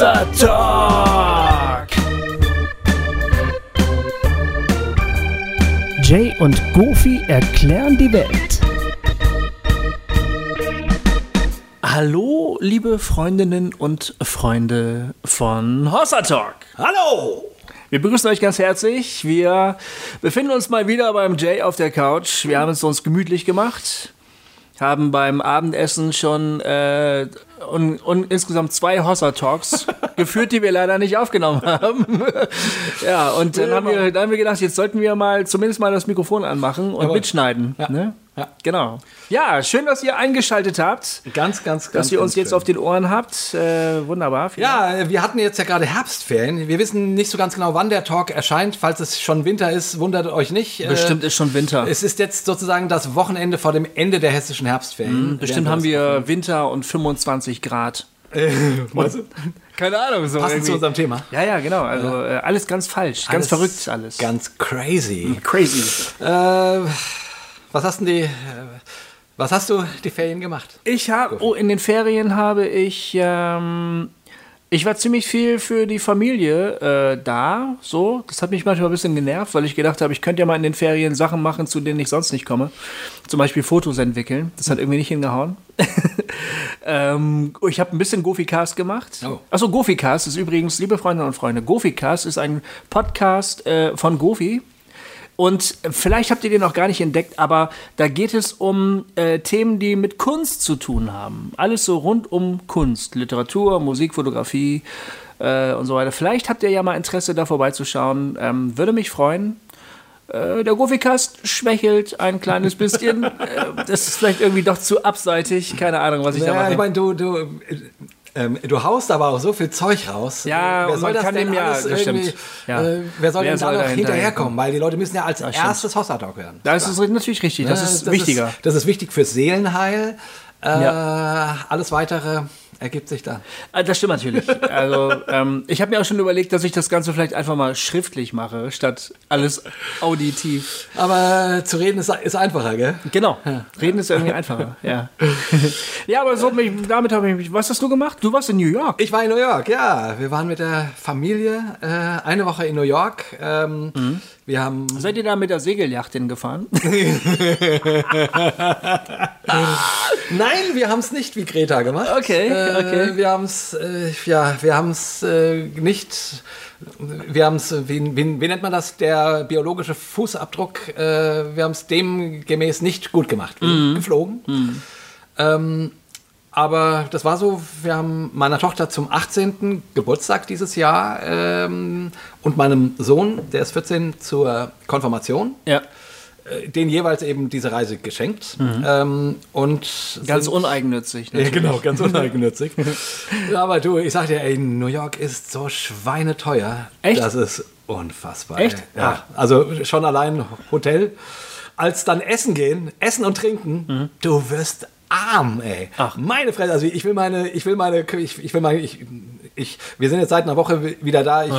Hossa Talk. Jay und Goofy erklären die Welt. Hallo, liebe Freundinnen und Freunde von Hossa Talk. Hallo! Wir begrüßen euch ganz herzlich. Wir befinden uns mal wieder beim Jay auf der Couch. Wir haben es uns gemütlich gemacht, haben beim Abendessen schon äh, und, und insgesamt zwei Hossa Talks geführt, die wir leider nicht aufgenommen haben. ja, und dann haben, wir, dann haben wir gedacht, jetzt sollten wir mal zumindest mal das Mikrofon anmachen und Jawohl. mitschneiden. Ja. Ne? Ja. Genau. Ja, schön, dass ihr eingeschaltet habt, Ganz, ganz, ganz. dass ihr uns jetzt schön. auf den Ohren habt. Äh, wunderbar. Vielen Dank. Ja, wir hatten jetzt ja gerade Herbstferien. Wir wissen nicht so ganz genau, wann der Talk erscheint. Falls es schon Winter ist, wundert euch nicht. Äh, Bestimmt ist schon Winter. Es ist jetzt sozusagen das Wochenende vor dem Ende der hessischen Herbstferien. Mhm, Bestimmt haben wir Winter und 25 Grad. Meinst du? Keine Ahnung, so Passend zu unserem Thema. Ja, ja, genau. Also äh, alles ganz falsch, ganz verrückt alles. Ganz crazy. crazy. Äh, was hast die. Äh, was hast du die Ferien gemacht? Ich habe, oh, in den Ferien habe ich, ähm, ich war ziemlich viel für die Familie äh, da, so. Das hat mich manchmal ein bisschen genervt, weil ich gedacht habe, ich könnte ja mal in den Ferien Sachen machen, zu denen ich sonst nicht komme. Zum Beispiel Fotos entwickeln. Das hat irgendwie nicht hingehauen. ähm, ich habe ein bisschen Gofi-Cast gemacht. Oh. Achso, Gofi-Cast ist übrigens, liebe Freundinnen und Freunde, Gofi-Cast ist ein Podcast äh, von Gofi. Und vielleicht habt ihr den noch gar nicht entdeckt, aber da geht es um äh, Themen, die mit Kunst zu tun haben. Alles so rund um Kunst, Literatur, Musik, Fotografie äh, und so weiter. Vielleicht habt ihr ja mal Interesse, da vorbeizuschauen. Ähm, würde mich freuen. Äh, der Gofikast schwächelt ein kleines bisschen. äh, das ist vielleicht irgendwie doch zu abseitig. Keine Ahnung, was ich da Ja, mache. ich meine, du, du, ähm, du haust aber auch so viel Zeug raus. Ja, wer und soll das kann denn ja- das stimmt. Ja. äh, wer soll Wer denn soll da noch hinterherkommen? Weil die Leute müssen ja als erstes Hossa Talk hören. das ist natürlich richtig. Das Ja, ist wichtiger. das ist wichtig fürs Seelenheil. Äh, Ja. Alles weitere ergibt sich dann. Ah, Das stimmt natürlich. Also ähm, ich habe mir auch schon überlegt, dass ich das Ganze vielleicht einfach mal schriftlich mache, statt alles auditiv. Aber zu reden ist, ist einfacher, gell? Genau. Reden ist irgendwie einfacher. Ja. ja, aber so, damit habe ich mich. Was hast du gemacht? Du warst in New York. Ich war in New York, ja. Wir waren mit der Familie äh, eine Woche in New York. Ähm, Mhm. Wir haben Seid ihr da mit der Segelyacht hingefahren? Nein, wir haben es nicht wie Greta gemacht. Okay, äh, okay. Wir haben es, äh, ja, wir haben es äh, nicht. Wir haben es, wie, wie, wie nennt man das? Der biologische Fußabdruck. Äh, wir haben es demgemäß nicht gut gemacht. Mhm. geflogen. Ähm, aber das war so, wir haben meiner Tochter zum 18. Geburtstag dieses Jahr ähm, und meinem Sohn, der ist 14, zur Konfirmation ja. äh, denen jeweils eben diese Reise geschenkt. Ähm, und Mhm. Ganz sind- uneigennützig. ja, natürlich. genau, ganz uneigennützig. Ja, Aber du, ich sag dir, ey, New York ist so schweineteuer. Echt? Das ist unfassbar. Echt? Ja, also schon allein Hotel. Als dann essen gehen, essen und trinken, du wirst arm, ey. Ach. Meine Fresse, also ich will meine, ich will meine, ich, ich will meine, ich, ich, wir sind jetzt seit einer Woche wieder da. Ich,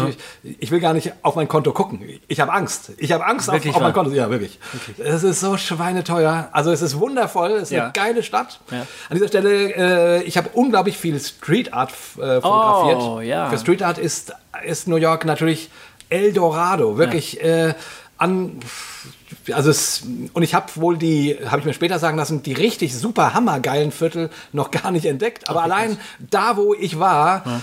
ich, ich will gar nicht auf mein Konto gucken. Ich habe Angst. Ich habe Angst auf, Wirklich auf mein wahr? Konto. Ja, wirklich. Es ist so schweineteuer. Also es ist wundervoll. Es ist Ja. eine geile Stadt. Ja. An dieser Stelle, äh, ich habe unglaublich viel Street Art äh, fotografiert. Oh, ja. Für Street Art ist, ist New York natürlich Eldorado. Wirklich äh, an. Also es, und ich habe wohl die, habe ich mir später sagen lassen, die richtig super hammergeilen Viertel noch gar nicht entdeckt. Aber allein da, wo ich war,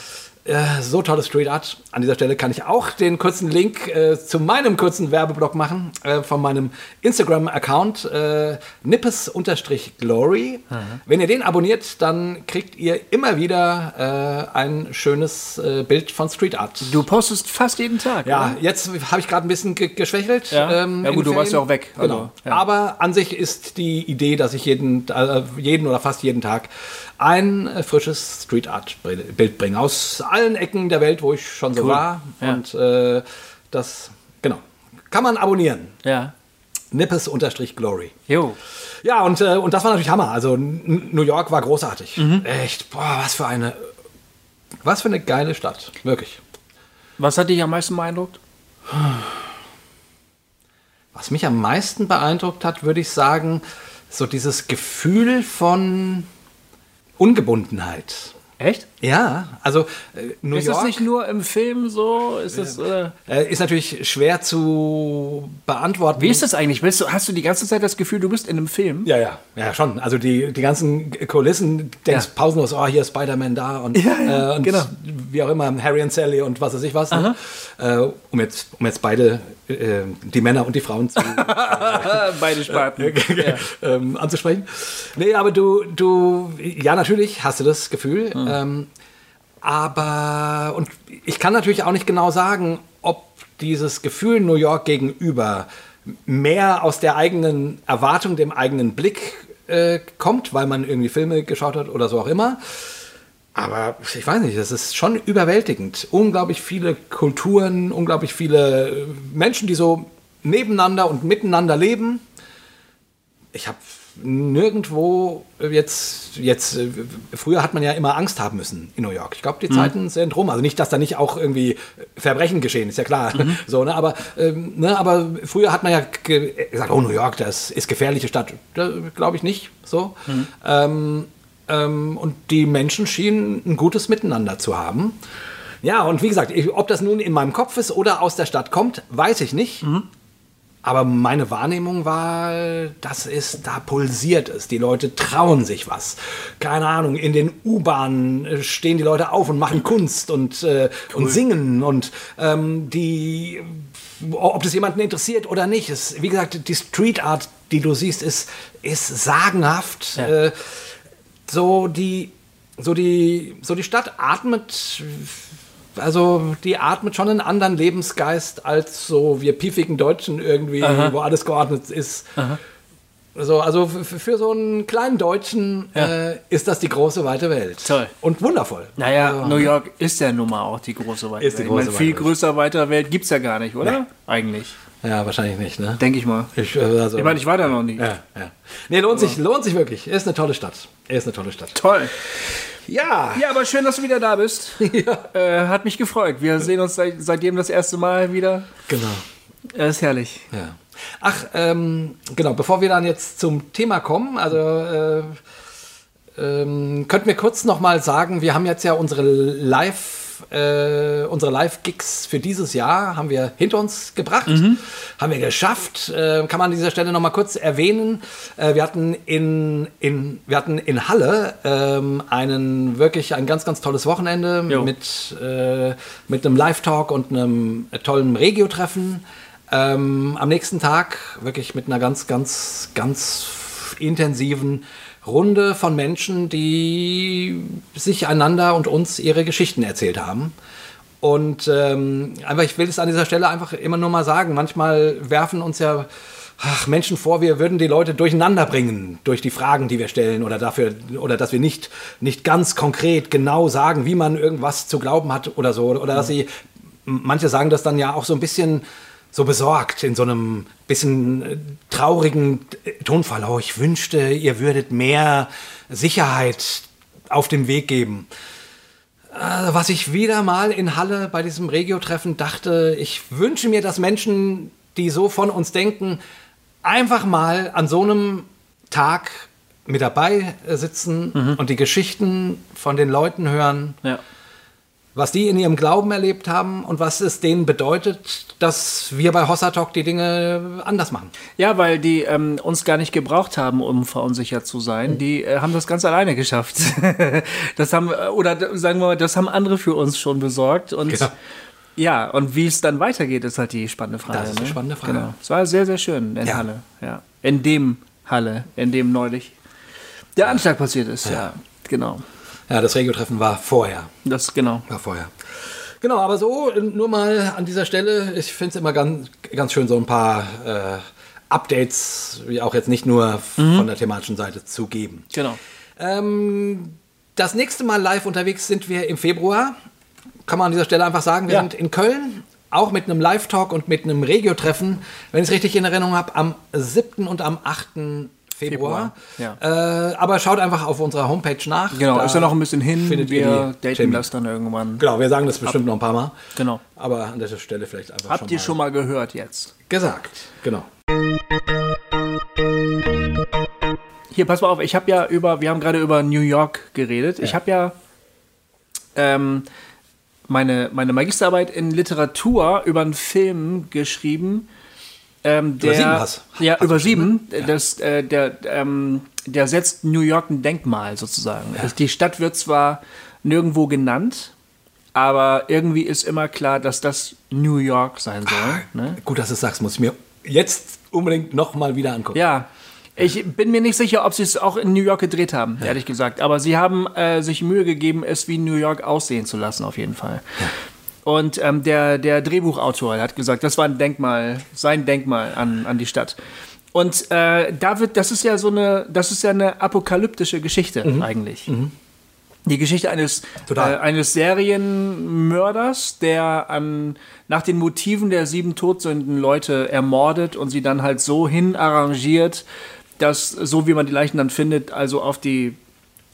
äh, so tolle Street Art. An dieser Stelle kann ich auch den kurzen Link äh, zu meinem kurzen Werbeblock machen äh, von meinem Instagram-Account äh, nippes-glory. Wenn ihr den abonniert, dann kriegt ihr immer wieder äh, ein schönes äh, Bild von Street Art. Du postest fast jeden Tag. Ja, oder? jetzt habe ich gerade ein bisschen ge geschwächelt. Ja. Ja in gut, du warst ja auch weg, also, Genau. ja. Aber an sich ist die Idee, dass ich jeden, jeden oder fast jeden Tag ein äh, frisches Street Art Bild bringe. Aus allen Ecken der Welt, wo ich schon so Cool. war. Ja. Und äh, das, genau. Kann man abonnieren. Ja. Nippes-Glory. Jo. Ja, und, äh, und das war natürlich Hammer. Also New York war großartig. Mhm. Echt, boah, was für eine, was für eine geile Stadt. Wirklich. Was hat dich am meisten beeindruckt? Was mich am meisten beeindruckt hat, würde ich sagen, so dieses Gefühl von Ungebundenheit. Echt? Ja, also äh, New Ist York das nicht nur im Film so? Ist das, oder? äh, ist natürlich schwer zu beantworten. Wie ist das eigentlich? Bist du, hast du die ganze Zeit das Gefühl, du bist in einem Film? Ja, ja, ja, schon. Also die, die ganzen Kulissen, denkst Ja. pausenlos, oh, hier ist Spider-Man da und, Ja, ja, äh, und genau. wie auch immer, Harry und Sally und was weiß ich was. Ne? Äh, um, jetzt, um jetzt beide, äh, die Männer und die Frauen zu, Beide Sparten. ähm, anzusprechen. Nee, aber du, du, ja, natürlich hast du das Gefühl. Ähm, aber, und ich kann natürlich auch nicht genau sagen, ob dieses Gefühl New York gegenüber mehr aus der eigenen Erwartung, dem eigenen Blick äh, kommt, weil man irgendwie Filme geschaut hat oder so auch immer. Aber ich weiß nicht, es ist schon überwältigend. Unglaublich viele Kulturen, unglaublich viele äh, Menschen, die so nebeneinander und miteinander leben. Ich habe nirgendwo jetzt, jetzt, äh, früher hat man ja immer Angst haben müssen in New York. Ich glaube, die Zeiten sind rum. Also nicht, dass da nicht auch irgendwie Verbrechen geschehen, ist ja klar. So, ne? aber, ähm, ne? aber früher hat man ja ge gesagt, oh, New York, das ist gefährliche Stadt. Glaube ich nicht so. Ähm, ähm, und die Menschen schienen ein gutes Miteinander zu haben. Ja, und wie gesagt, ich, ob das nun in meinem Kopf ist oder aus der Stadt kommt, weiß ich nicht. Aber meine Wahrnehmung war, das ist, da pulsiert es. Die Leute trauen sich was. Keine Ahnung, in den U-Bahnen äh, stehen die Leute auf und machen Kunst und, äh, und singen. Und ähm, die, ob das jemanden interessiert oder nicht, ist, wie gesagt, die Street Art, die du siehst, ist, ist sagenhaft. Äh, so die, so die, so die Stadt atmet, also die atmet schon einen anderen Lebensgeist als so wir piefigen Deutschen irgendwie, wo alles geordnet ist. So, also für so einen kleinen Deutschen Ja. äh, ist das die große weite Welt. Toll. Und wundervoll. Naja, Also, New York ist ja nun mal auch die große weite Ist die Welt. große ich meine, viel weite größer weiter Welt gibt es ja gar nicht, oder? Eigentlich. Ja, wahrscheinlich nicht, ne? Denke ich mal. Ich, äh, also, Ich meine, ich war da noch nie. ja, ja. Nee, lohnt sich, lohnt sich wirklich. Ist eine tolle Stadt. Ist eine tolle Stadt. Toll. Ja. Ja, aber schön, dass du wieder da bist. Äh, hat mich gefreut. Wir sehen uns seit, seitdem das erste Mal wieder. Genau. Äh, ist herrlich. Ja. Ach, ähm, genau, bevor wir dann jetzt zum Thema kommen, also äh, ähm, könnten wir kurz noch mal sagen, wir haben jetzt ja unsere Live, äh, unsere Live-Gigs für dieses Jahr haben wir hinter uns gebracht, haben wir geschafft. Äh, kann man an dieser Stelle noch mal kurz erwähnen. Äh, wir hatten in, in wir hatten in Halle ähm, einen wirklich ein ganz ganz tolles Wochenende Jo. mit äh, mit einem Live-Talk und einem tollen Regio-Treffen. Ähm, am nächsten Tag wirklich mit einer ganz, ganz, ganz intensiven Runde von Menschen, die sich einander und uns ihre Geschichten erzählt haben. Und ähm, einfach, ich will es an dieser Stelle einfach immer nur mal sagen, manchmal werfen uns ja ach, Menschen vor, wir würden die Leute durcheinander bringen durch die Fragen, die wir stellen oder dafür, oder dass wir nicht, nicht ganz konkret genau sagen, wie man irgendwas zu glauben hat oder so. Oder dass sie, manche sagen das dann ja auch so ein bisschen so besorgt in so einem bisschen äh, traurigen äh, Tonfall. Oh, ich wünschte, ihr würdet mehr Sicherheit auf dem Weg geben. Äh, Was ich wieder mal in Halle bei diesem Regio-Treffen dachte, ich wünsche mir, dass Menschen, die so von uns denken, einfach mal an so einem Tag mit dabei sitzen und die Geschichten von den Leuten hören, Ja. Was die in ihrem Glauben erlebt haben und was es denen bedeutet, dass wir bei Hossa Talk die Dinge anders machen. Ja, weil die ähm, uns gar nicht gebraucht haben, um verunsichert zu sein. Die äh, haben das ganz alleine geschafft. das haben, äh, oder sagen wir mal, das haben andere für uns schon besorgt. Und Genau. ja, und wie es dann weitergeht, ist halt die spannende Frage. Das ist die ne? spannende Frage. Genau. Es war sehr, sehr schön in Ja. Halle. Ja. In dem Halle, in dem neulich der Anschlag passiert ist. Ja, genau. Ja, das Regio-Treffen war vorher. Das, genau. War vorher. Genau, aber so nur mal an dieser Stelle. Ich finde es immer ganz, ganz schön, so ein paar äh, Updates, wie auch jetzt nicht nur von der thematischen Seite zu geben. Genau. Ähm, das nächste Mal live unterwegs sind wir im Februar. Kann man an dieser Stelle einfach sagen, wir Ja. sind in Köln, auch mit einem Live-Talk und mit einem Regio-Treffen, wenn ich es richtig in Erinnerung habe, am 7. und am 8. Februar. Februar, Äh, aber schaut einfach auf unserer Homepage nach. Genau, Da ist ja noch ein bisschen hin. findet wir daten Termine. das dann irgendwann. Genau, wir sagen das bestimmt noch ein paar Mal. Genau. Aber an dieser Stelle vielleicht einfach Habt ihr schon mal gehört jetzt? gesagt. Genau. Hier, pass mal auf, ich habe ja über, wir haben gerade über New York geredet. Ich habe ja ähm, meine, meine Magisterarbeit in Literatur über einen Film geschrieben. Ähm, der, Über sieben hast- Ja, hast über sieben. Das, äh, der, ähm, der setzt New York ein Denkmal sozusagen. Die Stadt wird zwar nirgendwo genannt, aber irgendwie ist immer klar, dass das New York sein soll. Ne? Gut, dass du es sagst, muss ich mir jetzt unbedingt nochmal wieder angucken. Ja. Ich bin mir nicht sicher, ob sie es auch in New York gedreht haben, ehrlich gesagt. Aber sie haben äh, sich Mühe gegeben, es wie New York aussehen zu lassen, auf jeden Fall. Und ähm, der, der Drehbuchautor hat gesagt, das war ein Denkmal, sein Denkmal an, an die Stadt. Und äh, da wird, das ist ja so eine, das ist ja eine apokalyptische Geschichte eigentlich. Die Geschichte eines, äh, eines Serienmörders, der an, nach den Motiven der sieben Todsünden Leute ermordet und sie dann halt so hin arrangiert, dass, so wie man die Leichen dann findet, also auf die,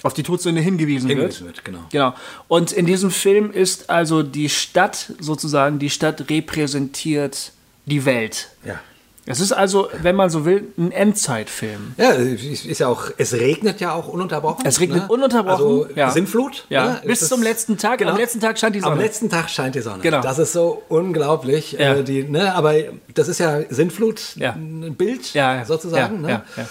auf die Todsünde hingewiesen, Hingewiesen wird. wird, genau. Genau. Und in diesem Film ist also die Stadt sozusagen, die Stadt repräsentiert die Welt. Ja. Es ist also, wenn man so will, ein Endzeitfilm. Ja, ist ja auch, es regnet ja auch ununterbrochen. Es regnet ununterbrochen, Also ja. Sintflut. Ja, ne? bis zum letzten Tag. Genau. Am letzten Tag scheint die Sonne. Am letzten Tag scheint die Sonne. Genau. Das ist so unglaublich. Ja. Äh, die, ne, aber das ist ja Sintflut, Ja. ein Bild sozusagen. Ja, ne? ja.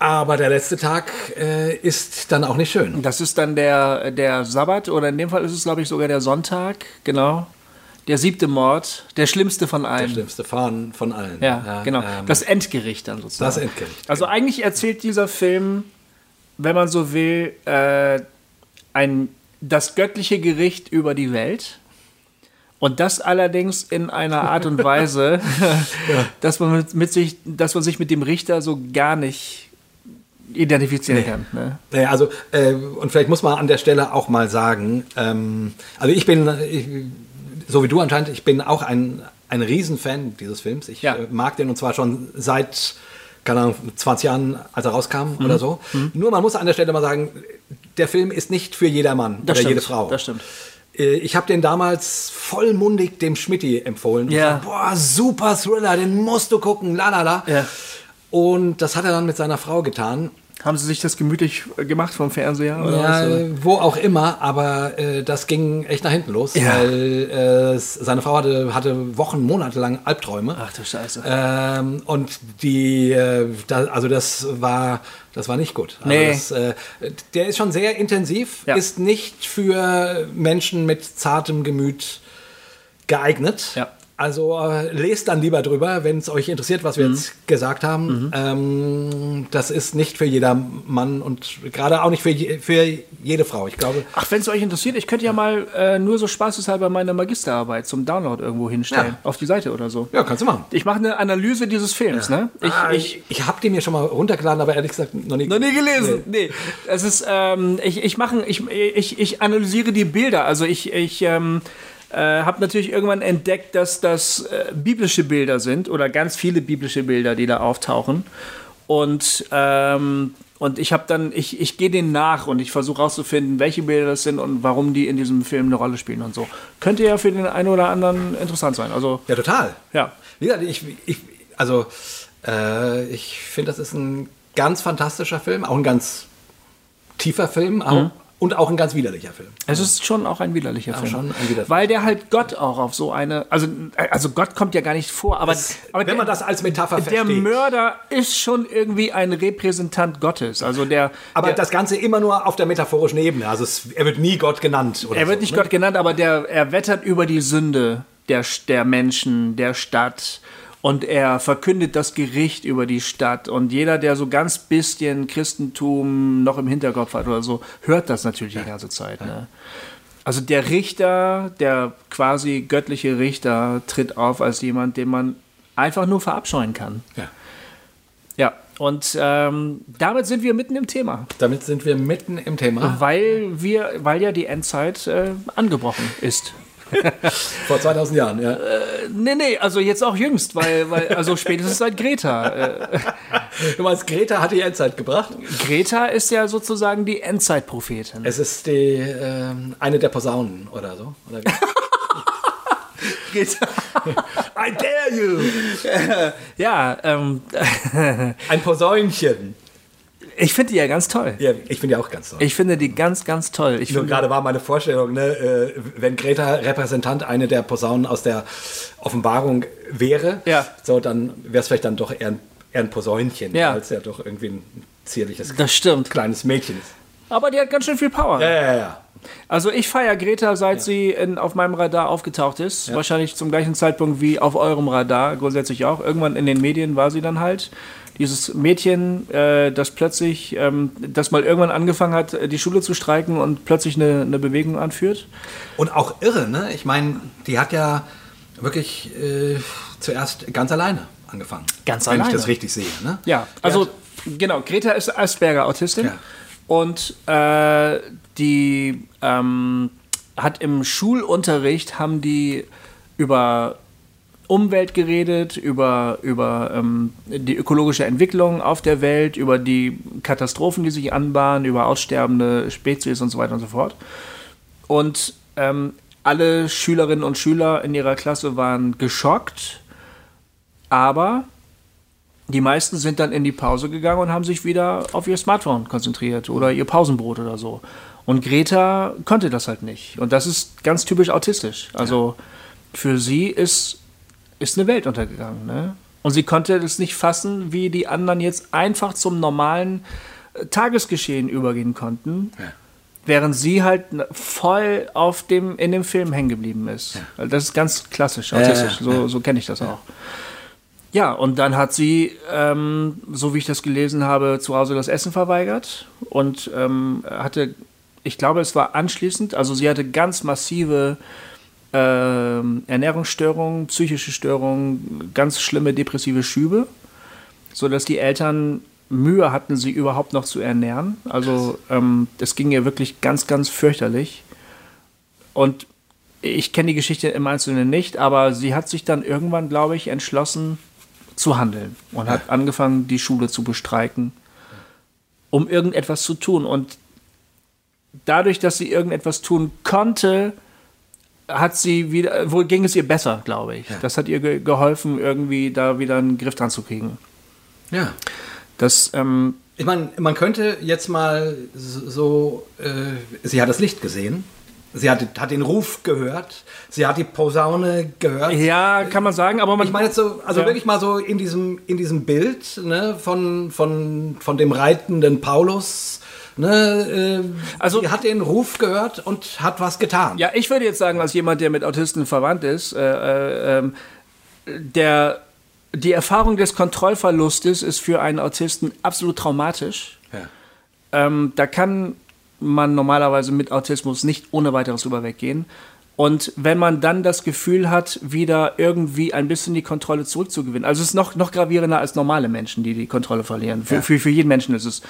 Aber der letzte Tag äh, ist dann auch nicht schön. Das ist dann der, der Sabbat oder in dem Fall ist es, glaube ich, sogar der Sonntag, genau. Der siebte Mord, der schlimmste von Der allen. schlimmste von, von allen. Ja, genau. ähm, das Endgericht dann sozusagen. das Endgericht, Also eigentlich erzählt dieser Film, wenn man so will, äh, ein, das göttliche Gericht über die Welt. Und das allerdings in einer Art und Weise, dass, man mit, mit sich, dass man sich mit dem Richter so gar nicht identifizieren kann. Ne? Naja, also, äh, und vielleicht muss man an der Stelle auch mal sagen, ähm, also ich bin, ich, so wie du anscheinend, ich bin auch ein, ein Riesenfan dieses Films. Ich Ja. äh, mag den und zwar schon seit, keine Ahnung, 20 Jahren, als er rauskam Mhm. oder so. Nur man muss an der Stelle mal sagen, der Film ist nicht für jedermann Das oder stimmt, jede Frau. das stimmt. Äh, Ich habe den damals vollmundig dem Schmitti empfohlen. Ja. gesagt, Boah, super Thriller, den musst du gucken, la la la. Ja. Und das hat er dann mit seiner Frau getan. Haben Sie sich das gemütlich gemacht vom Fernseher? Oder Ja, was? wo auch immer, aber äh, das ging echt nach hinten los, Ja. weil äh, seine Frau hatte, hatte Wochen, Monate lang Albträume. Ach du Scheiße. Ähm, und die, äh, da, also das war, das war nicht gut. Also Nee. das, äh, der ist schon sehr intensiv, Ja. ist nicht für Menschen mit zartem Gemüt geeignet. Ja. Also äh, lest dann lieber drüber, wenn es euch interessiert, was wir Mhm. jetzt gesagt haben. Ähm, das ist nicht für jeder Mann und gerade auch nicht für, je, für jede Frau. Ich glaube, Ach, wenn es euch interessiert, ich könnte ja mal äh, nur so spaßeshalber meine Magisterarbeit zum Download irgendwo hinstellen. Ja. Auf die Seite oder so. ja, kannst du machen. Ich mache eine Analyse dieses Films, ne? Ich, ah, ich, ich ich habe die mir schon mal runtergeladen, aber ehrlich gesagt noch nie, noch nie gelesen. Nee. Es ist, ähm, ich, ich mache, ich, ich, ich analysiere die Bilder. Also ich, ich ähm, äh, habe natürlich irgendwann entdeckt, dass das äh, biblische Bilder sind oder ganz viele biblische Bilder, die da auftauchen. Und, ähm, und ich habe dann, ich, ich gehe denen nach und ich versuche rauszufinden, welche Bilder das sind und warum die in diesem Film eine Rolle spielen und so. Könnte ja für den einen oder anderen interessant sein. Also, Ja, total. ja. Wie gesagt, ich, ich also äh, ich finde, das ist ein ganz fantastischer Film, auch ein ganz tiefer Film auch, Mhm. Und auch ein ganz widerlicher Film. Es ist schon auch ein widerlicher Film. schon ein widerlicher Weil der halt Gott auch auf so eine. Also, also Gott kommt ja gar nicht vor, aber, aber Wenn der, man das als Metapher der versteht. Mörder ist schon irgendwie ein Repräsentant Gottes. Also der. aber der, das Ganze immer nur auf der metaphorischen Ebene. Also es, er wird nie Gott genannt. Oder er wird so, nicht ne? Gott genannt, aber der, er wettert über die Sünde der, der Menschen, der Stadt. Und er verkündet das Gericht über die Stadt. Und jeder, der so ganz bisschen Christentum noch im Hinterkopf hat oder so, hört das natürlich die ganze Zeit. Ne? Also der Richter, der quasi göttliche Richter, tritt auf als jemand, den man einfach nur verabscheuen kann. Ja. Ja, und ähm, damit sind wir mitten im Thema. Damit sind wir mitten im Thema. Weil wir, weil ja die Endzeit äh, angebrochen ist. Vor 2000 Jahren, ja. Nee, nee, also jetzt auch jüngst, weil, weil also spätestens seit Greta. Äh, Du meinst, Greta hat die Endzeit gebracht? Greta ist ja sozusagen die Endzeitprophetin. Es ist die, ähm, eine der Posaunen oder so. Oder. I dare you! Ja, ähm, Ein Posaunchen. Ich finde die ja ganz toll. Ja, ich finde die auch ganz toll. Ich finde die ganz, ganz toll. Ich Nur gerade war meine Vorstellung, ne, äh, wenn Greta Repräsentant eine der Posaunen aus der Offenbarung wäre, Ja. so dann wäre es vielleicht dann doch eher ein, eher ein Posaunchen, Ja. als ja doch irgendwie ein zierliches das stimmt. kleines Mädchen ist. Aber die hat ganz schön viel Power. Ja, ja, ja. Also ich feiere Greta, seit sie in, auf meinem Radar aufgetaucht ist. Wahrscheinlich zum gleichen Zeitpunkt wie auf eurem Radar, grundsätzlich auch. Irgendwann in den Medien war sie dann halt. Dieses Mädchen, äh, das plötzlich, ähm, das mal irgendwann angefangen hat, die Schule zu streiken und plötzlich eine, eine Bewegung anführt. Und auch irre, ne? Ich meine, die hat ja wirklich äh, zuerst ganz alleine angefangen. Ganz wenn alleine. ich das richtig sehe, ne? Ja, also genau, Greta ist Asperger-Autistin Ja. und äh, die ähm, hat im Schulunterricht haben die über Umwelt geredet, über, über ähm, die ökologische Entwicklung auf der Welt, über die Katastrophen, die sich anbahnen, über aussterbende Spezies und so weiter und so fort. Und ähm, alle Schülerinnen und Schüler in ihrer Klasse waren geschockt, aber die meisten sind dann in die Pause gegangen und haben sich wieder auf ihr Smartphone konzentriert oder ihr Pausenbrot oder so. Und Greta konnte das halt nicht. Und das ist ganz typisch autistisch. Also für sie ist, ist eine Welt untergegangen. Ne? Und sie konnte das nicht fassen, wie die anderen jetzt einfach zum normalen äh, Tagesgeschehen übergehen konnten. Während sie halt voll auf dem, in dem Film hängen geblieben ist. Also Das ist ganz klassisch, autistisch. ja, so so kenne ich das auch. Ja, und dann hat sie, ähm, so wie ich das gelesen habe, zu Hause das Essen verweigert und ähm, hatte, ich glaube, es war anschließend, also sie hatte ganz massive ähm, Ernährungsstörungen, psychische Störungen, ganz schlimme depressive Schübe, sodass die Eltern Mühe hatten, sie überhaupt noch zu ernähren. Also ähm, das ging ihr wirklich ganz, ganz fürchterlich. Und ich kenne die Geschichte im Einzelnen nicht, aber sie hat sich dann irgendwann, glaube ich, entschlossen zu handeln und hat angefangen, die Schule zu bestreiken, um irgendetwas zu tun. Und dadurch, dass sie irgendetwas tun konnte, hat sie wieder, wohl ging es ihr besser, glaube ich. Das hat ihr ge geholfen, irgendwie da wieder einen Griff dran zu kriegen. Ja. Das, ähm, Ich meine, man könnte jetzt mal so, so äh, sie hat das Licht gesehen. Sie hat, hat den Ruf gehört. Sie hat die Posaune gehört. ja, kann man sagen, aber man. Ich meine jetzt so, also Ja. wirklich mal so in diesem, in diesem Bild ne, von, von, von dem reitenden Paulus. Ne, äh, Also- sie hat den Ruf gehört und hat was getan. Ja, ich würde jetzt sagen, als jemand, der mit Autisten verwandt ist, äh, äh, ähm, der, die Erfahrung des Kontrollverlustes ist für einen Autisten absolut traumatisch. Ja. Ähm, da kann man normalerweise mit Autismus nicht ohne weiteres drüber weggehen. Und wenn man dann das Gefühl hat, wieder irgendwie ein bisschen die Kontrolle zurückzugewinnen, also es ist noch, noch gravierender als normale Menschen, die die Kontrolle verlieren. Für, für, für jeden Menschen ist es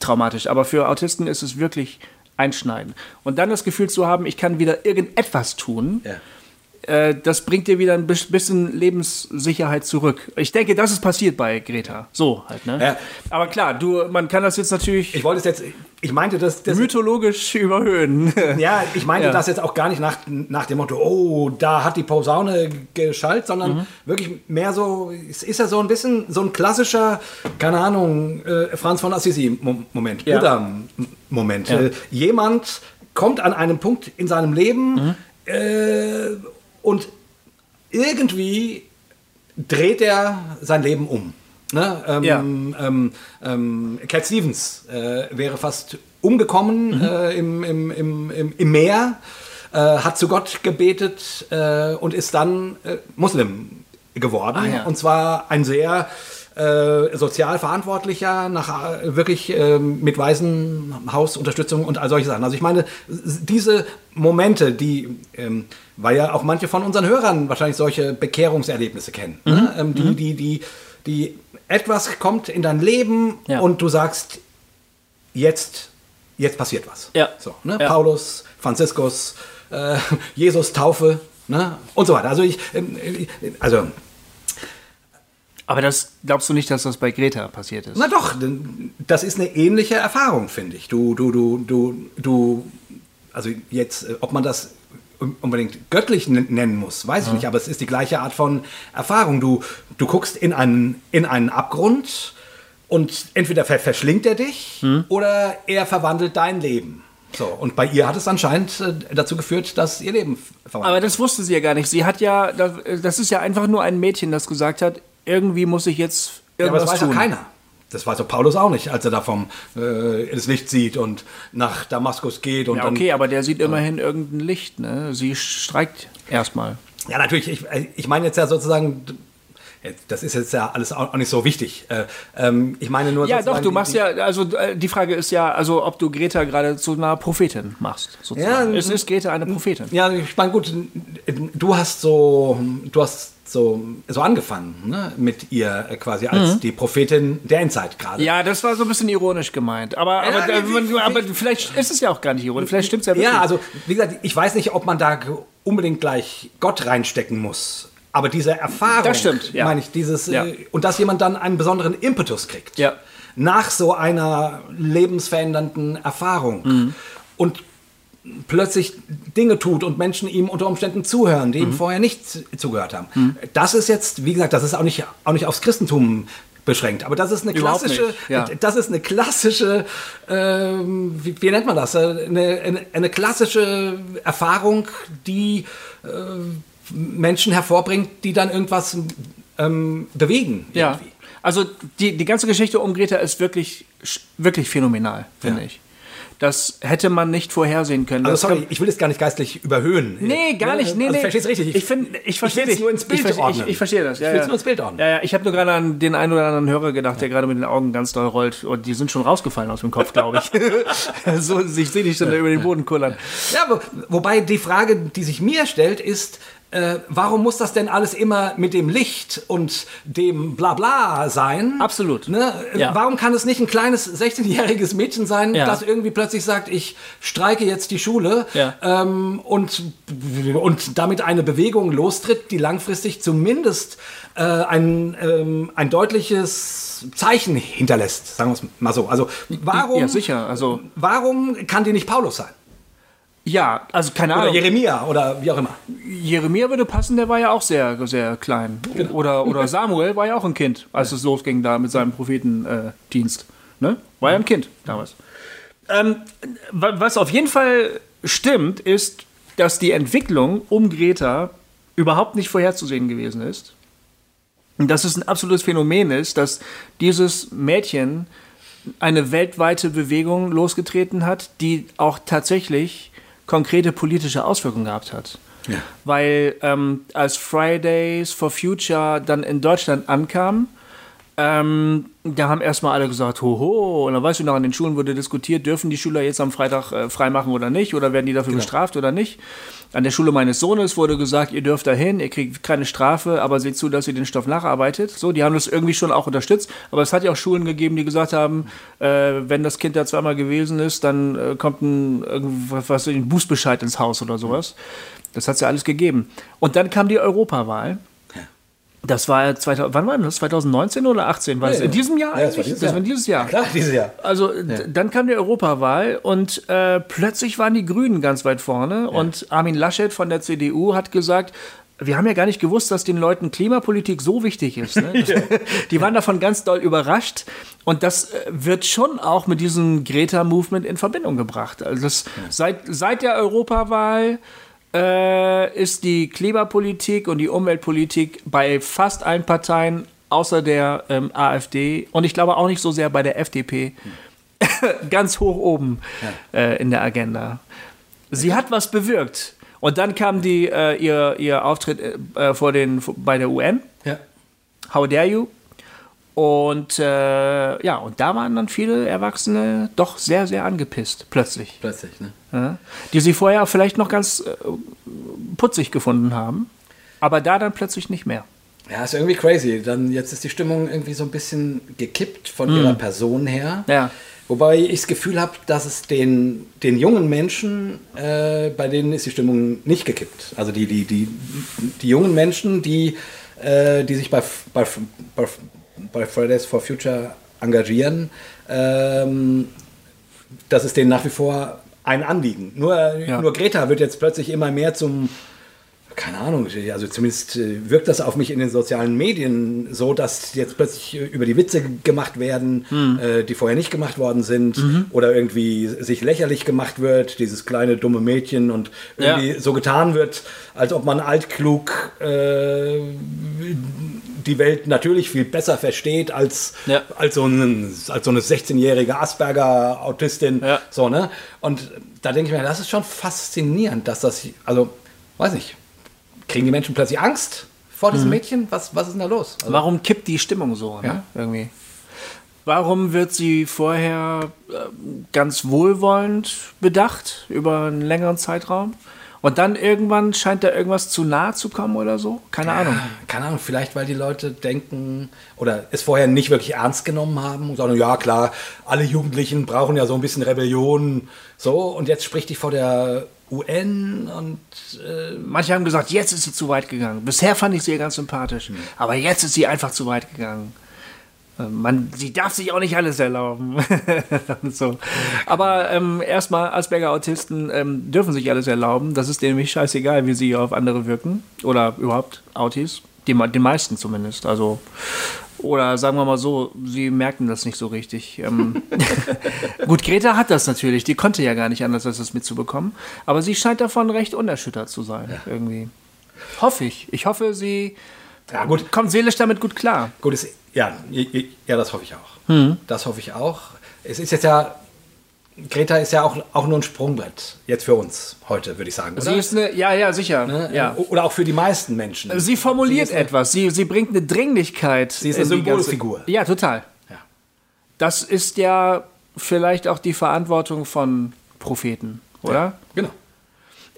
traumatisch, aber für Autisten ist es wirklich einschneidend. Und dann das Gefühl zu haben, ich kann wieder irgendetwas tun, Ja. äh, das bringt dir wieder ein bis- bisschen Lebenssicherheit zurück. Ich denke, das ist passiert bei Greta. So halt, ne? Ja. Aber klar, du, man kann das jetzt natürlich Ich wollte es jetzt, ich meinte das, das mythologisch überhöhen. Ja, ich meinte Ja. das jetzt auch gar nicht nach, nach dem Motto, oh, da hat die Posaune geschallt, sondern Mhm. wirklich mehr so, es ist ja so ein bisschen so ein klassischer, keine Ahnung, äh, Franz von Assisi-Moment, Ja. Buddha-Moment. Ja. Äh, jemand kommt an einem Punkt in seinem Leben Mhm. äh, und irgendwie dreht er sein Leben um. Ne? Ähm, Ja. ähm, ähm, Cat Stevens äh, wäre fast umgekommen Mhm. äh, im, im, im, im, Meer, äh, hat zu Gott gebetet äh, und ist dann äh, Muslim geworden. Ah, ja. Und zwar ein sehr äh, sozial verantwortlicher, nach, wirklich äh, mit Waisenhausunterstützung und all solche Sachen. Also ich meine, diese Momente, die, ähm, weil ja auch manche von unseren Hörern wahrscheinlich solche Bekehrungserlebnisse kennen, Mhm. ne? ähm, die, die, die, die etwas kommt in dein Leben Ja. und du sagst, jetzt, jetzt passiert was. Ja. So, ne? Ja. Paulus, Franziskus, äh, Jesus, Taufe ne? und so weiter. Also ich, ähm, äh, also Aber das glaubst du nicht, dass das bei Greta passiert ist? Na doch, das ist eine ähnliche Erfahrung, finde ich. Du, du, du, du, du, also jetzt, äh, ob man das unbedingt göttlich nen- nennen muss, weiß ich nicht, aber es ist die gleiche Art von Erfahrung. Du, du guckst in einen, in einen Abgrund Und entweder ver verschlingt er dich Hm. oder er verwandelt dein Leben. So, und bei ihr hat es anscheinend äh, dazu geführt, dass ihr Leben verwandelt Aber das wusste sie ja gar nicht. Sie hat ja, das, ist ja einfach nur ein Mädchen, das gesagt hat, irgendwie muss ich jetzt Ja, aber irgendwas das weiß tun. ja keiner. Das weiß doch Paulus auch nicht, als er da vom äh, das Licht sieht und nach Damaskus geht und Ja, dann. okay, aber der sieht immerhin irgendein Licht, ne? Sie streikt erstmal. Ja, natürlich. Ich, ich meine jetzt ja sozusagen. Das ist jetzt ja alles auch nicht so wichtig. Äh, ähm, ich meine nur. Ja, doch, du machst die, ja, also äh, die Frage ist ja, also ob du Greta gerade zu einer Prophetin machst, sozusagen. Ja, es ist Greta eine Prophetin. Ja, ich meine, gut, du hast so, du hast so, so angefangen ne, mit ihr äh, quasi als die Prophetin der Endzeit gerade. Mhm. Ja, das war so ein bisschen ironisch gemeint. Aber, aber, Ja, wie- aber vielleicht ist es ja auch gar nicht ironisch. Vielleicht stimmt es ja wirklich. Ja, also wie gesagt, ich weiß nicht, ob man da unbedingt gleich Gott reinstecken muss. Aber diese Erfahrung, Das stimmt, ja. meine ich, dieses Ja. äh, und dass jemand dann einen besonderen Impetus kriegt. Ja. Nach so einer lebensverändernden Erfahrung. Mhm. Und plötzlich Dinge tut und Menschen ihm unter Umständen zuhören, die Mhm. ihm vorher nicht zu- zugehört haben. Das ist jetzt, wie gesagt, das ist auch nicht, auch nicht aufs Christentum beschränkt, aber das ist eine Überhaupt klassische, nicht, ja. das ist eine klassische, ähm, wie, wie nennt man das? Äh, Eine, eine, eine klassische Erfahrung, die äh, Menschen hervorbringt, die dann irgendwas ähm, bewegen. Ja. irgendwie. Also die, die ganze Geschichte um Greta ist wirklich, wirklich phänomenal, finde Ja. ich. Das hätte man nicht vorhersehen können. Also Das sorry, ich will es gar nicht geistlich überhöhen. Nee, gar nicht. Nee, also, nee. Verstehst richtig? Ich, find, ich verstehe dich. nur ins Bild ich, verstehe- ordnen. Ich, ich verstehe das. Ja, Ich will's ja. nur ins Bild ordnen. Ja, ja. Ich habe nur gerade an den einen oder anderen Hörer gedacht, der gerade mit den Augen ganz doll rollt. Und die sind schon rausgefallen aus dem Kopf, glaube ich. so, ich sehe dich schon da über den Boden kullern. Ja, wo, wobei die Frage, die sich mir stellt, ist, äh, warum muss das denn alles immer mit dem Licht und dem Blabla sein? Absolut. Ne? Ja. Warum kann es nicht ein kleines 16-jähriges Mädchen sein, Ja. das irgendwie plötzlich sagt, ich streike jetzt die Schule Ja. ähm, und, und damit eine Bewegung lostritt, die langfristig zumindest äh, ein, ähm, ein deutliches Zeichen hinterlässt, sagen wir es mal so. Also warum, Ja, sicher. Also, warum kann die nicht Paulus sein? Ja, also keine Oder Ahnung. Jeremia oder wie auch immer. Jeremia würde passen, der war ja auch sehr, sehr klein. Genau. Oder, oder Samuel war ja auch ein Kind, als es losging da mit seinem Prophetendienst. ne? War ja ein Kind damals. Ähm, wa- was auf jeden Fall stimmt, ist, dass die Entwicklung um Greta überhaupt nicht vorherzusehen gewesen ist. Und dass es ein absolutes Phänomen ist, dass dieses Mädchen eine weltweite Bewegung losgetreten hat, die auch tatsächlich konkrete politische Auswirkungen gehabt hat. Ja. Weil ähm, als Fridays for Future dann in Deutschland ankam, ähm, da haben erstmal alle gesagt, hoho, und dann weißt du noch, an den Schulen wurde diskutiert, dürfen die Schüler jetzt am Freitag äh, freimachen oder nicht, oder werden die dafür bestraft oder nicht. An der Schule meines Sohnes wurde gesagt, ihr dürft dahin, ihr kriegt keine Strafe, aber seht zu, dass ihr den Stoff nacharbeitet. So, die haben das irgendwie schon auch unterstützt, aber es hat ja auch Schulen gegeben, die gesagt haben, äh, wenn das Kind da zweimal gewesen ist, dann äh, kommt ein, was, ein Bußbescheid ins Haus oder sowas. Das hat es ja alles gegeben. Und dann kam die Europawahl. Das war 2000, wann war das? 2019 oder 18? War das Ja, in diesem Jahr ja, das war dieses das Jahr. war dieses Jahr. Klar, dieses Jahr. Also d- dann kam die Europawahl und äh, plötzlich waren die Grünen ganz weit vorne und Armin Laschet von der CDU hat gesagt, wir haben ja gar nicht gewusst, dass den Leuten Klimapolitik so wichtig ist. Ne? Die waren davon ganz doll überrascht und das äh, wird schon auch mit diesem Greta-Movement in Verbindung gebracht. Also das, seit, seit der Europawahl äh, ist die Klimapolitik und die Umweltpolitik bei fast allen Parteien außer der ähm, AfD und ich glaube auch nicht so sehr bei der FDP ganz hoch oben äh, in der Agenda. Sie hat was bewirkt. Und dann kam die, äh, ihr, ihr Auftritt äh, vor den, bei der UN. Ja. How dare you? Und äh, ja, und da waren dann viele Erwachsene doch sehr, sehr angepisst, plötzlich. Plötzlich, ne? Ja, die sie vorher vielleicht noch ganz äh, putzig gefunden haben, aber da dann plötzlich nicht mehr. Ja, ist irgendwie crazy. Dann jetzt ist die Stimmung irgendwie so ein bisschen gekippt von ihrer Person her. Ja. Wobei ich das Gefühl habe, dass es den, den jungen Menschen, äh, bei denen ist die Stimmung nicht gekippt. Also die, die, die, die jungen Menschen, die, äh, die sich bei, bei, bei, bei Fridays for Future engagieren, ähm, das ist denen nach wie vor ein Anliegen. Nur, Ja. nur Greta wird jetzt plötzlich immer mehr zum keine Ahnung, also zumindest äh, wirkt das auf mich in den sozialen Medien so, dass jetzt plötzlich äh, über die Witze gemacht werden, Hm. äh, die vorher nicht gemacht worden sind, Mhm. oder irgendwie sich lächerlich gemacht wird, dieses kleine dumme Mädchen und irgendwie so getan wird, als ob man altklug äh, die Welt natürlich viel besser versteht als, Ja. als, so, ein, als so eine 16-jährige Asperger-Autistin. Ja. So, ne? Und da denke ich mir, das ist schon faszinierend, dass das, also, weiß ich, kriegen die Menschen plötzlich Angst vor Mhm. diesem Mädchen? Was, was ist denn da los? Also, Warum kippt die Stimmung so? Ne? Ja. Irgendwie. Warum wird sie vorher äh, ganz wohlwollend bedacht über einen längeren Zeitraum? Und dann irgendwann scheint da irgendwas zu nahe zu kommen oder so? Keine Ahnung. keine Ahnung, vielleicht weil die Leute denken oder es vorher nicht wirklich ernst genommen haben, sondern ja klar, alle Jugendlichen brauchen ja so ein bisschen Rebellion, so und jetzt spricht die vor der UN und äh, Manche haben gesagt, jetzt ist sie zu weit gegangen. Bisher fand ich sie ja ganz sympathisch. Aber jetzt ist sie einfach zu weit gegangen. Äh, Man, sie darf sich auch nicht alles erlauben. So. Aber ähm, erstmal, Asperger-Autisten ähm, dürfen sich alles erlauben. Das ist denen nämlich scheißegal, wie sie auf andere wirken. Oder überhaupt Autis. Die, me- den meisten zumindest. Also, oder sagen wir mal so, sie merken das nicht so richtig. Ähm, Gut, Greta hat das natürlich. Die konnte ja gar nicht anders, als das mitzubekommen. Aber sie scheint davon recht unerschüttert zu sein, irgendwie. Hoffe ich. Ich hoffe, sie ja gut, kommt seelisch damit gut klar. gut ist, ja, ja, das hoffe ich auch. Hm. Das hoffe ich auch. Es ist jetzt ja Greta ist ja auch, auch nur ein Sprungbrett jetzt für uns heute, würde ich sagen. Oder? Sie ist eine, ja, ja, sicher. Ne? Ja. Oder auch für die meisten Menschen. Sie formuliert Sie etwas. Sie, sie bringt eine Dringlichkeit. Sie ist eine Symbolfigur. Ja, total. Ja. Das ist ja vielleicht auch die Verantwortung von Propheten, oder? Genau.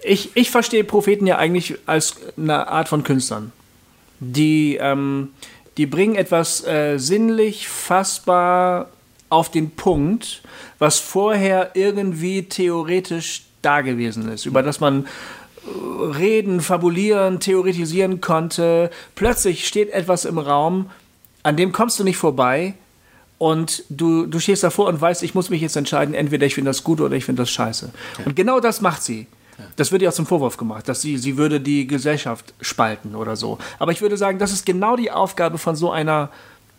Ich, ich verstehe Propheten ja eigentlich als eine Art von Künstlern. Die, ähm, die bringen etwas äh, sinnlich fassbar auf den Punkt, was vorher irgendwie theoretisch da gewesen ist, über das man äh, reden, fabulieren, theoretisieren konnte. Plötzlich steht etwas im Raum, an dem kommst du nicht vorbei und du, du stehst davor und weißt, ich muss mich jetzt entscheiden, entweder ich finde das gut oder ich finde das scheiße. Und genau das macht sie. Das wird ihr auch zum Vorwurf gemacht, dass sie, sie würde die Gesellschaft spalten oder so. Aber ich würde sagen, das ist genau die Aufgabe von so einer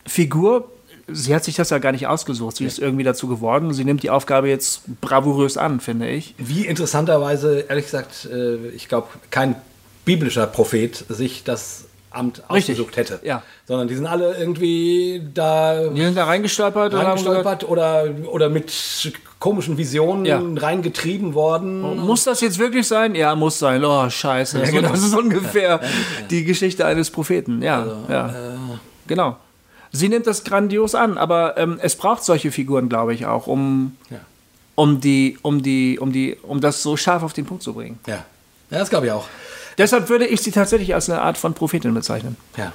Figur. Sie hat sich das ja gar nicht ausgesucht. Sie ist irgendwie dazu geworden. Sie nimmt die Aufgabe jetzt bravourös an, finde ich. Wie interessanterweise, ehrlich gesagt, äh, ich glaube, kein biblischer Prophet sich das Amt Richtig. ausgesucht hätte. Ja. Sondern die sind alle irgendwie da Die sind da reingestolpert reingestolpert oder, oder mit komischen Visionen Ja. reingetrieben worden. Muss das jetzt wirklich sein? Ja, muss sein. Oh, scheiße. so, genau. Das ist ungefähr die Geschichte eines Propheten. Ja, Also, ja. äh, genau. Sie nimmt das grandios an, aber ähm, es braucht solche Figuren, glaube ich, auch, um, Ja. um, die, um, die, um, die, um das so scharf auf den Punkt zu bringen. Ja. ja, das glaube ich auch. Deshalb würde ich sie tatsächlich als eine Art von Prophetin bezeichnen. Ja.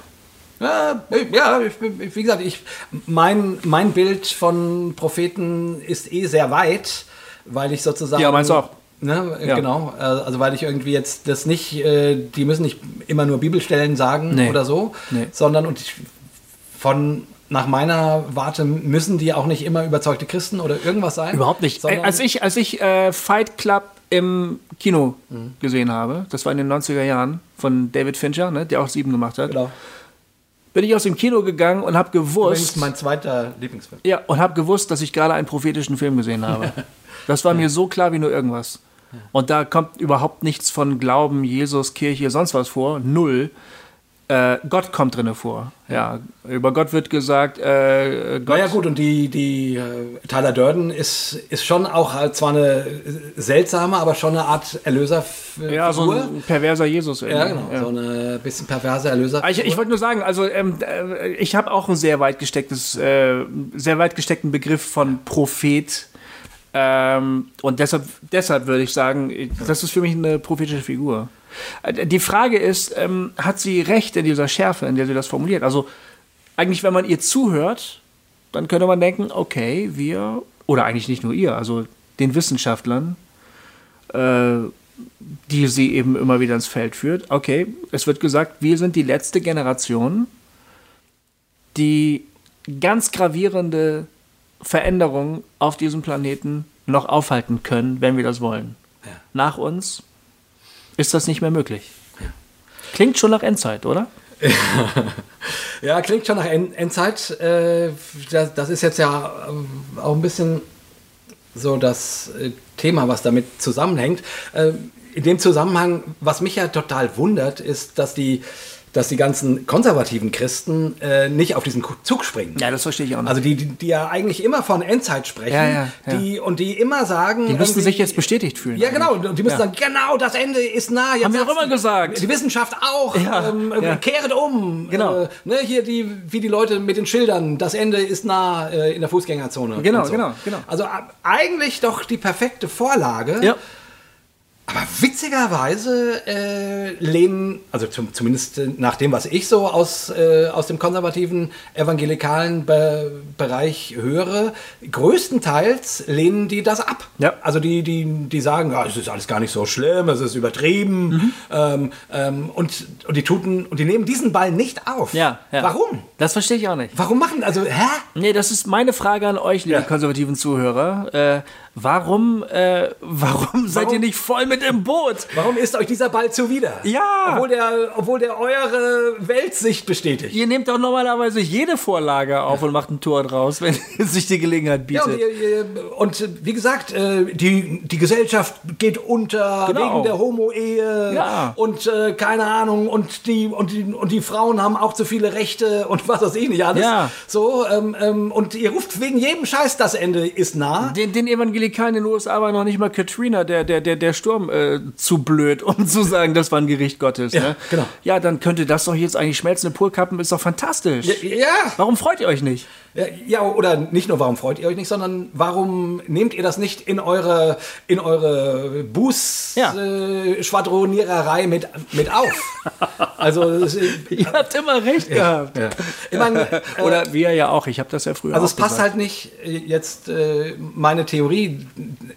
Ja, ja ich, wie gesagt, ich, mein, mein Bild von Propheten ist eh sehr weit, weil ich sozusagen. Ja, meins auch. Ne, Ja. Genau, äh, also weil ich irgendwie jetzt das nicht, äh, die müssen nicht immer nur Bibelstellen sagen Nee. oder so, Nee. sondern und ich, von nach meiner Warte müssen die auch nicht immer überzeugte Christen oder irgendwas sein. Überhaupt nicht. Als ich, als ich äh, Fight Club im Kino gesehen habe, das war in den 90er Jahren von David Fincher, ne, der auch sieben gemacht hat, genau. bin ich aus dem Kino gegangen und habe Übrigens gewusst, mein zweiter Lieblingsfilm. ja, und habe gewusst, dass ich gerade einen prophetischen Film gesehen habe. Das war mir so klar wie nur irgendwas. Und da kommt überhaupt nichts von Glauben, Jesus, Kirche, sonst was vor. Null. Äh, Gott kommt drinne vor. Ja, über Gott wird gesagt, äh, Gott. Naja gut, und die, die äh, Tyler Durden ist, ist schon auch halt zwar eine äh, seltsame, aber schon eine Art Erlöserfigur. ja, so ein perverser Jesus. ja, irgendwie. genau. So eine bisschen perverse Erlöser. Ich, ich wollte nur sagen, also ähm, äh, ich habe auch einen sehr weit gestecktes, äh, sehr weit gesteckten Begriff von Prophet. Ähm, und deshalb, deshalb würde ich sagen, das ist für mich eine prophetische Figur. Äh, Die Frage ist, ähm, hat sie recht in dieser Schärfe, in der sie das formuliert? Also eigentlich, wenn man ihr zuhört, dann könnte man denken, okay, wir, oder eigentlich nicht nur ihr, also den Wissenschaftlern, äh, die sie eben immer wieder ins Feld führt. Okay, es wird gesagt, wir sind die letzte Generation, die ganz gravierende Veränderungen auf diesem Planeten noch aufhalten können, wenn wir das wollen. Ja. Nach uns ist das nicht mehr möglich. Klingt schon nach Endzeit, oder? Ja, klingt schon nach End Endzeit. Äh, das, das ist jetzt ja ähm, auch ein bisschen so das äh, Thema, was damit zusammenhängt. Äh, in dem Zusammenhang, was mich ja total wundert, ist, dass die dass die ganzen konservativen Christen äh, nicht auf diesen Zug springen. Ja, das verstehe ich auch nicht. Also die, die, die ja eigentlich immer von Endzeit sprechen, Ja, ja, ja. die und die immer sagen, Die müssten sich jetzt bestätigt fühlen. ja, genau. Und die müssen sagen, genau, das Ende ist nah. Jetzt Haben wir auch immer gesagt. Die Wissenschaft auch. Ähm. Kehret um. Genau. Äh, ne, hier die, wie die Leute mit den Schildern, das Ende ist nah äh, in der Fußgängerzone. Genau, so. genau, genau. Also äh, eigentlich doch die perfekte Vorlage. Ja. Aber witzigerweise äh, lehnen, also zum, zumindest nach dem, was ich so aus, äh, aus dem konservativen evangelikalen Be Bereich höre, größtenteils lehnen die das ab. Ja. Also die, die, die sagen, ja, es ist alles gar nicht so schlimm, es ist übertrieben. Mhm. Ähm, ähm, und, und, die tuten, und die nehmen diesen Ball nicht auf. Ja, ja. Warum? Das verstehe ich auch nicht. Warum machen, also, hä? Nee, das ist meine Frage an euch, liebe konservativen Zuhörer. Äh, warum, äh, warum seid ihr nicht voll mit im Boot? Warum ist euch dieser Ball zuwider? Ja. Obwohl der, obwohl der eure Weltsicht bestätigt. Ihr nehmt doch normalerweise jede Vorlage auf und macht ein Tor draus, wenn sich die Gelegenheit Ja, und, bietet. ihr, ihr, und wie gesagt, äh, die, die Gesellschaft geht unter Genau. wegen der Homo-Ehe Ja. und äh, keine Ahnung und die, und, die, und die Frauen haben auch zu viele Rechte und was weiß ich nicht alles. Ja. So, ähm, ähm, und ihr ruft wegen jedem Scheiß, das Ende ist nah. Den, den Evangelikalen in den USA war noch nicht mal Katrina, der, der, der, der Sturm, äh, zu blöd, um zu sagen, das war ein Gericht Gottes. Ja, ne? genau. Ja, dann könnte das doch jetzt eigentlich schmelzende Purkappen, ist doch fantastisch. Ja, Warum freut ihr euch nicht? Ja, ja, oder nicht nur, warum freut ihr euch nicht, sondern warum nehmt ihr das nicht in eure, in eure Ja. Buß-Schwadroniererei mit, mit auf? Also, Ihr habt immer recht gehabt. ja. ich meine, äh, Oder wir ja auch, ich habe das ja früher also es passt gesagt. halt nicht äh, jetzt äh, meine Theorie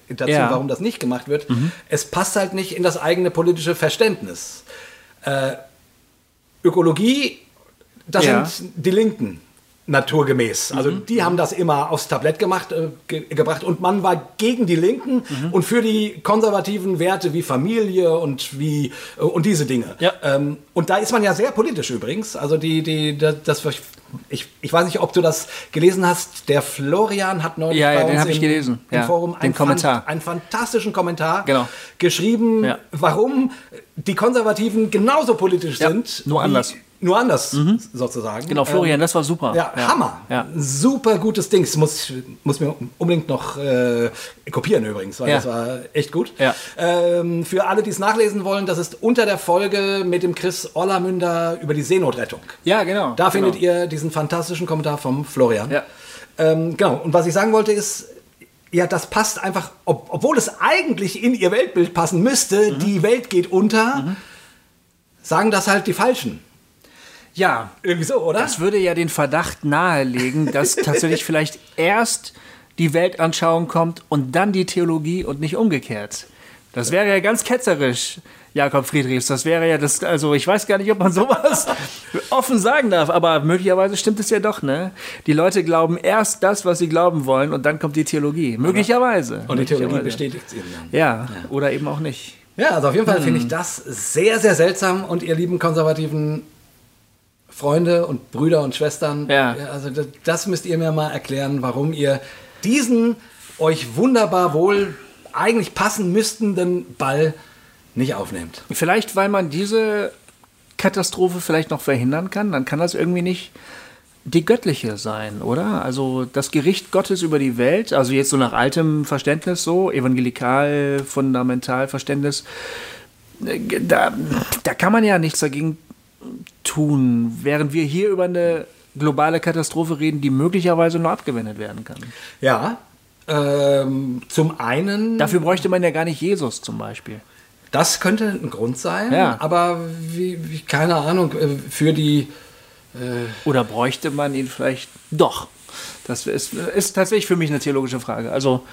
dazu, Ja. warum das nicht gemacht wird. Es passt halt nicht in das eigene politische Verständnis. Äh, Ökologie, das Ja. sind die Linken naturgemäß. Also die haben das immer aufs Tablett gemacht, äh, ge gebracht und man war gegen die Linken und für die konservativen Werte wie Familie und wie äh, und diese Dinge. Ja. Ähm, und da ist man ja sehr politisch übrigens. Also die, die, das, das ich, ich weiß nicht, ob du das gelesen hast. Der Florian hat neulich Ja, ja, bei den uns hab ich im, gelesen. im Ja, Forum einen, Kommentar. Fan, einen fantastischen Kommentar Genau. geschrieben, Ja. warum die Konservativen genauso politisch Ja, sind. nur wie- anders. Nur anders, sozusagen. Genau, Florian, das war super. Ja, Hammer. Ja. Super gutes Ding. Das muss, muss mir unbedingt noch äh, kopieren übrigens, weil Ja. das war echt gut. Ja. Ähm, für alle, die es nachlesen wollen, das ist unter der Folge mit dem Chris Ollermünder über die Seenotrettung. Ja, genau. Da genau. findet ihr diesen fantastischen Kommentar vom Florian. Ja. Ähm, genau, und was ich sagen wollte ist, ja, das passt einfach, ob, obwohl es eigentlich in ihr Weltbild passen müsste, Mhm. die Welt geht unter, sagen das halt die Falschen. Ja, Irgendwie so, oder? das würde ja den Verdacht nahelegen, dass tatsächlich vielleicht erst die Weltanschauung kommt und dann die Theologie und nicht umgekehrt. Das wäre ja ganz ketzerisch, Jakob Friedrichs. Das wäre ja das, also ich weiß gar nicht, ob man sowas offen sagen darf, aber möglicherweise stimmt es ja doch, ne? Die Leute glauben erst das, was sie glauben wollen und dann kommt die Theologie. Möglicherweise. und die Theologie bestätigt es ihnen dann. Ja, oder eben auch nicht. Ja, also auf jeden Fall Hm. finde ich das sehr, sehr seltsam und ihr lieben konservativen Freunde und Brüder und Schwestern, Ja. also das, das müsst ihr mir mal erklären, warum ihr diesen euch wunderbar wohl eigentlich passen müsstenden Ball nicht aufnehmt. Vielleicht, weil man diese Katastrophe vielleicht noch verhindern kann, dann kann das irgendwie nicht die göttliche sein, oder? Also das Gericht Gottes über die Welt, also jetzt so nach altem Verständnis so, evangelikal, fundamental Verständnis, äh, da, da kann man ja nichts dagegen tun, während wir hier über eine globale Katastrophe reden, die möglicherweise nur abgewendet werden kann. Ja, ähm, zum einen, Dafür bräuchte man ja gar nicht Jesus zum Beispiel. das könnte ein Grund sein, Ja. aber wie, wie, keine Ahnung, äh, für die Oder bräuchte man ihn vielleicht doch? Das ist, ist tatsächlich für mich eine theologische Frage. Also,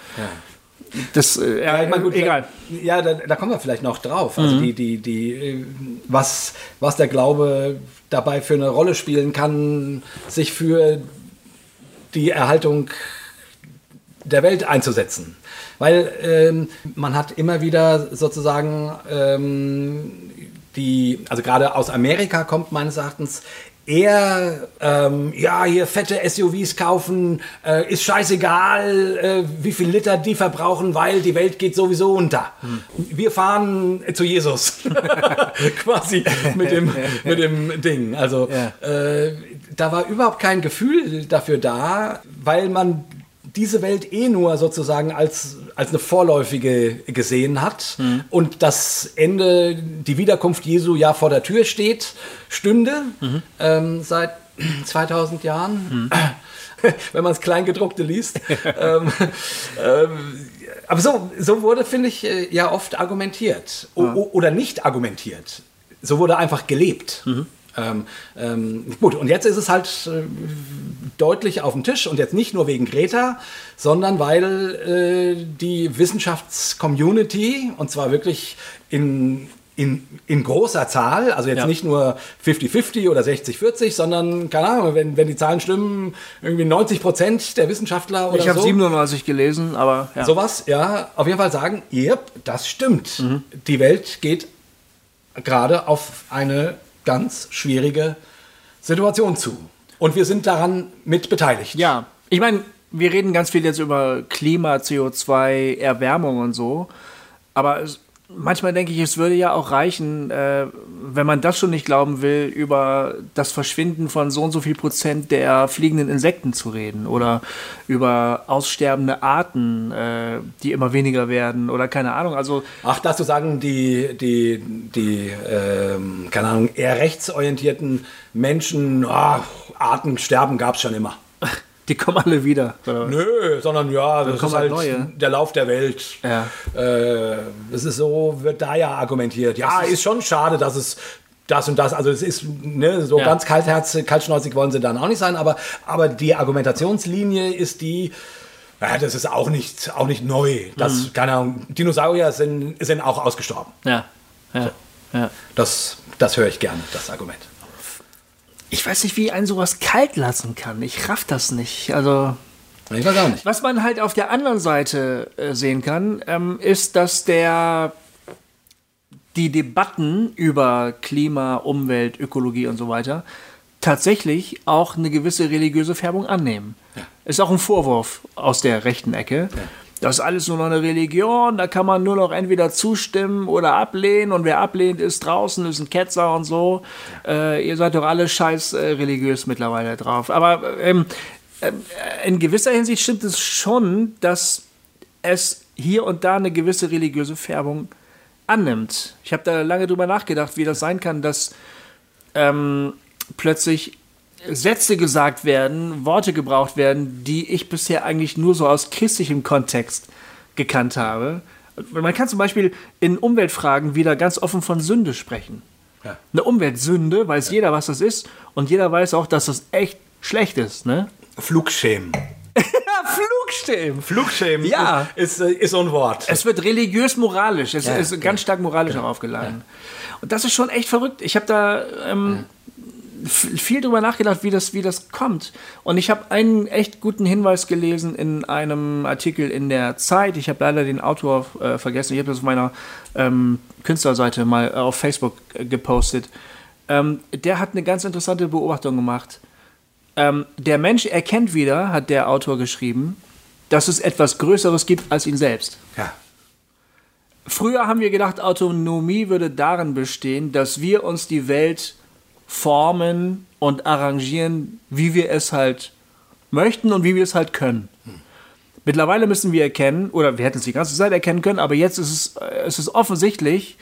das, äh, ja, ich gut, egal. Ja, da, da kommen wir vielleicht noch drauf. Also die, die, die, äh, was, was der Glaube dabei für eine Rolle spielen kann, sich für die Erhaltung der Welt einzusetzen. Weil ähm, man hat immer wieder sozusagen ähm, die, also gerade aus Amerika kommt meines Erachtens eher, ähm, ja, hier fette SUVs kaufen, äh, ist scheißegal, äh, wie viel Liter die verbrauchen, weil die Welt geht sowieso unter. Hm. Wir fahren zu Jesus. Quasi mit dem, mit dem Ding. Also ja. äh, da war überhaupt kein Gefühl dafür da, weil man diese Welt eh nur sozusagen als, als eine vorläufige gesehen hat mhm. und das Ende, die Wiederkunft Jesu ja vor der Tür steht, stünde mhm. ähm, seit 2000 Jahren. Mhm. Wenn man es Kleingedruckte liest. ähm, ähm, aber so, so wurde, finde ich, äh, ja oft argumentiert. O oder nicht argumentiert. So wurde einfach gelebt. Ähm, ähm, gut, und jetzt ist es halt äh, deutlich auf dem Tisch und jetzt nicht nur wegen Greta, sondern weil äh, die Wissenschaftscommunity, und zwar wirklich in, in, in großer Zahl, also jetzt ja. nicht nur 50-50 oder 60-40, sondern, keine Ahnung, wenn, wenn die Zahlen stimmen, irgendwie 90 Prozent der Wissenschaftler oder ich so. Ich habe 97 gelesen, aber ja. Sowas, ja, auf jeden Fall sagen, yep, das stimmt. Mhm. Die Welt geht gerade auf eine ganz schwierige Situation zu. Und wir sind daran mit beteiligt. Ja, ich meine, wir reden ganz viel jetzt über Klima, CO2, Erwärmung und so. Aber manchmal denke ich, es würde ja auch reichen, äh, wenn man das schon nicht glauben will, über das Verschwinden von so und so viel Prozent der fliegenden Insekten zu reden oder über aussterbende Arten, äh, die immer weniger werden oder keine Ahnung. Also Ach, dass du sagen, die, die, die ähm, keine Ahnung, eher rechtsorientierten Menschen, oh, Artensterben gab es schon immer. Die kommen alle wieder. Oder? Nö, sondern ja, das ist halt neue. der Lauf der Welt. Ja. Äh, das ist so, wird da ja argumentiert. Ja, ist, ist schon schade, dass es das und das. Also es ist ne, so ja. ganz kaltherzig, kaltschnäuzig wollen sie dann auch nicht sein, aber, aber die Argumentationslinie ist die. Ja, das ist auch nicht, auch nicht neu. Das, mhm. keine Ahnung, Dinosaurier sind, sind auch ausgestorben. Ja. ja. So. ja. Das, das höre ich gerne, das Argument ich weiß nicht, wie einen sowas kalt lassen kann. Ich raff das nicht. Also. Ich weiß auch nicht. Was man halt auf der anderen Seite äh, sehen kann, ähm, ist, dass der die Debatten über Klima, Umwelt, Ökologie und so weiter tatsächlich auch eine gewisse religiöse Färbung annehmen. Ja. Ist auch ein Vorwurf aus der rechten Ecke. Ja das ist alles nur noch eine Religion, da kann man nur noch entweder zustimmen oder ablehnen und wer ablehnt, ist draußen, ist ein Ketzer und so. Äh, ihr seid doch alle scheiß äh, religiös mittlerweile drauf. Aber ähm, äh, in gewisser Hinsicht stimmt es schon, dass es hier und da eine gewisse religiöse Färbung annimmt. Ich habe da lange drüber nachgedacht, wie das sein kann, dass ähm, plötzlich Sätze gesagt werden, Worte gebraucht werden, die ich bisher eigentlich nur so aus christlichem Kontext gekannt habe. Man kann zum Beispiel in Umweltfragen wieder ganz offen von Sünde sprechen. Ja. Eine Umweltsünde weiß ja. jeder, was das ist, und jeder weiß auch, dass das echt schlecht ist. Ne? Flugschämen. Flugschämen. Flugschämen ja. ist, ist, ist so ein Wort. Es wird religiös-moralisch. Es ja, ist ganz stark moralisch ja, aufgeladen. Und das ist schon echt verrückt. Ich habe da ähm, viel darüber nachgedacht, wie das, wie das kommt. Und ich habe einen echt guten Hinweis gelesen in einem Artikel in der Zeit. Ich habe leider den Autor äh, vergessen. Ich habe das auf meiner ähm, Künstlerseite mal äh, auf Facebook äh, gepostet. Ähm, der hat eine ganz interessante Beobachtung gemacht. Ähm, der Mensch erkennt wieder, hat der Autor geschrieben, dass es etwas Größeres gibt als ihn selbst. Ja. Früher haben wir gedacht, Autonomie würde darin bestehen, dass wir uns die Welt formen und arrangieren, wie wir es halt möchten und wie wir es halt können. Mittlerweile müssen wir erkennen, oder wir hätten es die ganze Zeit erkennen können, aber jetzt ist es, äh, es ist offensichtlich,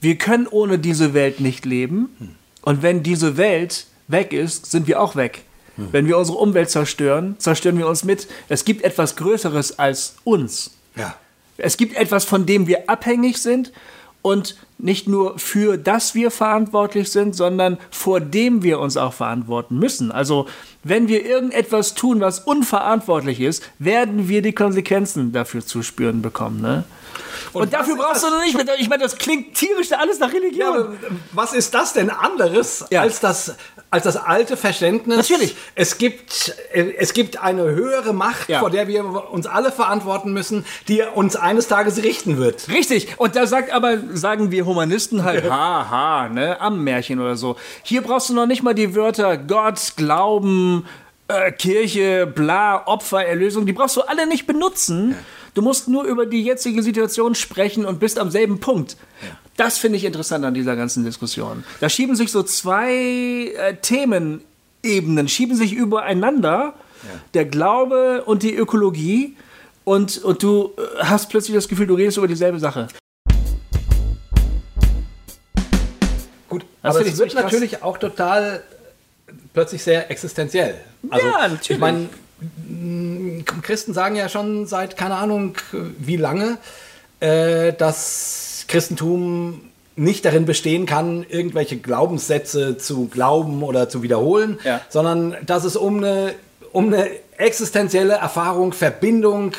wir können ohne diese Welt nicht leben. Und wenn diese Welt weg ist, sind wir auch weg. Wenn wir unsere Umwelt zerstören, zerstören wir uns mit. Es gibt etwas Größeres als uns. Ja. Es gibt etwas, von dem wir abhängig sind und nicht nur für das wir verantwortlich sind, sondern vor dem wir uns auch verantworten müssen. Also wenn wir irgendetwas tun, was unverantwortlich ist, werden wir die Konsequenzen dafür zu spüren bekommen. Ne? Und, und dafür brauchst du noch nicht, ich meine, das klingt tierisch alles nach Religion. Ja, was ist das denn anderes ja. als das als das alte Verständnis. Natürlich. Es gibt, äh, es gibt eine höhere Macht, Ja. vor der wir uns alle verantworten müssen, die uns eines Tages richten wird. Richtig. Und da sagt aber, sagen wir Humanisten halt, haha, ne, am Märchen oder so. Hier brauchst du noch nicht mal die Wörter Gott, Glauben, äh, Kirche, bla, Opfer, Erlösung. Die brauchst du alle nicht benutzen. Du musst nur über die jetzige Situation sprechen und bist am selben Punkt. Das finde ich interessant an dieser ganzen Diskussion. Da schieben sich so zwei äh, Themenebenen, schieben sich übereinander. Der Glaube und die Ökologie. Und, und du äh, hast plötzlich das Gefühl, du redest über dieselbe Sache. Gut, Das aber es wird natürlich auch total plötzlich sehr existenziell. Also, Ja, natürlich. Ich meine, Christen sagen ja schon seit keine Ahnung wie lange, äh, Christentum nicht darin bestehen kann, irgendwelche Glaubenssätze zu glauben oder zu wiederholen, Ja. sondern dass es um eine, um eine existenzielle Erfahrung, Verbindung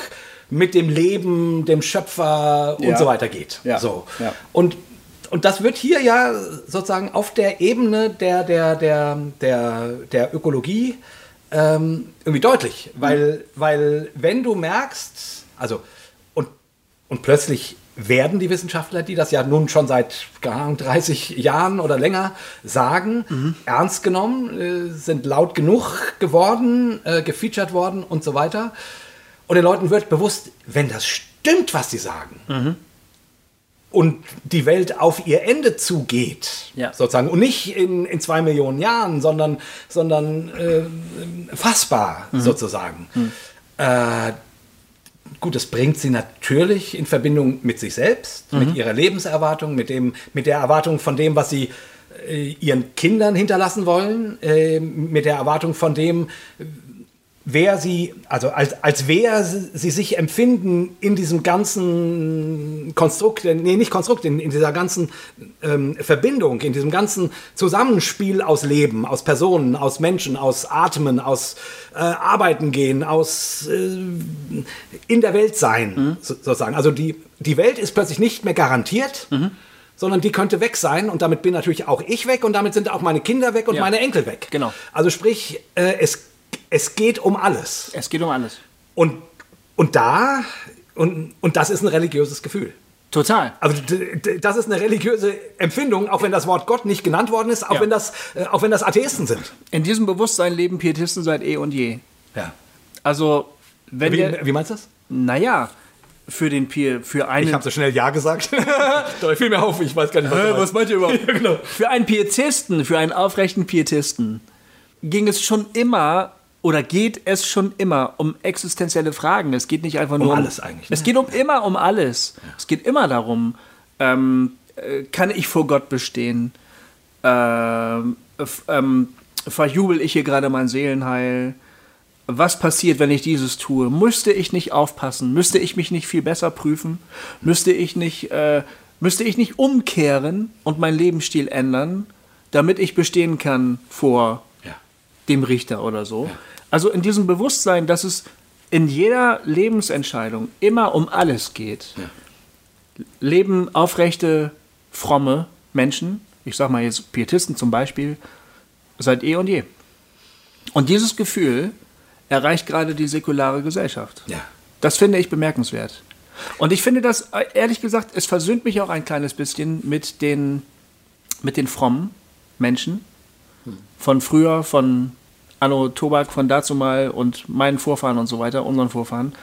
mit dem Leben, dem Schöpfer und Ja. so weiter geht. Ja. So. Und, und das wird hier ja sozusagen auf der Ebene der, der, der, der, der Ökologie ähm, irgendwie deutlich. Weil, weil wenn du merkst, also und, und plötzlich werden die Wissenschaftler, die das ja nun schon seit keine Ahnung, 30 Jahren oder länger sagen, ernst genommen, äh, sind laut genug geworden, äh, gefeatured worden und so weiter. Und den Leuten wird bewusst, wenn das stimmt, was sie sagen, und die Welt auf ihr Ende zugeht, Ja. sozusagen, und nicht in, in zwei Millionen Jahren, sondern, sondern äh, fassbar sozusagen. Äh, gut, das bringt sie natürlich in Verbindung mit sich selbst, mit ihrer Lebenserwartung, mit, dem, mit der Erwartung von dem, was sie äh, ihren Kindern hinterlassen wollen, äh, mit der Erwartung von dem, wer sie, also als, als wer sie sich empfinden in diesem ganzen Konstrukt, nee, nicht Konstrukt, in, in dieser ganzen ähm, Verbindung, in diesem ganzen Zusammenspiel aus Leben, aus Personen, aus Menschen, aus Atmen, aus äh, Arbeiten gehen, aus äh, in der Welt sein, so, sozusagen. Also die, die Welt ist plötzlich nicht mehr garantiert. Sondern die könnte weg sein und damit bin natürlich auch ich weg und damit sind auch meine Kinder weg und Ja. meine Enkel weg. Genau. Also sprich, äh, es, es geht um alles. Es geht um alles. Und, und da, und, und das ist ein religiöses Gefühl. Total. Also das ist eine religiöse Empfindung, auch wenn das Wort Gott nicht genannt worden ist, auch, Ja. wenn, das, äh, auch wenn das Atheisten sind. In diesem Bewusstsein leben Pietisten seit eh und je. Ja. Also, wenn Wie, der, wie meinst du das? naja, für den Pier, für einen, Ich habe so schnell Ja gesagt. Doch, fiel mir auf, ich weiß gar nicht, was, du meinst. meint ihr überhaupt? Ja, genau. Für einen Pietisten, für einen aufrechten Pietisten, ging es schon immer oder geht es schon immer um existenzielle Fragen. Es geht nicht einfach nur um alles eigentlich, ne? Es geht um immer um alles. Es geht immer darum, ähm, äh, kann ich vor Gott bestehen? Ähm, ähm, verjubel ich hier gerade mein Seelenheil? Was passiert, wenn ich dieses tue? Müsste ich nicht aufpassen? Müsste ich mich nicht viel besser prüfen? Müsste ich nicht, äh, müsste ich nicht umkehren und meinen Lebensstil ändern, damit ich bestehen kann vor Ja. dem Richter oder so? Also in diesem Bewusstsein, dass es in jeder Lebensentscheidung immer um alles geht. Leben aufrechte, fromme Menschen, ich sag mal jetzt Pietisten zum Beispiel, seit eh und je. Und dieses Gefühl erreicht gerade die säkulare Gesellschaft. Ja. Das finde ich bemerkenswert. Und ich finde das, ehrlich gesagt, es versöhnt mich auch ein kleines bisschen mit den, mit den frommen Menschen von früher, von Anno Tobak, von dazu mal und meinen Vorfahren und so weiter, unseren Vorfahren.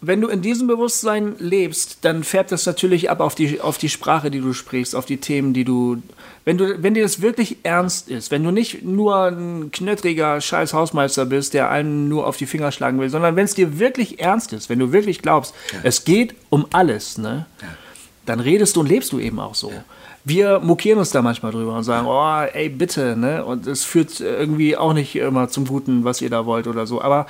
Wenn du in diesem Bewusstsein lebst, dann färbt das natürlich ab auf die, auf die Sprache, die du sprichst, auf die Themen, die du. Wenn, du, wenn dir das wirklich ernst ist, wenn du nicht nur ein knöttriger scheiß Hausmeister bist, der allen nur auf die Finger schlagen will, sondern wenn es dir wirklich ernst ist, wenn du wirklich glaubst, es geht um alles, ne? dann redest du und lebst du eben auch so. Wir mokieren uns da manchmal drüber und sagen, oh, ey, bitte, ne? Und es führt irgendwie auch nicht immer zum Guten, was ihr da wollt oder so. Aber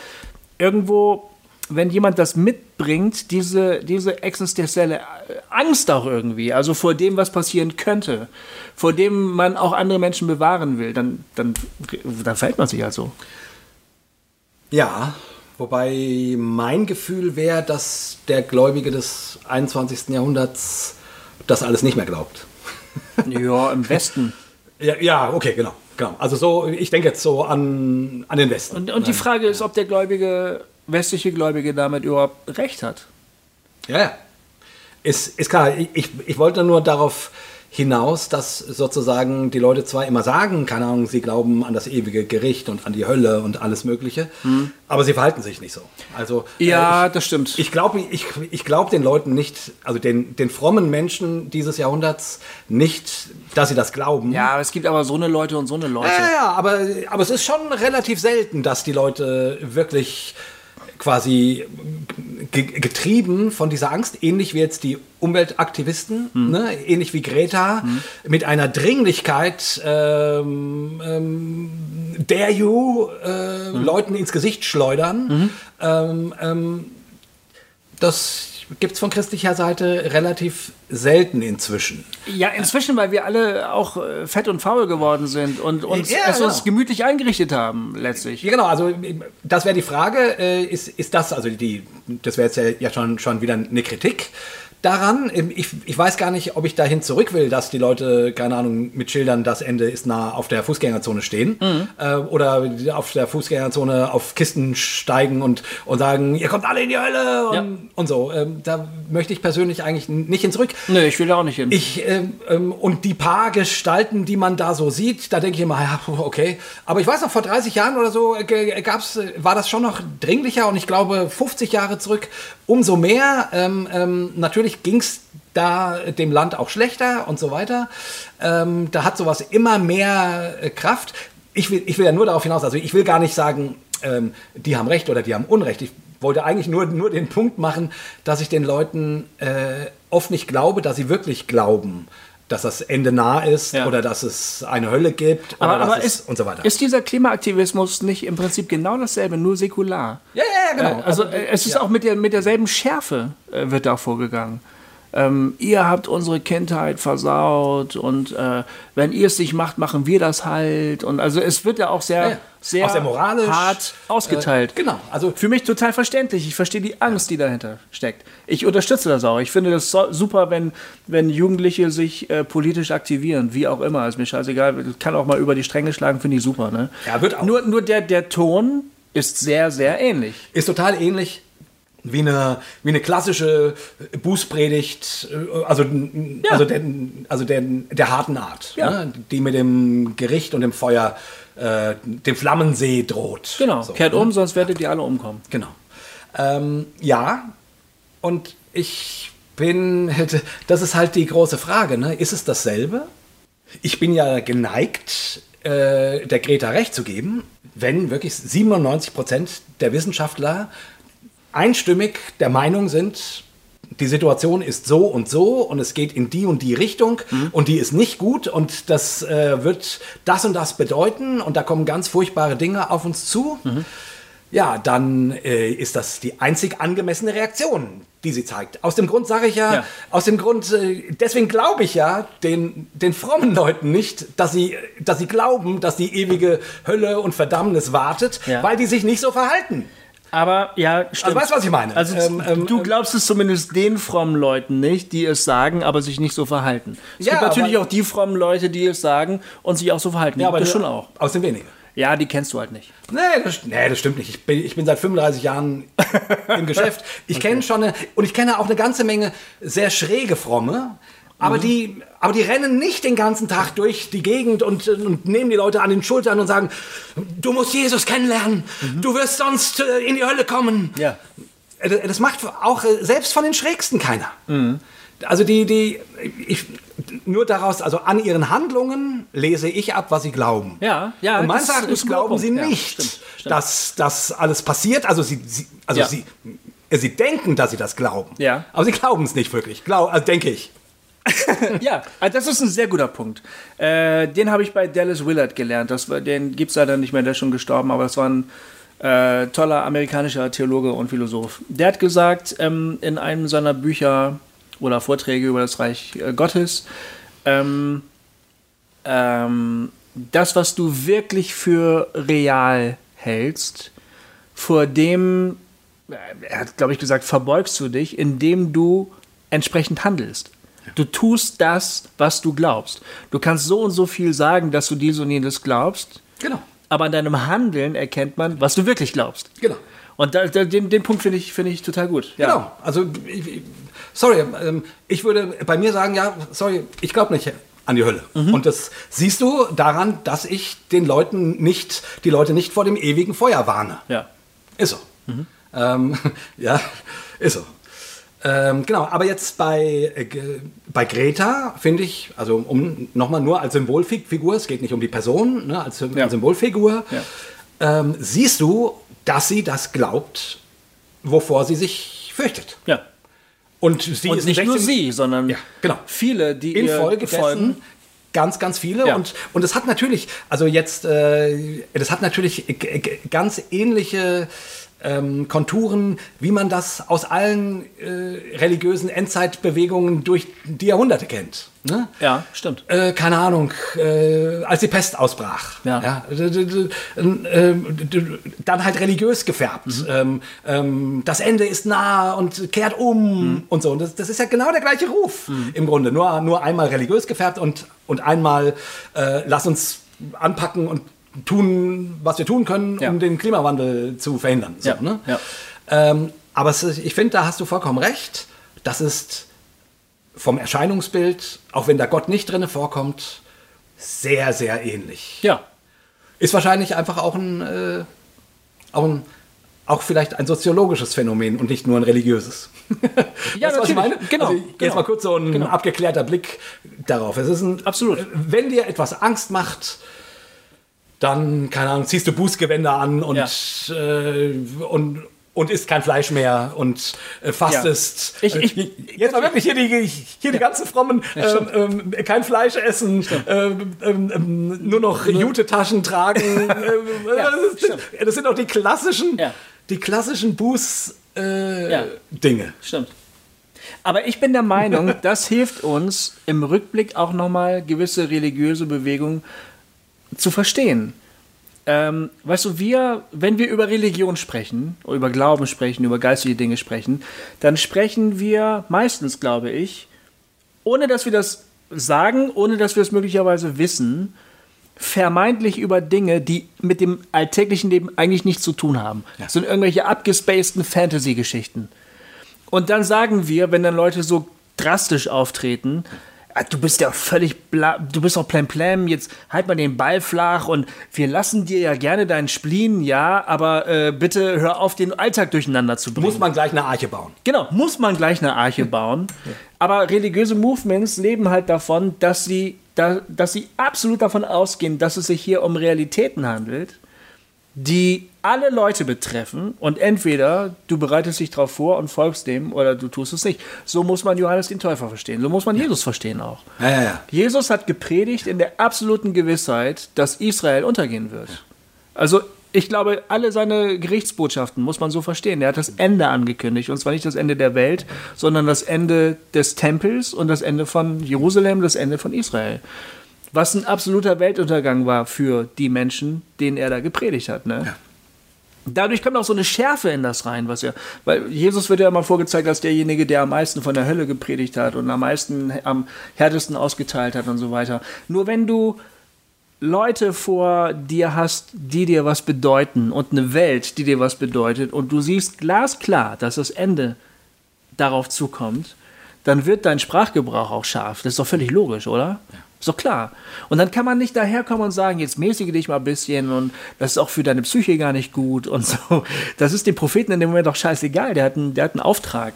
irgendwo, wenn jemand das mitbringt, diese, diese existenzielle Angst auch irgendwie, also vor dem, was passieren könnte, vor dem man auch andere Menschen bewahren will, dann, dann, dann verhält man sich halt so. Ja, wobei mein Gefühl wäre, dass der Gläubige des 21. Jahrhunderts das alles nicht mehr glaubt. Ja, im Westen. Ja, ja okay, genau. Genau. Also so, ich denke jetzt so an, an den Westen. Und, und die Frage ist, ob der Gläubige, westliche Gläubige damit überhaupt recht hat. Ja, ja. Ist, ist klar. Ich, ich wollte nur darauf hinaus, dass sozusagen die Leute zwar immer sagen, keine Ahnung, sie glauben an das ewige Gericht und an die Hölle und alles Mögliche, mhm. aber sie verhalten sich nicht so. Also ja, äh, ich, das stimmt. Ich glaube, ich, ich glaube den Leuten nicht, also den, den frommen Menschen dieses Jahrhunderts nicht, dass sie das glauben. Ja, es gibt aber so eine Leute und so eine Leute. Ja, ja, aber, aber es ist schon relativ selten, dass die Leute wirklich quasi getrieben von dieser Angst, ähnlich wie jetzt die Umweltaktivisten, mhm. ne, ähnlich wie Greta, mhm. mit einer Dringlichkeit ähm, ähm, dare you äh, mhm. Leuten ins Gesicht schleudern. Mhm. Ähm, ähm, das gibt es von christlicher Seite relativ selten inzwischen. Ja, inzwischen, weil wir alle auch äh, fett und faul geworden sind und uns, ja, es uns genau. gemütlich eingerichtet haben, letztlich. Ja, genau, also das wäre die Frage, äh, ist, ist das, also die, das wäre jetzt ja schon, schon wieder eine Kritik daran. Ich, ich weiß gar nicht, ob ich dahin zurück will, dass die Leute, keine Ahnung, mit Schildern, das Ende ist nah auf der Fußgängerzone stehen. Mhm. Äh, oder auf der Fußgängerzone auf Kisten steigen und, und sagen, ihr kommt alle in die Hölle und, ja. und so. Ähm, da möchte ich persönlich eigentlich nicht hin zurück. Nee, ich will da auch nicht hin. Ich, ähm, ähm, und die paar Gestalten, die man da so sieht, da denke ich immer, ja, okay. Aber ich weiß noch, vor 30 Jahren oder so gab's, war das schon noch dringlicher und ich glaube, 50 Jahre zurück umso mehr. Ähm, ähm, natürlich ging es da dem Land auch schlechter und so weiter. Ähm, da hat sowas immer mehr äh, Kraft. Ich will, ich will ja nur darauf hinaus, also ich will gar nicht sagen, ähm, die haben Recht oder die haben Unrecht. Ich wollte eigentlich nur, nur den Punkt machen, dass ich den Leuten äh, oft nicht glaube, dass sie wirklich glauben dass das Ende nah ist ja. oder dass es eine Hölle gibt aber, aber ist, und so weiter. Ist dieser Klimaaktivismus nicht im Prinzip genau dasselbe, nur säkular? Ja, ja, ja genau. Äh, also, also äh, es ist ja. auch mit, der, mit derselben Schärfe äh, wird da vorgegangen. Ähm, ihr habt unsere Kindheit versaut und äh, wenn ihr es nicht macht, machen wir das halt. Und also es wird ja auch sehr, ja, sehr, sehr hart ausgeteilt. Äh, genau. Also für mich total verständlich. Ich verstehe die Angst, die dahinter steckt. Ich unterstütze das auch. Ich finde das so, super, wenn, wenn Jugendliche sich äh, politisch aktivieren, wie auch immer. Ist mir scheißegal. Kann auch mal über die Stränge schlagen, finde ich super. Ne? Ja, wird auch. Nur, nur der, der Ton ist sehr, sehr ähnlich. Ist total ähnlich wie eine, wie eine klassische Bußpredigt, äh, also, ja. also, der, also der, der harten Art, ja. ne? die mit dem Gericht und dem Feuer äh, dem Flammensee droht. Genau, so, kehrt ne? um, sonst werdet ihr alle umkommen. Genau. Ähm, ja, und ich bin, das ist halt die große Frage, ne? ist es dasselbe? Ich bin ja geneigt, äh, der Greta recht zu geben, wenn wirklich 97 Prozent der Wissenschaftler einstimmig der Meinung sind, die Situation ist so und so und es geht in die und die Richtung mhm. und die ist nicht gut und das äh, wird das und das bedeuten und da kommen ganz furchtbare Dinge auf uns zu. Mhm. Ja, dann äh, ist das die einzig angemessene Reaktion, die sie zeigt. Aus dem Grund sage ich ja, ja, aus dem Grund, äh, deswegen glaube ich ja den, den frommen Leuten nicht, dass sie, dass sie glauben, dass die ewige Hölle und Verdammnis wartet, ja. weil die sich nicht so verhalten. Aber ja, stimmt. Also weißt du, was ich meine? Also ähm, ähm, du glaubst es zumindest den frommen Leuten nicht, die es sagen, aber sich nicht so verhalten. Es ja, gibt natürlich auch die frommen Leute, die es sagen und sich auch so verhalten. Ja, aber das schon auch. Aus den wenigen. Ja, die kennst du halt nicht. Nee, das, nee, das stimmt nicht. Ich bin, ich bin seit 35 Jahren im Geschäft. Ich okay. kenne schon eine, und ich kenne auch eine ganze Menge sehr schräge Fromme, aber, mhm. die, aber die rennen nicht den ganzen Tag durch die Gegend und, und nehmen die Leute an den Schultern und sagen, du musst Jesus kennenlernen, mhm. du wirst sonst äh, in die Hölle kommen. Ja. Äh, das macht auch äh, selbst von den Schrägsten keiner. Mhm. Also die, die, ich, nur daraus, also an ihren Handlungen lese ich ab, was sie glauben. Ja, ja. Und meines Erachtens glauben sie nicht, ja, stimmt, stimmt. dass das alles passiert. Also sie, sie also ja. sie, sie denken, dass sie das glauben. Ja. Aber sie glauben es nicht wirklich. Glaub, also denke ich. ja, also das ist ein sehr guter Punkt. Äh, den habe ich bei Dallas Willard gelernt. Das den gibt es leider nicht mehr, der ist schon gestorben, aber das war ein äh, toller amerikanischer Theologe und Philosoph. Der hat gesagt ähm, in einem seiner Bücher oder Vorträge über das Reich äh, Gottes, ähm, ähm, das, was du wirklich für real hältst, vor dem, äh, er hat, glaube ich, gesagt, verbeugst du dich, indem du entsprechend handelst. Du tust das, was du glaubst. Du kannst so und so viel sagen, dass du dies und jenes glaubst, Genau. aber an deinem Handeln erkennt man, was du wirklich glaubst. Genau. Und da, da, den, den Punkt finde ich, finde ich total gut. Ja. Genau. Also, ich, sorry, ähm, ich würde bei mir sagen, ja, sorry, ich glaube nicht an die Hölle. Mhm. Und das siehst du daran, dass ich den Leuten nicht, die Leute nicht vor dem ewigen Feuer warne. Ja. Ist so. Ähm, ja, ist so. Ähm, genau, aber jetzt bei, äh, bei Greta finde ich, also um nochmal nur als Symbolfigur, es geht nicht um die Person, ne, als, Ja. Symbolfigur, ähm, siehst du, dass sie das glaubt, wovor sie sich fürchtet. ja. Und sie Und ist nicht nur 16 sie, sondern Ja, genau. viele, die in Folge folgen. ganz, ganz viele. Ja. Und, und es hat natürlich, also jetzt, äh, das hat natürlich ganz ähnliche ähm, Konturen, wie man das aus allen äh, religiösen Endzeitbewegungen durch die Jahrhunderte kennt. Ne? Ja, stimmt. Äh, keine Ahnung, äh, als die Pest ausbrach. Ja. d- äh, dann halt religiös gefärbt. Mhm. Ähm, ähm, das Ende ist nah und kehrt um Mhm. und so. Und das, das ist ja genau der gleiche Ruf im Grunde. Nur, nur einmal religiös gefärbt und, und einmal äh, lass uns anpacken und tun, was wir tun können, Ja. um den Klimawandel zu verhindern. So, Ja, ne? ja. Ähm, aber es ich finde, da hast du vollkommen recht. Das ist vom Erscheinungsbild, auch wenn da Gott nicht drinne vorkommt, sehr, sehr ähnlich. Ja. Ist wahrscheinlich einfach auch ein, äh, auch ein auch vielleicht ein soziologisches Phänomen und nicht nur ein religiöses. Ja, Weißt was ich meine? Genau, Also jetzt genau. mal kurz so ein Genau. abgeklärter Blick darauf. Es ist ein, Absolut. Wenn dir etwas Angst macht, dann, keine Ahnung, ziehst du Bußgewänder an und, Ja. äh, und, und isst kein Fleisch mehr und äh, fastest. Ich- ich- Äh, jetzt mal wirklich hier die, hier die ganzen frommen, ähm, ähm, kein Fleisch essen, ähm, ähm, ähm, nur noch Jute-Taschen tragen. Ja, das, stimmt. das sind doch die klassischen, Ja. die klassischen Buß-Dinge. Ja. Dinge. Stimmt. Aber ich bin der Meinung, das hilft uns im Rückblick auch nochmal gewisse religiöse Bewegungen zu verstehen. Ähm, weißt du, wir, wenn wir über Religion sprechen, über Glauben sprechen, über geistige Dinge sprechen, dann sprechen wir meistens, glaube ich, ohne dass wir das sagen, ohne dass wir es möglicherweise wissen, vermeintlich über Dinge, die mit dem alltäglichen Leben eigentlich nichts zu tun haben. Das sind irgendwelche abgespaceden Fantasy-Geschichten. Und dann sagen wir, wenn dann Leute so drastisch auftreten, "Ah, du bist ja völlig bla, du bist doch plemplem, jetzt halt mal den Ball flach und wir lassen dir ja gerne deinen Spleen, ja, aber äh, bitte hör auf, den Alltag durcheinander zu bringen. Muss man gleich eine Arche bauen. Genau, muss man gleich eine Arche bauen. Aber religiöse Movements leben halt davon, dass sie, da, dass sie absolut davon ausgehen, dass es sich hier um Realitäten handelt, die alle Leute betreffen. Und entweder du bereitest dich darauf vor und folgst dem oder du tust es nicht. So muss man Johannes den Täufer verstehen. So muss man Jesus verstehen auch. Ja, ja, ja. Jesus hat gepredigt in der absoluten Gewissheit, dass Israel untergehen wird. Also ich glaube, alle seine Gerichtsbotschaften muss man so verstehen. Er hat das Ende angekündigt. Und zwar nicht das Ende der Welt, sondern das Ende des Tempels und das Ende von Jerusalem, das Ende von Israel. Was ein absoluter Weltuntergang war für die Menschen, denen er da gepredigt hat. Ne? Dadurch kommt auch so eine Schärfe in das rein, was ja, weil Jesus wird ja immer vorgezeigt als derjenige, der am meisten von der Hölle gepredigt hat und am meisten, am härtesten ausgeteilt hat und so weiter. Nur wenn du Leute vor dir hast, die dir was bedeuten und eine Welt, die dir was bedeutet und du siehst glasklar, dass das Ende darauf zukommt, dann wird dein Sprachgebrauch auch scharf. Das ist doch völlig logisch, oder? Ist doch klar. Und dann kann man nicht daherkommen und sagen, jetzt mäßige dich mal ein bisschen und das ist auch für deine Psyche gar nicht gut und so. Das ist dem Propheten in dem Moment doch scheißegal. Der hat einen, der hat einen Auftrag.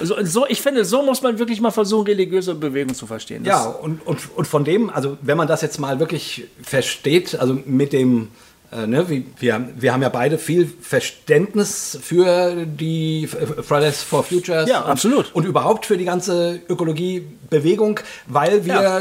Also, so, ich finde, so muss man wirklich mal versuchen, religiöse Bewegung zu verstehen. Das- Ja, und, und, und von dem, also wenn man das jetzt mal wirklich versteht, also mit dem, äh, ne, wie, wir, wir haben ja beide viel Verständnis für die Fridays for Futures. Ja, und, absolut. Und überhaupt für die ganze Ökologiebewegung, weil wir Ja.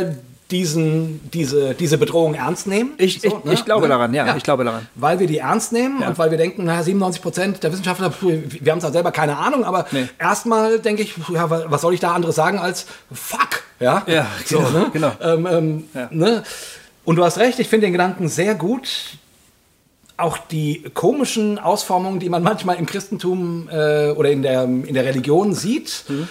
Diesen, diese, diese Bedrohung ernst nehmen. Ich- ich- ich glaube daran, ja, ich glaube daran. Weil wir die ernst nehmen Ja. und weil wir denken, naja, 97 Prozent der Wissenschaftler, wir haben zwar selber keine Ahnung, aber Nee. erstmal denke ich, ja, wa- was soll ich da anderes sagen als fuck, ja? Ja, so, genau, ne? genau. Ähm, ähm, Ja. ne? Und du hast recht, ich finde den Gedanken sehr gut. Auch die komischen Ausformungen, die man manchmal im Christentum äh, oder in der, in der Religion sieht, Mhm.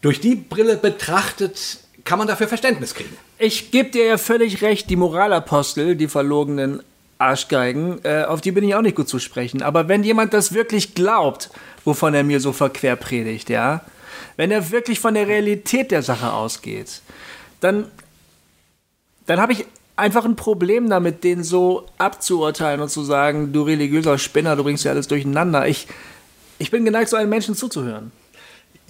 durch die Brille betrachtet, kann man dafür Verständnis kriegen. Ich gebe dir ja völlig recht, die Moralapostel, die verlogenen Arschgeigen, äh, auf die bin ich auch nicht gut zu sprechen. Aber wenn jemand das wirklich glaubt, wovon er mir so verquer predigt, ja, wenn er wirklich von der Realität der Sache ausgeht, dann, dann habe ich einfach ein Problem damit, den so abzuurteilen und zu sagen, du religiöser Spinner, du bringst ja alles durcheinander. Ich, ich bin geneigt, so einem Menschen zuzuhören.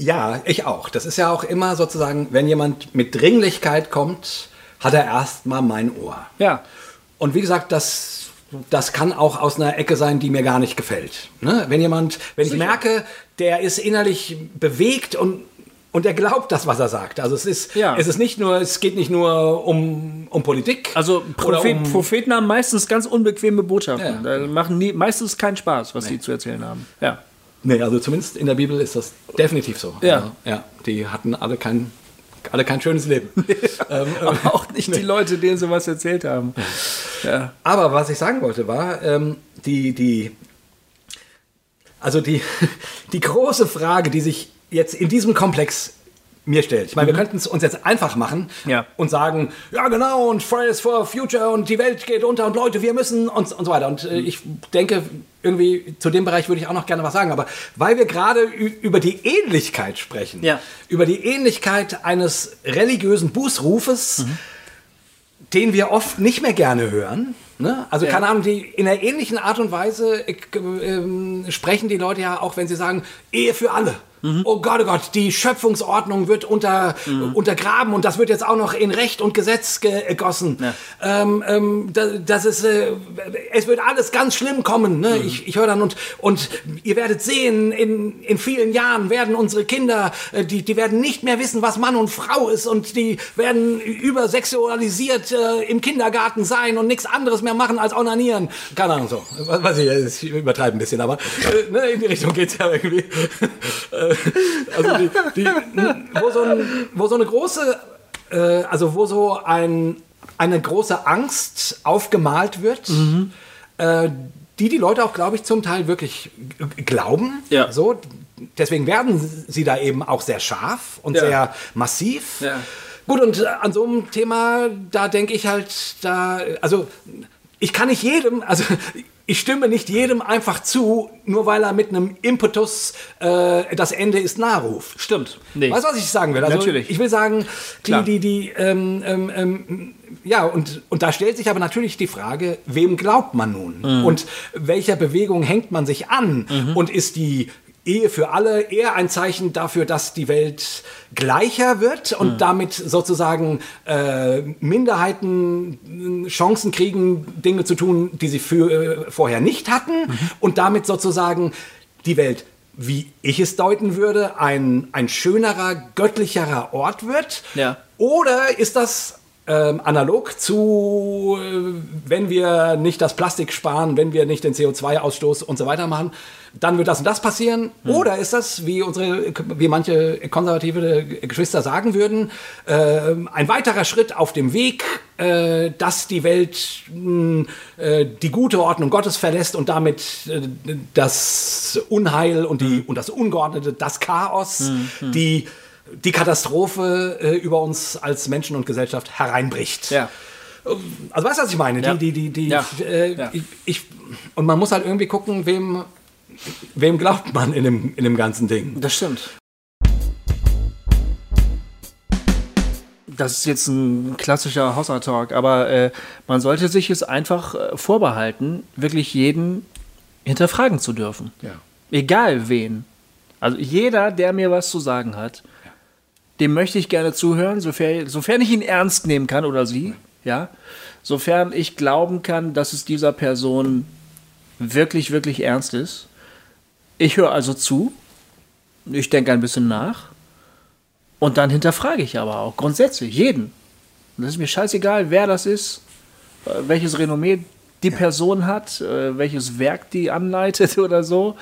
Ja, ich auch. Das ist ja auch immer sozusagen, wenn jemand mit Dringlichkeit kommt, hat er erstmal mein Ohr. Ja. Und wie gesagt, das, das kann auch aus einer Ecke sein, die mir gar nicht gefällt. Ne? Wenn jemand, wenn ich merke, der ist innerlich bewegt und und er glaubt das, was er sagt. Also es ist, Ja. es ist nicht nur, es geht nicht nur um, um Politik. Also Prophet, um- Propheten haben meistens ganz unbequeme Botschaften. Ja. Da machen nie, meistens keinen Spaß, was sie zu erzählen haben. Ja. Nee, also zumindest in der Bibel ist das definitiv so. Ja. ja die hatten alle kein, alle kein schönes Leben. ähm, Aber auch nicht die Leute, denen sie was erzählt haben. Ja. Aber was ich sagen wollte war, ähm, die, die, also die, die große Frage, die sich jetzt in diesem Komplex mir stellt. Ich meine, wir könnten es uns jetzt einfach machen Mhm. Ja. und sagen, ja genau, und Fridays for Future und die Welt geht unter und Leute, wir müssen und, und so weiter. Und Mhm. äh, ich denke, irgendwie zu dem Bereich würde ich auch noch gerne was sagen. Aber weil wir gerade über die Ähnlichkeit sprechen, Ja. über die Ähnlichkeit eines religiösen Bußrufes, Mhm. den wir oft nicht mehr gerne hören. Ne? Also Ja. keine Ahnung, die in einer ähnlichen Art und Weise äh, ähm, sprechen die Leute ja auch, wenn sie sagen, Ehe für alle. Mhm. Oh Gott, oh Gott, die Schöpfungsordnung wird unter, untergraben und das wird jetzt auch noch in Recht und Gesetz gegossen. Ja. Ähm, ähm, da- das ist, äh, es wird alles ganz schlimm kommen. Ne? Ich, ich höre dann und, und ihr werdet sehen, in, in vielen Jahren werden unsere Kinder, äh, die, die werden nicht mehr wissen, was Mann und Frau ist und die werden übersexualisiert äh, im Kindergarten sein und nichts anderes mehr machen als onanieren. Keine Ahnung so. Was weiß ich, ich übertreibe ein bisschen, aber äh, ne, in die Richtung geht's ja irgendwie. Also die, die, wo, so ein, wo so eine große, äh, also wo so ein, eine große Angst aufgemalt wird, äh, die die Leute auch, glaube ich, zum Teil wirklich glauben. Ja. So, deswegen werden sie da eben auch sehr scharf und Ja. sehr massiv. Ja. Gut, und an so einem Thema, da denke ich halt, da, also ich kann nicht jedem, also ich stimme nicht jedem einfach zu, nur weil er mit einem Impetus äh, das Ende ist Nahruf. Stimmt. Nee. Weißt du, was ich sagen will? Also Natürlich. Ich will sagen, die, Klar. die, die, ähm, ähm, ähm, ja, und, und da stellt sich aber natürlich die Frage, wem glaubt man nun? Mhm. Und welcher Bewegung hängt man sich an? Und ist die Ehe für alle eher ein Zeichen dafür, dass die Welt gleicher wird und Mhm. damit sozusagen äh, Minderheiten Chancen kriegen, Dinge zu tun, die sie für, äh, vorher nicht hatten Mhm. und damit sozusagen die Welt wie ich es deuten würde, ein, ein schönerer, göttlicherer Ort wird? Ja. Oder ist das ähm, analog zu, äh, wenn wir nicht das Plastik sparen, wenn wir nicht den CO2-Ausstoß und so weiter machen, dann wird das und das passieren? Oder ist das, wie unsere, wie manche konservative Geschwister sagen würden, äh, ein weiterer Schritt auf dem Weg, äh, dass die Welt äh, die gute Ordnung Gottes verlässt und damit äh, das Unheil und, die, und das Ungeordnete, das Chaos, die die Katastrophe äh, über uns als Menschen und Gesellschaft hereinbricht. Ja. Also weißt du, was ich meine? Ja. Die, die, die, Ja. Äh, Ja. Ich, ich, und man muss halt irgendwie gucken, wem, wem glaubt man in dem, in dem ganzen Ding. Das stimmt. Das ist jetzt ein klassischer Hausart-Talk, aber äh, man sollte sich es einfach äh, vorbehalten, wirklich jeden hinterfragen zu dürfen. Ja. Egal wen. Also jeder, der mir was zu sagen hat, dem möchte ich gerne zuhören, sofern, sofern ich ihn ernst nehmen kann oder sie, ja. Sofern ich glauben kann, dass es dieser Person wirklich, wirklich ernst ist. Ich höre also zu, ich denke ein bisschen nach und dann hinterfrage ich aber auch grundsätzlich jeden. Und das ist mir scheißegal, wer das ist, äh, welches Renommee die Person hat, äh, welches Werk die anleitet oder so.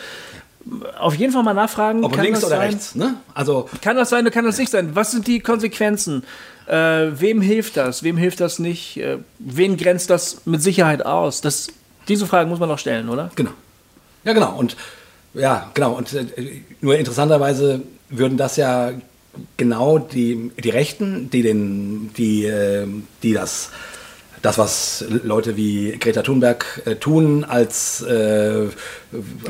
Auf jeden Fall mal nachfragen. Ob links oder sein? rechts, ne? Also, Kann das sein oder kann das nicht sein? Was sind die Konsequenzen? Äh, wem hilft das? Wem hilft das nicht? Äh, wen grenzt das mit Sicherheit aus? Das, diese Fragen muss man noch stellen, oder? genau. Ja, genau. Und ja, genau. Und äh, nur interessanterweise würden das ja genau die, die Rechten, die, den, die, äh, die das, das, was Leute wie Greta Thunberg äh, tun, als äh,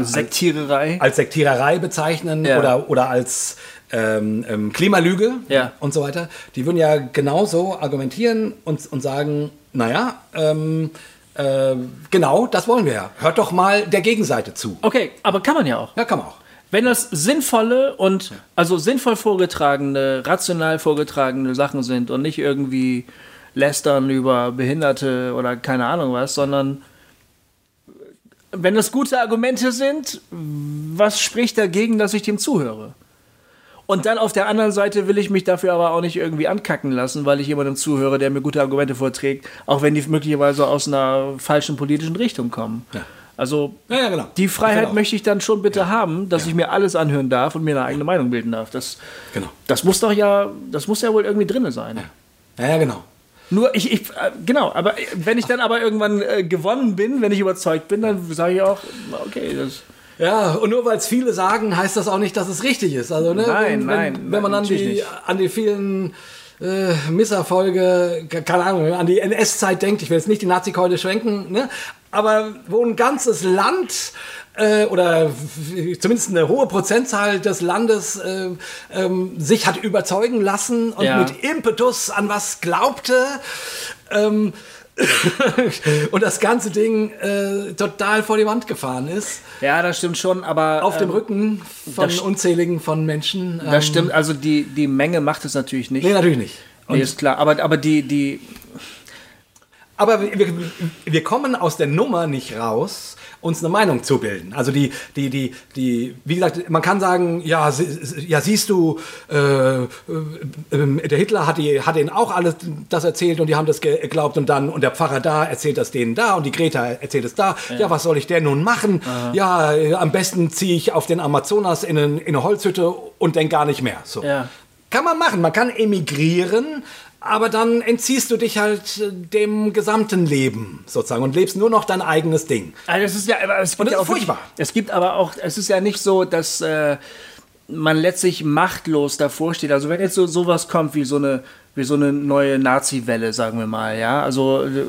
Sektiererei. als Sektiererei bezeichnen Ja. oder, oder als ähm, ähm, Klimalüge Ja. und so weiter. Die würden ja genauso argumentieren und, und sagen, naja, ähm, äh, genau, das wollen wir ja. Hört doch mal der Gegenseite zu. Okay, aber kann man ja auch. Ja, kann man auch. Wenn das sinnvolle und also sinnvoll vorgetragene, rational vorgetragene Sachen sind und nicht irgendwie lästern über Behinderte oder keine Ahnung was, sondern wenn das gute Argumente sind, was spricht dagegen, dass ich dem zuhöre? Und dann auf der anderen Seite will ich mich dafür aber auch nicht irgendwie ankacken lassen, weil ich jemandem zuhöre, der mir gute Argumente vorträgt, auch wenn die möglicherweise aus einer falschen politischen Richtung kommen. Ja. Also Ja, ja, genau. die Freiheit Genau. möchte ich dann schon bitte haben, dass ich mir alles anhören darf und mir eine eigene Meinung bilden darf. Das, Genau. das muss doch ja, das muss ja wohl irgendwie drin sein. Ja, ja, genau. Nur ich, ich äh, genau, aber wenn ich dann aber irgendwann äh, gewonnen bin, wenn ich überzeugt bin, dann sage ich auch, okay, das. Ja, und nur weil es viele sagen, heißt das auch nicht, dass es richtig ist. Also, ne, Nein, wenn, nein, wenn, wenn man an natürlich die, nicht. an die vielen äh, Misserfolge, ke- keine Ahnung, an die NS-Zeit denkt, ich will jetzt nicht die Nazi-Keule schwenken, ne, aber wo ein ganzes Land äh, oder zumindest eine hohe Prozentzahl des Landes äh, ähm, sich hat überzeugen lassen und Ja. mit Impetus an was glaubte. Ähm, und das ganze Ding äh, total vor die Wand gefahren ist. Ja, das stimmt schon, aber Auf dem ähm, Rücken von unzähligen von Menschen. Das stimmt, also die, die Menge macht es natürlich nicht. Nee, natürlich nicht. Nee, ist klar. Aber, aber die, die, Aber wir, wir kommen aus der Nummer nicht raus, uns eine Meinung zu bilden. Also die, die, die, die, wie gesagt, man kann sagen, ja, sie- ja siehst du, äh, äh, der Hitler hat, die, hat denen auch alles das erzählt und die haben das ge- geglaubt und dann, und der Pfarrer da erzählt das denen da und die Greta erzählt es da. Ja, was soll ich denn nun machen? Ja, äh, am besten ziehe ich auf den Amazonas in, in eine Holzhütte und denk gar nicht mehr. So. Ja. Kann man machen, man kann emigrieren, aber dann entziehst du dich halt äh, dem gesamten Leben sozusagen und lebst nur noch dein eigenes Ding. Also es ist ja, es gibt Und das ja ist auch wirklich- furchtbar. Es gibt aber auch, es ist ja nicht so, dass äh, man letztlich machtlos davor steht. Also wenn jetzt so sowas kommt wie so eine wie so eine neue Nazi-Welle, sagen wir mal, ja, also äh,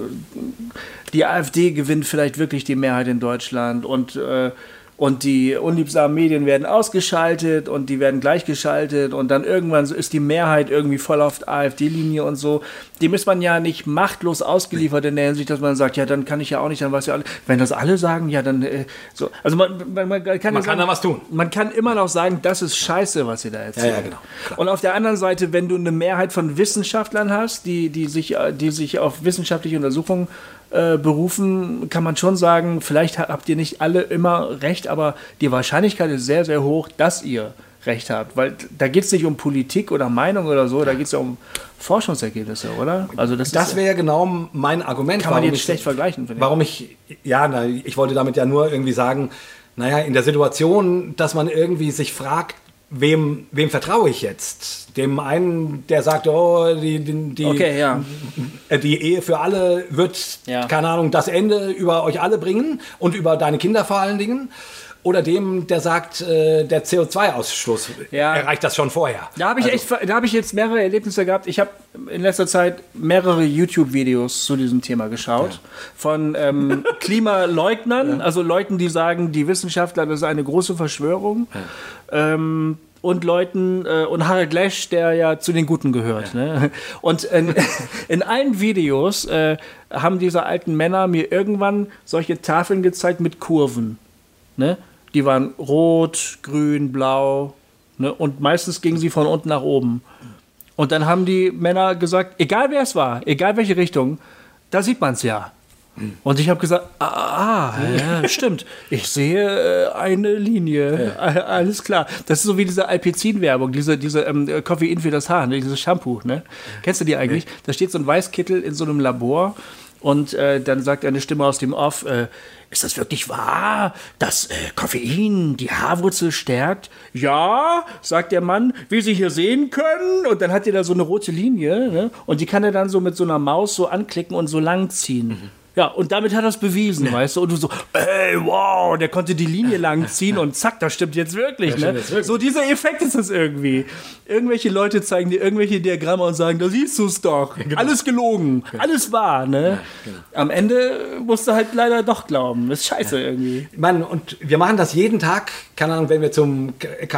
die AfD gewinnt vielleicht wirklich die Mehrheit in Deutschland und äh, und die unliebsamen Medien werden ausgeschaltet und die werden gleichgeschaltet und dann irgendwann so ist die Mehrheit irgendwie voll auf AfD-Linie und so. Dem ist man ja nicht machtlos ausgeliefert in der Hinsicht, dass man sagt, ja, dann kann ich ja auch nicht, dann weiß ja alle. Wenn das alle sagen, ja, dann äh, so. Also man, man, man kann, ja kann sagen, da was tun. Man kann immer noch sagen, das ist scheiße, was ihr da erzählt. Ja, ja, genau, klar. Und auf der anderen Seite, wenn du eine Mehrheit von Wissenschaftlern hast, die, die, sich, äh, die sich auf wissenschaftliche Untersuchungen äh, berufen, kann man schon sagen, vielleicht ha- habt ihr nicht alle immer recht, aber die Wahrscheinlichkeit ist sehr, sehr hoch, dass ihr recht habt. Weil da geht es nicht um Politik oder Meinung oder so, da geht es ja um Forschungsergebnisse, oder? Also das, Das wäre genau mein Argument. kann man warum jetzt schlecht vergleichen, finde ich. Warum ich, ja, na, ich wollte damit ja nur irgendwie sagen, naja, in der Situation, dass man irgendwie sich fragt, wem, wem vertraue ich jetzt? Dem einen, der sagt, oh, die, die, die, Okay, ja. äh, die Ehe für alle wird, Ja. keine Ahnung, das Ende über euch alle bringen und über deine Kinder vor allen Dingen. Oder dem, der sagt, äh, der CO2-Ausstoß Ja. erreicht das schon vorher. Da habe ich, Also, echt, da hab ich jetzt mehrere Erlebnisse gehabt. Ich habe in letzter Zeit mehrere YouTube-Videos zu diesem Thema geschaut. Von ähm, Klimaleugnern, also Leuten, die sagen, die Wissenschaftler, das ist eine große Verschwörung. Ähm, und Leuten, äh, und Harald Lesch, der ja zu den Guten gehört. Ne? Und in, in allen Videos äh, haben diese alten Männer mir irgendwann solche Tafeln gezeigt mit Kurven. Ne? Die waren rot, grün, blau. Ne? Und meistens gingen sie von unten nach oben. Und dann haben die Männer gesagt, egal wer es war, egal welche Richtung, da sieht man es ja. Und ich habe gesagt, ah, ah, ja, stimmt. Ich sehe äh, eine Linie. A- Alles klar. Das ist so wie diese Alpizin-Werbung, diese, diese ähm, Koffein für das Haar, ne? dieses Shampoo. Ne? Kennst du die eigentlich? Da steht so ein Weißkittel in so einem Labor und äh, dann sagt eine Stimme aus dem Off, äh, ist das wirklich wahr, dass äh, Koffein die Haarwurzel stärkt? Ja, sagt der Mann, wie Sie hier sehen können. Und dann hat er da so eine rote Linie ne? und die kann er dann so mit so einer Maus so anklicken und so lang ziehen. Ja, und damit hat er es bewiesen, weißt du? Und du so, ey, wow, der konnte die Linie lang ziehen und zack, das stimmt jetzt wirklich, ne? jetzt wirklich. So dieser Effekt ist es irgendwie. Irgendwelche Leute zeigen dir irgendwelche Diagramme und sagen, da siehst du es doch. Alles gelogen, alles wahr, ne? genau. Am Ende musst du halt leider doch glauben. Ist scheiße irgendwie. Mann, und wir machen das jeden Tag, keine Ahnung, wenn wir zum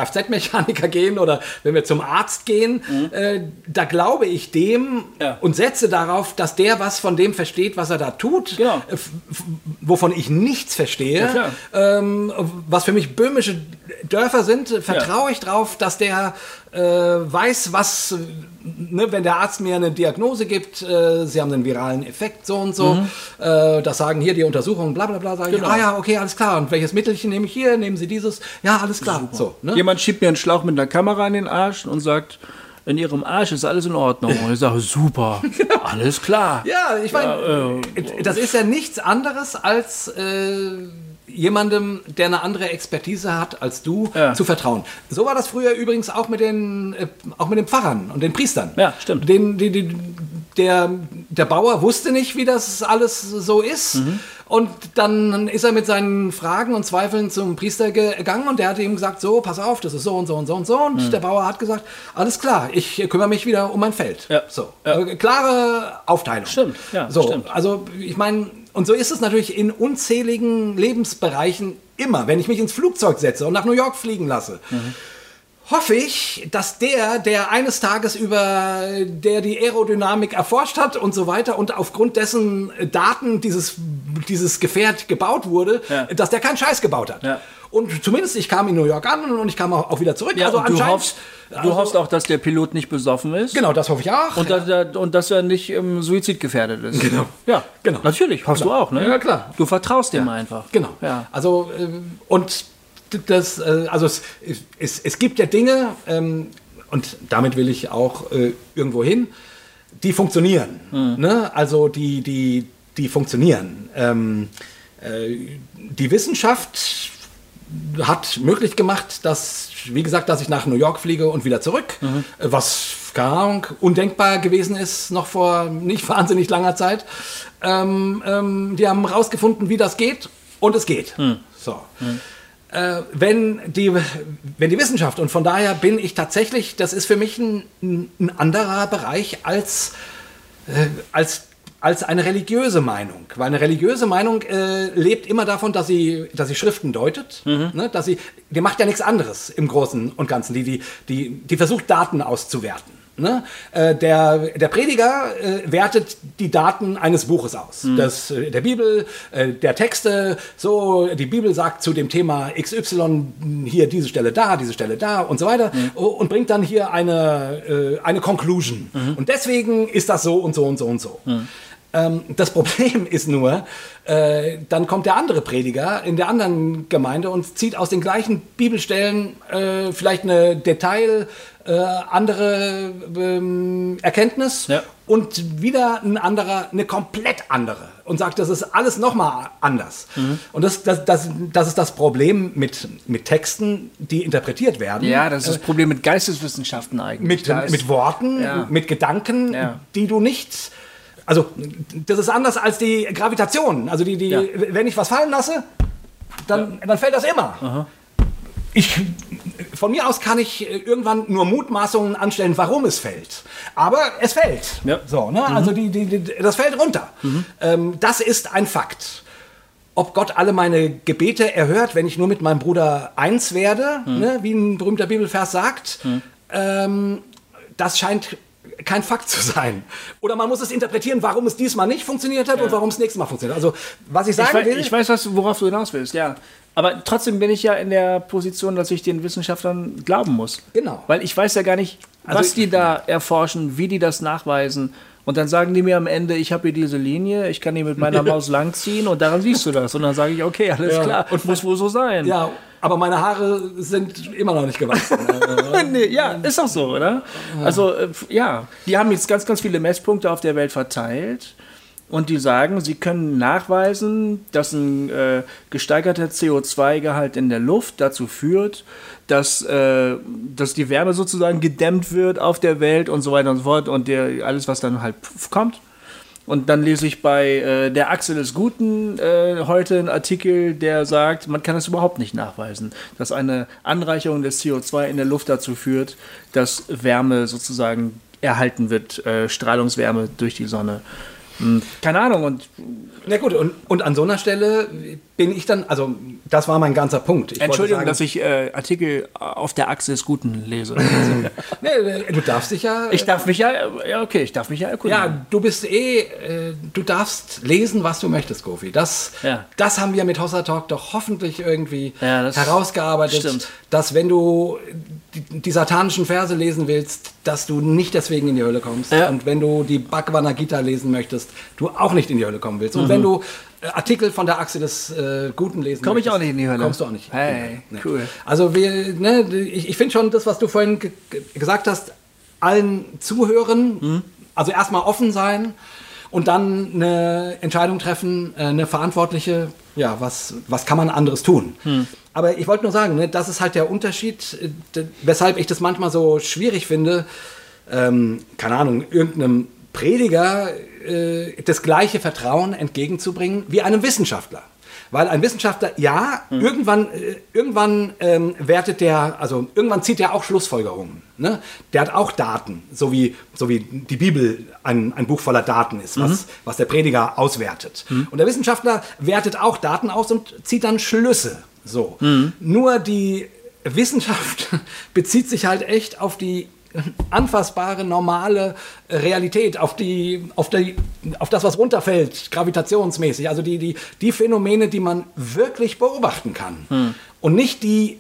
Kfz-Mechaniker gehen oder wenn wir zum Arzt gehen, äh, da glaube ich dem Mhm. Ja. und setze darauf, dass der was von dem versteht, was er da tut, Genau. äh, wovon ich nichts verstehe, klar. ähm, was für mich böhmische Dörfer sind, äh, vertraue ich drauf, dass der äh, weiß, was, äh, ne, wenn der Arzt mir eine Diagnose gibt, äh, sie haben einen viralen Effekt, so und so, äh, das sagen hier die Untersuchungen, bla bla bla, sage Mhm. Genau. ich, ah ja, okay, alles klar, und welches Mittelchen nehme ich hier, nehmen Sie dieses, ja, alles klar, so, ne? Jemand schiebt mir einen Schlauch mit einer Kamera in den Arsch und sagt, in ihrem Arsch ist alles in Ordnung. Und ich sage, super, alles klar. Ja, ich meine, Ja, das ist ja nichts anderes als äh, jemandem, der eine andere Expertise hat als du, Ja. zu vertrauen. So war das früher übrigens auch mit den, äh, auch mit den Pfarrern und den Priestern. Ja, stimmt. Den, die, die, der, der Bauer wusste nicht, wie das alles so ist. Mhm. Und dann ist er mit seinen Fragen und Zweifeln zum Priester ge- gegangen und der hat ihm gesagt, so, pass auf, das ist so und so und so und so. Und der Bauer hat gesagt, alles klar, ich kümmere mich wieder um mein Feld. Mhm. Ja. So, Ja. Äh, klare Aufteilung. Stimmt, ja, So, stimmt. also ich meine, und so ist es natürlich in unzähligen Lebensbereichen immer. Wenn ich mich ins Flugzeug setze und nach New York fliegen lasse, hoffe ich, dass der, der eines Tages über der die Aerodynamik erforscht hat und so weiter und aufgrund dessen Daten dieses, dieses Gefährt gebaut wurde, Ja. dass der keinen Scheiß gebaut hat. Ja. Und zumindest ich kam in New York an und ich kam auch, wieder zurück. Ja, also du hoffst, du also- hoffst auch, dass der Pilot nicht besoffen ist. Genau, das hoffe ich auch. Und, dass er, und dass er nicht im Suizid gefährdet ist. Genau. Ja, Genau. Natürlich, hoffst du auch, ne? Ja, klar. Du vertraust dem einfach. Genau. Ja. Also, ähm, und das, äh, also es, es, es gibt ja Dinge, ähm, und damit will ich auch äh, irgendwo hin, die funktionieren. Hm. Ne? Also, die, die, die funktionieren. Ähm, äh, die Wissenschaft hat möglich gemacht, dass, wie gesagt, dass ich nach New York fliege und wieder zurück, Mhm. äh, was, keine Ahnung, undenkbar gewesen ist, noch vor nicht wahnsinnig langer Zeit. Ähm, ähm, die haben rausgefunden, wie das geht und es geht. Hm. So. Äh, wenn, die, wenn die Wissenschaft, und von daher bin ich tatsächlich, das ist für mich ein, ein anderer Bereich als, äh, als, als eine religiöse Meinung. Weil eine religiöse Meinung äh, lebt immer davon, dass sie, dass sie Schriften deutet. Ne? Dass sie, die macht ja nichts anderes im Großen und Ganzen. Die, die, die, die versucht, Daten auszuwerten. Ne? Äh, der, der Prediger äh, wertet die Daten eines Buches aus. Das, äh, der Bibel, äh, der Texte, so, die Bibel sagt zu dem Thema XY hier diese Stelle da, diese Stelle da und so weiter o- und bringt dann hier eine, äh, eine Conclusion. Und deswegen ist das so und so und so und so. Ähm, das Problem ist nur, äh, dann kommt der andere Prediger in der anderen Gemeinde und zieht aus den gleichen Bibelstellen äh, vielleicht eine Detail, äh, andere ähm, Erkenntnis Ja. und wieder ein anderer eine komplett andere und sagt, das ist alles nochmal anders. Und das, das, das, das ist das Problem mit, mit Texten, die interpretiert werden. Ja, das ist das Problem mit Geisteswissenschaften eigentlich. Mit, mit Worten, Ja. mit Gedanken, Ja. die du nicht. Also, das ist anders als die Gravitation. Also, die, die, Ja. wenn ich was fallen lasse, dann, dann fällt das immer. Ich, von mir aus kann ich äh, irgendwann nur Mutmaßungen anstellen, warum es fällt. Aber es fällt. Ja. So, ne? Also, die, die, die, das fällt runter. Ähm, das ist ein Fakt. Ob Gott alle meine Gebete erhört, wenn ich nur mit meinem Bruder eins werde, ne? wie ein berühmter Bibelvers sagt, ähm, das scheint kein Fakt zu sein. Oder man muss es interpretieren, warum es diesmal nicht funktioniert hat und warum es nächstes Mal funktioniert. Also, was ich Ich, sagen wei- will, ich weiß, was, worauf du hinaus willst, ja. Aber trotzdem bin ich ja in der Position, dass ich den Wissenschaftlern glauben muss. Genau. Weil ich weiß ja gar nicht, Also was ich- die da erforschen, wie die das nachweisen. Und dann sagen die mir am Ende, ich habe hier diese Linie, ich kann die mit meiner Maus langziehen und daran siehst du das. Und dann sage ich, okay, alles Ja. klar, und muss wohl so sein. ja, aber meine Haare sind immer noch nicht gewachsen. nee, ja, ist doch so, oder? Also, äh, ja, die haben jetzt ganz, ganz viele Messpunkte auf der Welt verteilt und die sagen, sie können nachweisen, dass ein äh, gesteigerter CO2-Gehalt in der Luft dazu führt, dass, äh, dass die Wärme sozusagen gedämmt wird auf der Welt und so weiter und so fort und der, alles, was dann halt kommt. Und dann lese ich bei äh, der Achse des Guten äh, heute einen Artikel, der sagt, man kann es überhaupt nicht nachweisen, dass eine Anreicherung des CO2 in der Luft dazu führt, dass Wärme sozusagen erhalten wird, äh, Strahlungswärme durch die Sonne. Keine Ahnung. Und Na gut, und, und an so einer Stelle bin ich dann, also das war mein ganzer Punkt. Ich Entschuldigung, sagen, dass ich äh, Artikel auf der Achse des Guten lese. Nee, äh, du darfst dich ja. ich darf mich ja, ja okay, ich darf mich ja erkundigen. ja, du bist eh, äh, du darfst lesen, was du möchtest, Gofi. Das, Ja. das haben wir mit Hossa Talk doch hoffentlich irgendwie Ja, das herausgearbeitet, stimmt. dass wenn du die, die satanischen Verse lesen willst, dass du nicht deswegen in die Hölle kommst. Ja. Und wenn du die Bhagavad Gita lesen möchtest, du auch nicht in die Hölle kommen willst. Und wenn du äh, Artikel von der Achse des äh, Guten lesen Mhm. Komm ich möchtest, auch nicht in die Hölle. Kommst du auch nicht. Hey, Hölle. cool. Also wir, ne, ich, ich finde schon das, was du vorhin ge ge- gesagt hast, allen zuhören, Mhm. also erstmal offen sein und dann eine Entscheidung treffen, äh, eine verantwortliche, ja, was, was kann man anderes tun? Hm. Aber ich wollte nur sagen, ne, das ist halt der Unterschied, äh, weshalb ich das manchmal so schwierig finde, ähm, keine Ahnung, irgendeinem Prediger äh, das gleiche Vertrauen entgegenzubringen wie einem Wissenschaftler. Weil ein Wissenschaftler, ja, irgendwann, äh, irgendwann ähm, wertet der, also irgendwann zieht er auch Schlussfolgerungen. Ne? Der hat auch Daten, so wie, so wie die Bibel ein, ein Buch voller Daten ist, was, was der Prediger auswertet. Und der Wissenschaftler wertet auch Daten aus und zieht dann Schlüsse. So. Nur die Wissenschaft bezieht sich halt echt auf die anfassbare, normale Realität, auf, die, auf, die, auf das, was runterfällt, gravitationsmäßig. Also die, die, die Phänomene, die man wirklich beobachten kann. Und nicht die,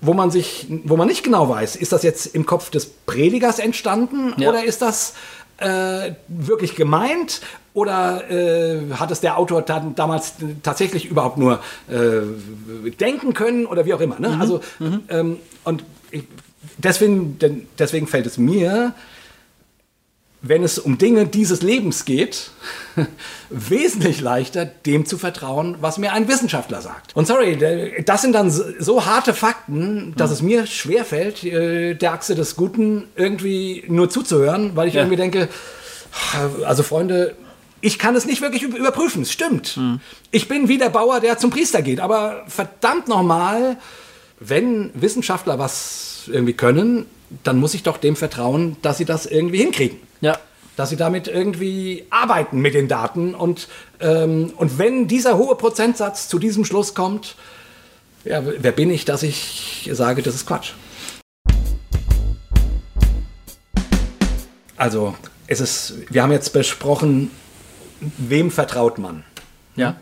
wo man sich, wo man nicht genau weiß, ist das jetzt im Kopf des Predigers entstanden Ja. oder ist das äh, wirklich gemeint oder äh, hat es der Autor damals tatsächlich überhaupt nur äh, denken können oder wie auch immer. Ne? Also ähm, und ich, deswegen, denn, deswegen fällt es mir, wenn es um Dinge dieses Lebens geht, wesentlich leichter, dem zu vertrauen, was mir ein Wissenschaftler sagt. Und sorry, das sind dann so, harte Fakten, dass es mir schwerfällt, äh, der Achse des Guten irgendwie nur zuzuhören, weil ich Ja. irgendwie denke, also Freunde, ich kann es nicht wirklich üb- überprüfen. Es stimmt. Ich bin wie der Bauer, der zum Priester geht. Aber verdammt nochmal, wenn Wissenschaftler was irgendwie können, dann muss ich doch dem vertrauen, dass sie das irgendwie hinkriegen. Ja. Dass sie damit irgendwie arbeiten mit den Daten. Und, ähm, und wenn dieser hohe Prozentsatz zu diesem Schluss kommt, ja, wer bin ich, dass ich sage, das ist Quatsch? Also, es ist, wir haben jetzt besprochen, wem vertraut man? Ja.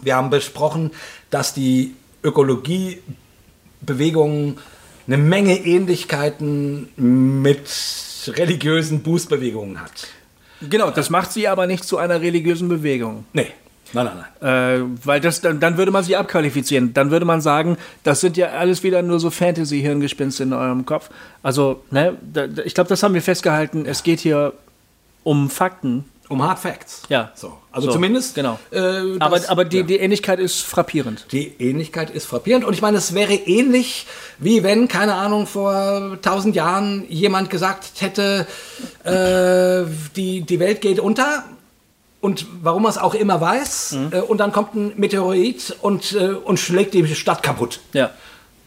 Wir haben besprochen, dass die Ökologiebewegung eine Menge Ähnlichkeiten mit religiösen Bußbewegungen hat. Genau, das macht sie aber nicht zu einer religiösen Bewegung. Nee, nein, nein, nein. Äh, weil das, dann, dann würde man sie abqualifizieren. Dann würde man sagen, das sind ja alles wieder nur so Fantasy-Hirngespinste in eurem Kopf. Also, ne, da- ich glaube, das haben wir festgehalten. Es geht hier um Fakten. Um Hard Facts. Ja. So. Also So, zumindest. genau. äh, Aber, aber die, ja. die Ähnlichkeit ist frappierend. Die Ähnlichkeit ist frappierend. Und ich meine, es wäre ähnlich, wie wenn, keine Ahnung, vor tausend Jahren jemand gesagt hätte, äh, die, die Welt geht unter. Und warum er es auch immer weiß. Äh, und dann kommt ein Meteorit und, äh, und schlägt die Stadt kaputt. Ja.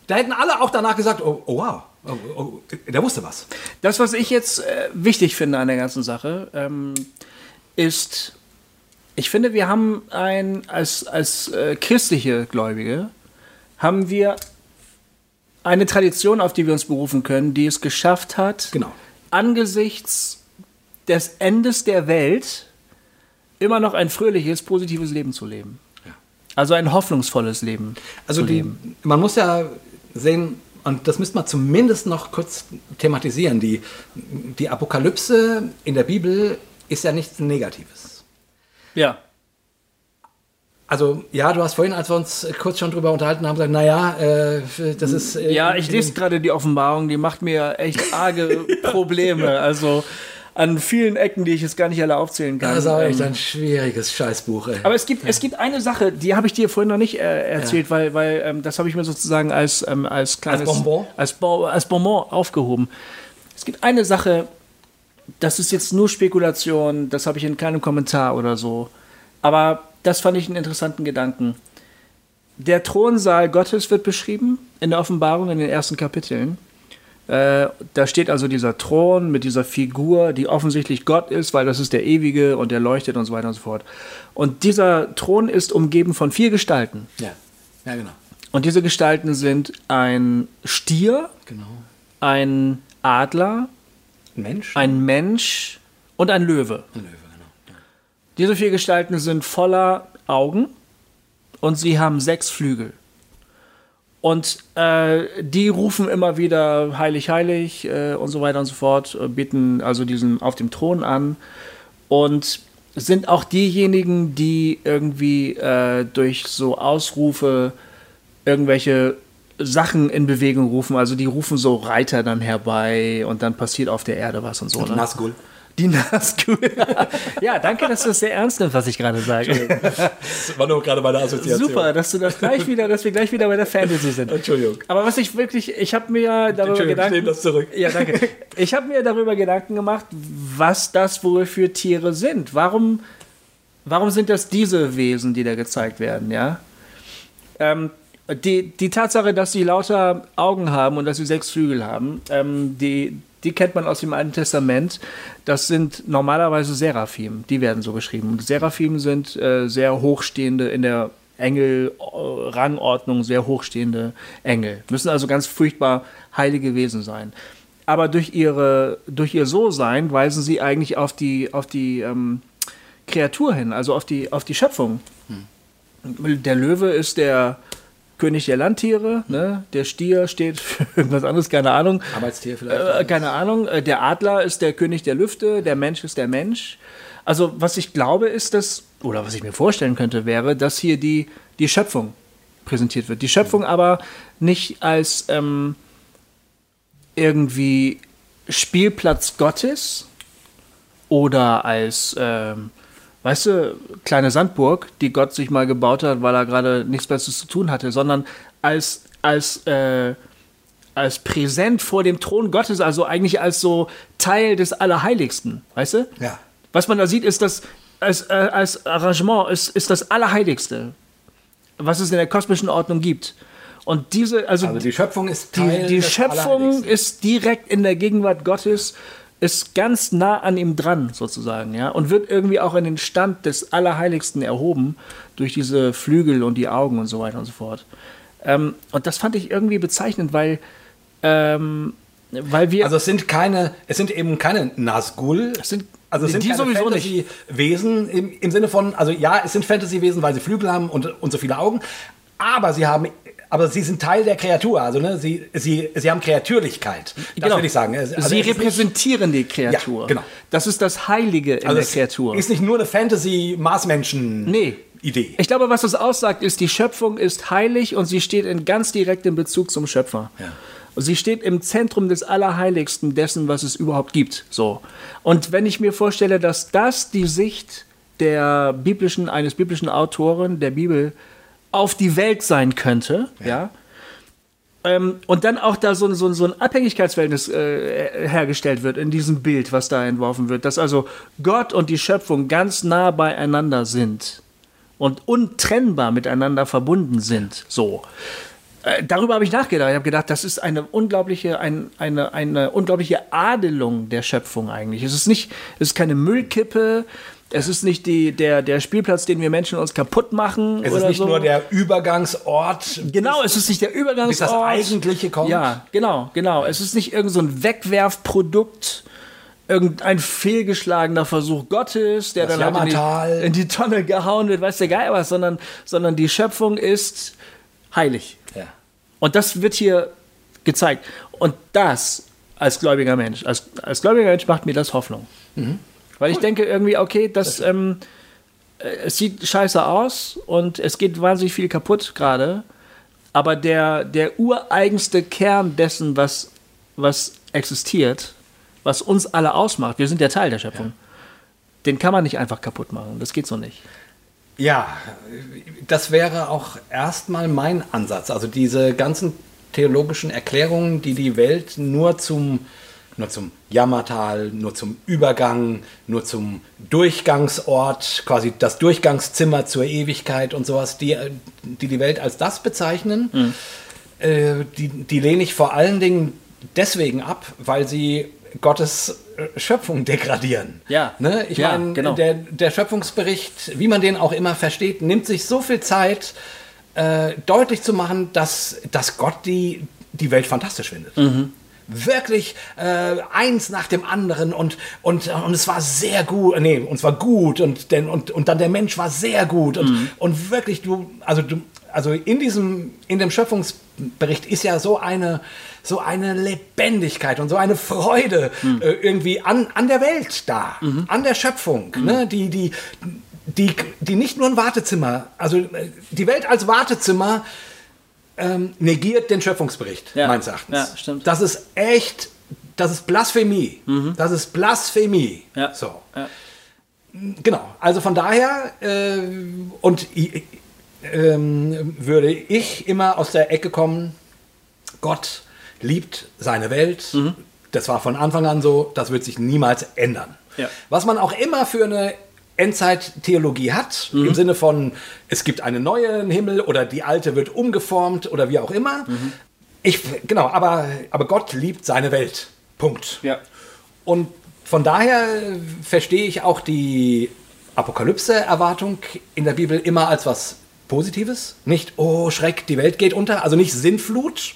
Da hätten alle auch danach gesagt, oh, oh wow, oh, oh, der wusste was. Das, was ich jetzt äh, wichtig finde an der ganzen Sache, ähm, ist, ich finde, wir haben ein, als, als äh, christliche Gläubige, haben wir eine Tradition, auf die wir uns berufen können, die es geschafft hat, Genau. angesichts des Endes der Welt immer noch ein fröhliches, positives Leben zu leben. Also ein hoffnungsvolles Leben Also zu die, leben. man muss ja sehen, und das müsste man zumindest noch kurz thematisieren, die, die Apokalypse in der Bibel ist ja nichts Negatives. Ja. Also ja, du hast vorhin, als wir uns kurz schon drüber unterhalten haben, gesagt, naja, äh, das ist... Äh, Ja, ich lese gerade die Offenbarung, die macht mir echt arge Probleme. Also an vielen Ecken, die ich jetzt gar nicht alle aufzählen kann. Das ist aber echt Ähm, ein schwieriges Scheißbuch, ey. aber es gibt, es gibt eine Sache, die habe ich dir vorhin noch nicht äh, erzählt, weil, weil ähm, das habe ich mir sozusagen als, ähm, als kleines Bonbon? Als, Bo als Bonbon aufgehoben. Es gibt eine Sache, das ist jetzt nur Spekulation, das habe ich in keinem Kommentar oder so. Aber das fand ich einen interessanten Gedanken. Der Thronsaal Gottes wird beschrieben in der Offenbarung in den ersten Kapiteln. Äh, da steht also dieser Thron mit dieser Figur, die offensichtlich Gott ist, weil das ist der Ewige und der leuchtet und so weiter und so fort. Und dieser Thron ist umgeben von vier Gestalten. Ja, ja genau. Und diese Gestalten sind ein Stier, Genau. ein Adler, Ein Mensch? ein Mensch und ein Löwe. Ein Löwe, genau. Ja. Diese vier Gestalten sind voller Augen und sie haben sechs Flügel. Und äh, die rufen immer wieder heilig, heilig äh, und so weiter und so fort, äh, beten also diesen auf dem Thron an und sind auch diejenigen, die irgendwie äh, durch so Ausrufe irgendwelche Sachen in Bewegung rufen. Also die rufen so Reiter dann herbei und dann passiert auf der Erde was und so. Ne? Nazgul. Die Nazgul. ja, danke, dass du das sehr ernst nimmst, was ich gerade sage. Das war nur gerade meine Assoziation. Super, dass du das gleich wieder, dass wir gleich wieder bei der Fantasy sind. Entschuldigung. Aber was ich wirklich, ich habe mir darüber ich Gedanken. nehme das zurück. Ja, danke. Ich habe mir darüber Gedanken gemacht, was das wohl für Tiere sind. Warum, warum sind das diese Wesen, die da gezeigt werden, ja? Ähm, die, die Tatsache, dass sie lauter Augen haben und dass sie sechs Flügel haben, ähm, die, die kennt man aus dem Alten Testament. Das sind normalerweise Seraphim, die werden so beschrieben. Und Seraphim sind äh, sehr hochstehende in der Engel-Rangordnung, sehr hochstehende Engel. Müssen also ganz furchtbar heilige Wesen sein. Aber durch, ihre, durch ihr So-Sein weisen sie eigentlich auf die, auf die ähm, Kreatur hin, also auf die, auf die Schöpfung. Der Löwe ist der König der Landtiere, ne? der Stier steht für irgendwas anderes, keine Ahnung. Arbeitstier vielleicht. Äh, keine Ahnung. Äh, Der Adler ist der König der Lüfte, der Mensch ist der Mensch. Also, was ich glaube, ist, dass, oder was ich mir vorstellen könnte, wäre, dass hier die, die Schöpfung präsentiert wird. Die Schöpfung aber nicht als ähm, irgendwie Spielplatz Gottes oder als, ähm, weißt du, kleine Sandburg, die Gott sich mal gebaut hat, weil er gerade nichts Besseres zu tun hatte, sondern als, als, äh, als Präsent vor dem Thron Gottes, also eigentlich als so Teil des Allerheiligsten, weißt du? Ja. Was man da sieht, ist das, als, äh, als Arrangement ist, ist das Allerheiligste, was es in der kosmischen Ordnung gibt. Und diese, also, Also die Schöpfung ist die, Teil die des Schöpfung ist direkt in der Gegenwart Gottes, ist ganz nah an ihm dran, sozusagen, ja, und wird irgendwie auch in den Stand des Allerheiligsten erhoben durch diese Flügel und die Augen und so weiter und so fort. Ähm, und das fand ich irgendwie bezeichnend, weil, ähm, weil wir. Also es sind keine, es sind eben keine Nazgul. Es sind- also es sind die sowieso nicht. Fantasy-Wesen im, im Sinne von, also ja, es sind Fantasy-Wesen, weil sie Flügel haben und, und so viele Augen, aber sie haben, aber sie sind Teil der Kreatur, also ne, sie, sie, sie haben Kreatürlichkeit. Das Genau. würde ich sagen. Also sie es ist nicht- repräsentieren die Kreatur. Ja, genau. Das ist das Heilige in Also der es Kreatur. ist nicht nur eine Fantasy-Marsmenschen. Nee. Idee. Ich glaube, was das aussagt, ist, die Schöpfung ist heilig und sie steht in ganz direktem Bezug zum Schöpfer. Ja. Sie steht im Zentrum des Allerheiligsten dessen, was es überhaupt gibt. So. Und wenn ich mir vorstelle, dass das die Sicht der biblischen, eines biblischen Autoren der Bibel auf die Welt sein könnte, ja, ähm, und dann auch da so, ein- so, so ein Abhängigkeitsverhältnis äh, hergestellt wird in diesem Bild, was da entworfen wird, dass also Gott und die Schöpfung ganz nah beieinander sind und untrennbar miteinander verbunden sind. So. Äh, darüber habe ich nachgedacht. Ich habe gedacht, das ist eine unglaubliche, ein, eine, eine unglaubliche Adelung der Schöpfung eigentlich. Es ist nicht, es ist keine Müllkippe, es ist nicht die, der, der Spielplatz, den wir Menschen uns kaputt machen. Es ist nicht so. nur der Übergangsort. Genau, es ist nicht der Übergangsort. Bis das Eigentliche kommt. Ja, genau, genau. Es ist nicht irgend so ein Wegwerfprodukt, irgendein fehlgeschlagener Versuch Gottes, der Das dann halt in, die, in die Tonne gehauen wird, weiß der Geil was, sondern, sondern die Schöpfung ist heilig. Ja. Und das wird hier gezeigt. Und das als gläubiger Mensch, als, als gläubiger Mensch macht mir das Hoffnung. Weil ich denke irgendwie, okay, das, ähm, äh, es sieht scheiße aus und es geht wahnsinnig viel kaputt gerade, aber der, der ureigenste Kern dessen, was, was existiert, was uns alle ausmacht, wir sind ja Teil der Schöpfung, den kann man nicht einfach kaputt machen. Das geht so nicht. Ja, das wäre auch erstmal mein Ansatz. Also diese ganzen theologischen Erklärungen, die die Welt nur zum nur zum Jammertal, nur zum Übergang, nur zum Durchgangsort, quasi das Durchgangszimmer zur Ewigkeit und sowas, die die, die Welt als das bezeichnen, mhm. äh, die, die lehne ich vor allen Dingen deswegen ab, weil sie Gottes äh, Schöpfung degradieren. Ja. Ne? Ich ja, meine, genau. der, der Schöpfungsbericht, wie man den auch immer versteht, nimmt sich so viel Zeit, äh, deutlich zu machen, dass, dass Gott die, die Welt fantastisch findet. Mhm wirklich äh, eins nach dem anderen und, und, und es war sehr gut, nee, und es war gut und, denn, und, und dann der Mensch war sehr gut und, mhm. und wirklich, du, also du, also in diesem, in dem Schöpfungsbericht ist ja so eine, so eine Lebendigkeit und so eine Freude mhm. äh, irgendwie an, an der Welt da, mhm. an der Schöpfung, mhm. ne? die, die, die, die nicht nur ein Wartezimmer, also äh, die Welt als Wartezimmer ähm, negiert den Schöpfungsbericht, ja. meines Erachtens. Ja, stimmt. Das ist echt, das ist Blasphemie. Mhm. Das ist Blasphemie. Ja. So. Ja. Genau, also von daher, äh, und äh, würde ich immer aus der Ecke kommen, Gott liebt seine Welt. Mhm. Das war von Anfang an so, das wird sich niemals ändern. Ja. Was man auch immer für eine Endzeit-Theologie hat, mhm. im Sinne von, es gibt einen neuen Himmel oder die alte wird umgeformt oder wie auch immer. Mhm. Ich, genau, aber, aber Gott liebt seine Welt. Punkt. Ja. Und von daher verstehe ich auch die Apokalypse-Erwartung in der Bibel immer als was Positives. Nicht, oh Schreck, die Welt geht unter, also nicht Sinnflut,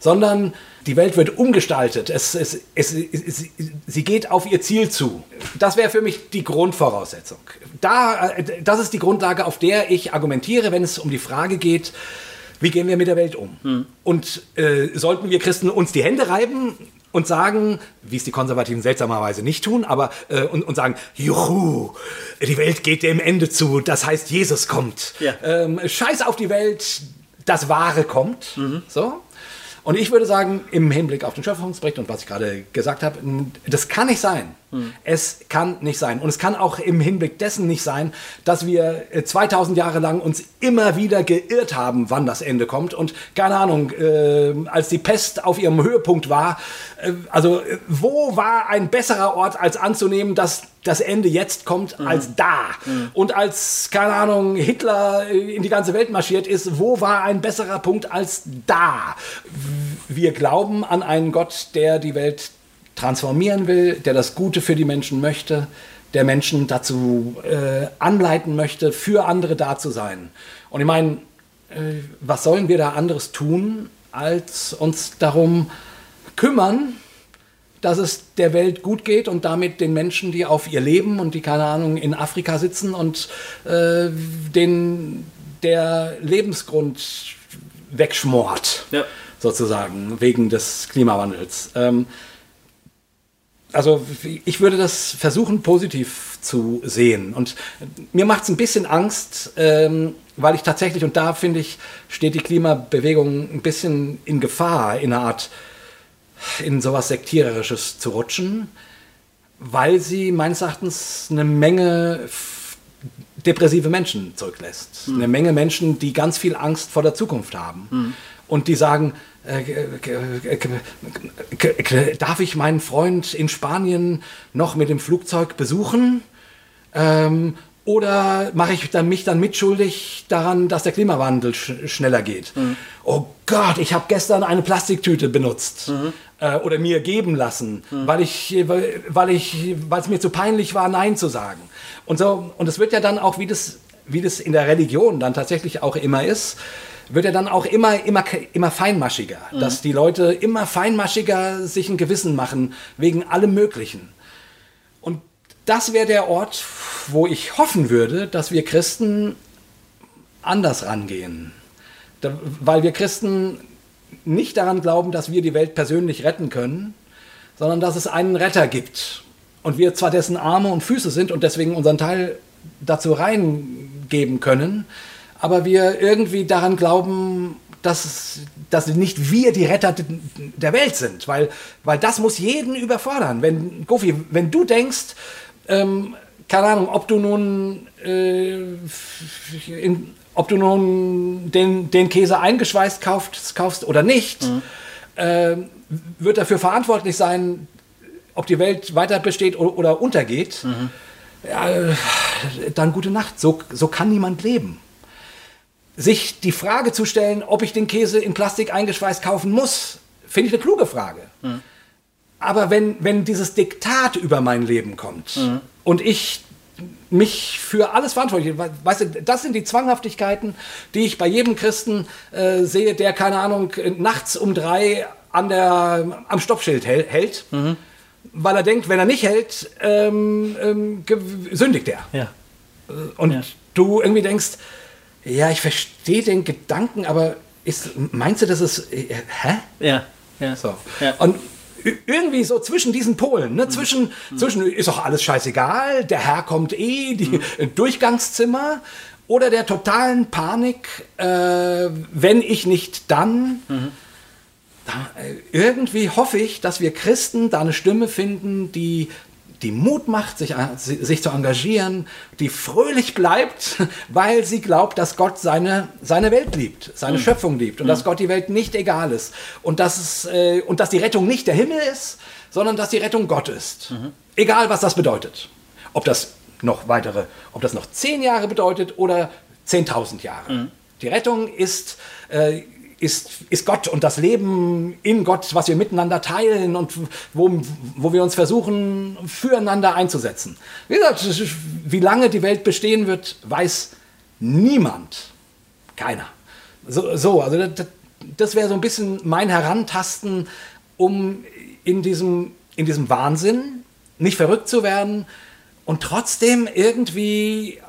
sondern die Welt wird umgestaltet. Es, es, es, es sie geht auf ihr Ziel zu. Das wäre für mich die Grundvoraussetzung. Da, äh, das ist die Grundlage, auf der ich argumentiere, wenn es um die Frage geht, wie gehen wir mit der Welt um? Hm. Und äh, sollten wir Christen uns die Hände reiben und sagen, wie es die Konservativen seltsamerweise nicht tun, aber äh, und, und sagen, juhu, die Welt geht dem Ende zu, das heißt, Jesus kommt. Ja. Ähm, scheiß auf die Welt, das Wahre kommt. Mhm. So. Und ich würde sagen, im Hinblick auf den Schöpfungsbericht und was ich gerade gesagt habe, das kann nicht sein. Hm. Es kann nicht sein. Und es kann auch im Hinblick dessen nicht sein, dass wir 2000 äh, Jahre lang uns immer wieder geirrt haben, wann das Ende kommt. Und keine Ahnung, äh, als die Pest auf ihrem Höhepunkt war, äh, also äh, wo war ein besserer Ort, als anzunehmen, dass das Ende jetzt kommt, mhm. als da. Mhm. Und als, keine Ahnung, Hitler in die ganze Welt marschiert ist, wo war ein besserer Punkt als da? Wir glauben an einen Gott, der die Welt transformieren will, der das Gute für die Menschen möchte, der Menschen dazu äh, anleiten möchte, für andere da zu sein. Und ich meine, äh, was sollen wir da anderes tun, als uns darum kümmern, dass es der Welt gut geht und damit den Menschen, die auf ihr leben und die, keine Ahnung, in Afrika sitzen und äh, den, der Lebensgrund wegschmort, ja. sozusagen, wegen des Klimawandels. Ähm, also ich würde das versuchen positiv zu sehen. Und mir macht es ein bisschen Angst, ähm, weil ich tatsächlich, und da finde ich, steht die Klimabewegung ein bisschen in Gefahr, in einer Art, in sowas Sektiererisches zu rutschen, weil sie meines Erachtens eine Menge depressive Menschen zurücklässt. Mhm. Eine Menge Menschen, die ganz viel Angst vor der Zukunft haben. Mhm. Und die sagen, darf ich meinen Freund in Spanien noch mit dem Flugzeug besuchen? Ähm, oder mache ich dann mich dann mitschuldig daran, dass der Klimawandel sch schneller geht? Mhm. Oh Gott, ich habe gestern eine Plastiktüte benutzt mhm. äh, oder mir geben lassen, mhm. weil ich, weil ich, weil es mir zu peinlich war, Nein zu sagen. Und so und es wird ja dann auch, wie das, wie das in der Religion dann tatsächlich auch immer ist, wird er dann auch immer, immer, immer feinmaschiger. Mhm. Dass die Leute immer feinmaschiger sich ein Gewissen machen, wegen allem Möglichen. Das wäre der Ort, wo ich hoffen würde, dass wir Christen anders rangehen. Da, weil wir Christen nicht daran glauben, dass wir die Welt persönlich retten können, sondern dass es einen Retter gibt. Und wir zwar dessen Arme und Füße sind und deswegen unseren Teil dazu reingeben können, aber wir irgendwie daran glauben, dass, dass nicht wir die Retter der Welt sind, weil, weil das muss jeden überfordern. Wenn, Gofi, wenn du denkst, ähm, keine Ahnung, ob du nun, äh, in, ob du nun den, den Käse eingeschweißt kaufst, kaufst oder nicht, mhm. äh, wird dafür verantwortlich sein, ob die Welt weiter besteht oder, oder untergeht, ja, äh, dann gute Nacht. So, so kann niemand leben. Sich die Frage zu stellen, ob ich den Käse in Plastik eingeschweißt kaufen muss, finde ich eine kluge Frage. Aber wenn, wenn dieses Diktat über mein Leben kommt und ich mich für alles verantwortlich. Weißt du, das sind die Zwanghaftigkeiten, die ich bei jedem Christen äh, sehe, der, keine Ahnung, nachts um drei an der, am Stoppschild hält, hält weil er denkt, wenn er nicht hält, ähm, ähm, sündigt er. Ja. Und Ja. du irgendwie denkst, ja, ich verstehe den Gedanken, aber ist, meinst du, das ist, äh, hä? Ja. Ja. So. Ja. Und irgendwie so zwischen diesen Polen, ne? zwischen, zwischen ist doch alles scheißegal, der Herr kommt eh, die Durchgangszimmer oder der totalen Panik, äh, wenn ich nicht dann. Da, äh, irgendwie hoffe ich, dass wir Christen da eine Stimme finden, die die Mut macht, sich, sich zu engagieren, die fröhlich bleibt, weil sie glaubt, dass Gott seine, seine Welt liebt, seine Schöpfung liebt und dass Gott die Welt nicht egal ist und dass, es, äh, und dass die Rettung nicht der Himmel ist, sondern dass die Rettung Gott ist. Egal, was das bedeutet. Ob das noch weitere, ob das noch zehn Jahre bedeutet oder 10.000 Jahre. Die Rettung ist, äh, ist, ist Gott und das Leben in Gott, was wir miteinander teilen und wo, wo wir uns versuchen, füreinander einzusetzen. Wie gesagt, wie lange die Welt bestehen wird, weiß niemand. Keiner. So, so also das, das wäre so ein bisschen mein Herantasten, um in diesem, in diesem Wahnsinn nicht verrückt zu werden und trotzdem irgendwie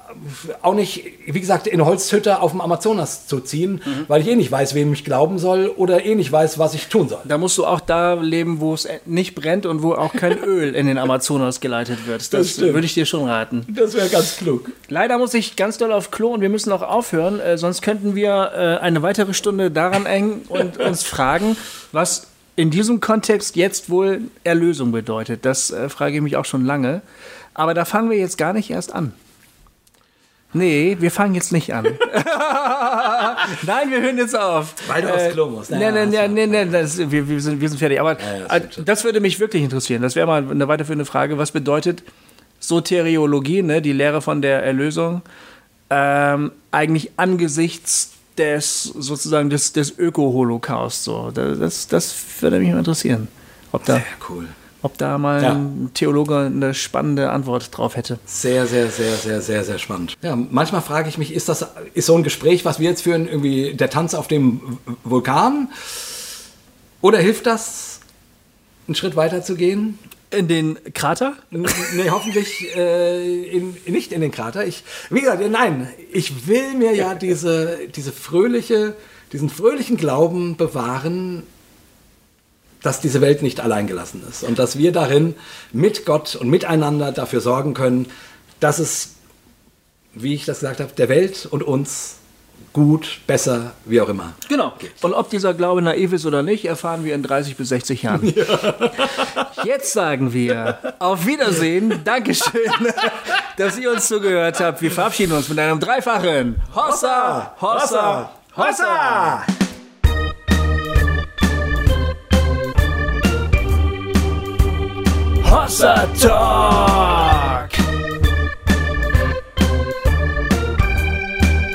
auch nicht, wie gesagt, in Holzhütte auf dem Amazonas zu ziehen, weil ich eh nicht weiß, wem ich glauben soll oder eh nicht weiß, was ich tun soll. Da musst du auch da leben, wo es nicht brennt und wo auch kein Öl in den Amazonas geleitet wird. Das, Das würde ich dir schon raten. Das wäre ganz klug. Leider muss ich ganz doll auf Klo und wir müssen auch aufhören, äh, sonst könnten wir äh, eine weitere Stunde daran hängen und uns fragen, was in diesem Kontext jetzt wohl Erlösung bedeutet. Das äh, frage ich mich auch schon lange. Aber da fangen wir jetzt gar nicht erst an. Nee, wir fangen jetzt nicht an. Nein, wir hören jetzt auf. Weil du aufs Klo musst. Nee, Ja, nee, hast nee, du. nee, nee das, wir, wir, sind, wir sind fertig. Aber ja, das äh, das würde mich wirklich interessieren. Das wäre mal eine weiterführende Frage. Was bedeutet Soteriologie, ne, die Lehre von der Erlösung, ähm, eigentlich angesichts des sozusagen des, des Öko-Holocausts? So? Das, das, das würde mich mal interessieren. Ob da, Sehr cool. Ob da mal Ja. ein Theologe eine spannende Antwort drauf hätte. Sehr, sehr, sehr, sehr, sehr, sehr spannend. Ja, manchmal frage ich mich, ist das ist so ein Gespräch, was wir jetzt führen, irgendwie der Tanz auf dem Vulkan? Oder hilft das, einen Schritt weiter zu gehen? In den Krater? Nee, hoffentlich äh, in, nicht in den Krater. Ich, wie gesagt, nein, ich will mir ja diese, diese fröhliche, diesen fröhlichen Glauben bewahren, dass diese Welt nicht alleingelassen ist und dass wir darin mit Gott und miteinander dafür sorgen können, dass es, wie ich das gesagt habe, der Welt und uns gut, besser, wie auch immer. Genau. Und ob dieser Glaube naiv ist oder nicht, erfahren wir in 30 bis 60 Jahren. Jetzt sagen wir auf Wiedersehen. Dankeschön, dass ihr uns zugehört habt. Wir verabschieden uns mit einem dreifachen Hossa, Hossa, Hossa. Hossa Talk.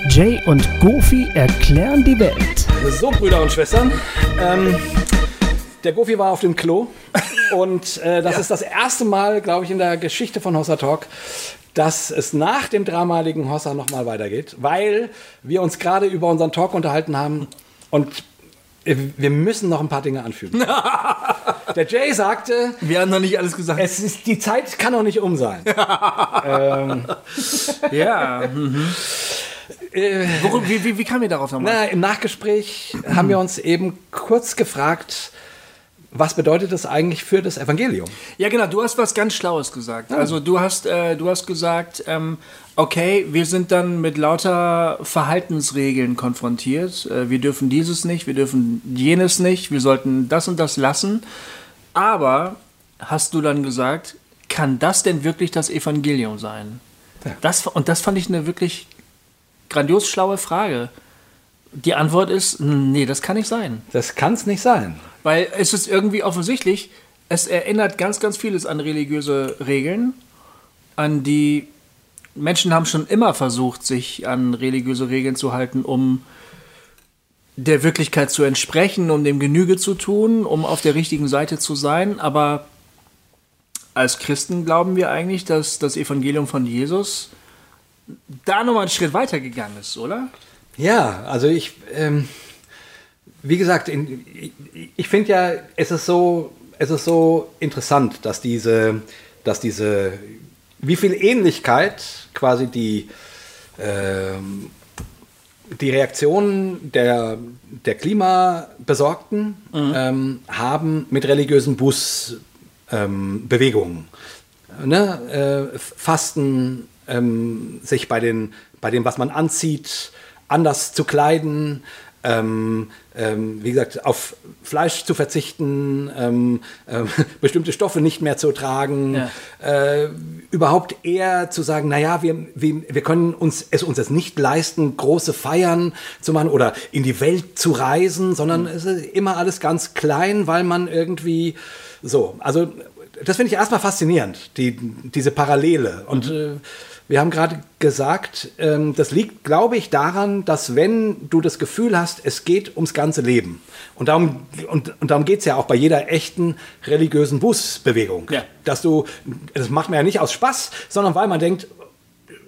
Jay und Goofy erklären die Welt. So, Brüder und Schwestern, ähm, der Gofi war auf dem Klo und äh, das ist das erste Mal, glaube ich, in der Geschichte von Hossa Talk, dass es nach dem dramaligen Hossa nochmal weitergeht, weil wir uns gerade über unseren Talk unterhalten haben und wir müssen noch ein paar Dinge anfügen. der Jay sagte, Wir haben noch nicht alles gesagt. es ist, die Zeit kann noch nicht um sein. Ja. mhm. Worum, wie, wie, wie kam ihr darauf nochmal? Na, Im Nachgespräch haben wir uns eben kurz gefragt, was bedeutet das eigentlich für das Evangelium? Ja, genau, du hast was ganz Schlaues gesagt. Also du hast, äh, du hast gesagt, ähm, okay, wir sind dann mit lauter Verhaltensregeln konfrontiert. Äh, wir dürfen dieses nicht, wir dürfen jenes nicht, wir sollten das und das lassen. Aber, hast du dann gesagt, kann das denn wirklich das Evangelium sein? Ja. Das, und das fand ich eine wirklich grandios schlaue Frage. Die Antwort ist, nee, das kann nicht sein. Das kann es nicht sein. Weil es ist irgendwie offensichtlich, es erinnert ganz, ganz vieles an religiöse Regeln, an die Menschen haben schon immer versucht, sich an religiöse Regeln zu halten, um der Wirklichkeit zu entsprechen, um dem Genüge zu tun, um auf der richtigen Seite zu sein. Aber als Christen glauben wir eigentlich, dass das Evangelium von Jesus da nochmal einen Schritt weiter gegangen ist, oder? Ja, also ich, ähm, wie gesagt, in, ich, finde ja, es ist so, es ist so interessant, dass diese, dass diese, wie viel Ähnlichkeit quasi die, ähm, die Reaktionen der, der Klimabesorgten mhm. ähm, haben mit religiösen Busbewegungen. Ähm, ne? äh, Fasten, ähm, sich bei, den, bei dem, was man anzieht, anders zu kleiden, ähm, wie gesagt, auf Fleisch zu verzichten, ähm, ähm bestimmte Stoffe nicht mehr zu tragen, ja. äh, überhaupt eher zu sagen, naja, wir, wir, wir können uns es uns jetzt nicht leisten, große Feiern zu machen oder in die Welt zu reisen, sondern mhm. es ist immer alles ganz klein, weil man irgendwie so, also das finde ich erstmal faszinierend, die, diese Parallele und mhm. äh, wir haben gerade gesagt, ähm, das liegt, glaube ich, daran, dass wenn du das Gefühl hast, es geht ums ganze Leben, und darum, und, und darum geht es ja auch bei jeder echten religiösen Busbewegung, ja. dass du, das macht man ja nicht aus Spaß, sondern weil man denkt,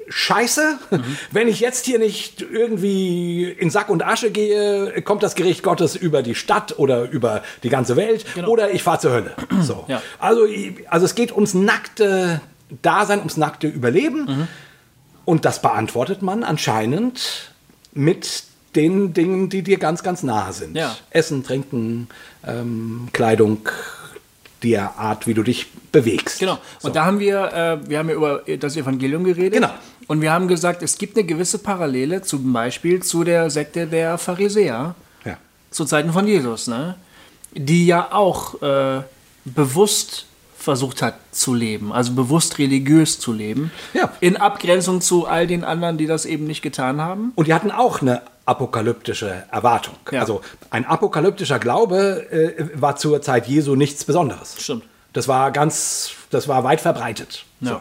Scheiße, mhm. wenn ich jetzt hier nicht irgendwie in Sack und Asche gehe, kommt das Gericht Gottes über die Stadt oder über die ganze Welt genau. oder ich fahre zur Hölle. So. Ja. Also, also es geht ums nackte Dasein, ums nackte Überleben. Mhm. Und das beantwortet man anscheinend mit den Dingen, die dir ganz, ganz nahe sind. Ja. Essen, Trinken, ähm, Kleidung, der Art, wie du dich bewegst. Genau. Und da haben wir, äh, wir haben ja über das Evangelium geredet. Genau. Und wir haben gesagt, es gibt eine gewisse Parallele zum Beispiel zu der Sekte der Pharisäer ja. zu Zeiten von Jesus, ne? die ja auch äh, bewusst versucht hat zu leben, also bewusst religiös zu leben, ja. in Abgrenzung zu all den anderen, die das eben nicht getan haben. Und die hatten auch eine apokalyptische Erwartung. Ja. Also ein apokalyptischer Glaube äh, war zur Zeit Jesu nichts Besonderes. Stimmt. Das war ganz, das war weit verbreitet. Ja. So.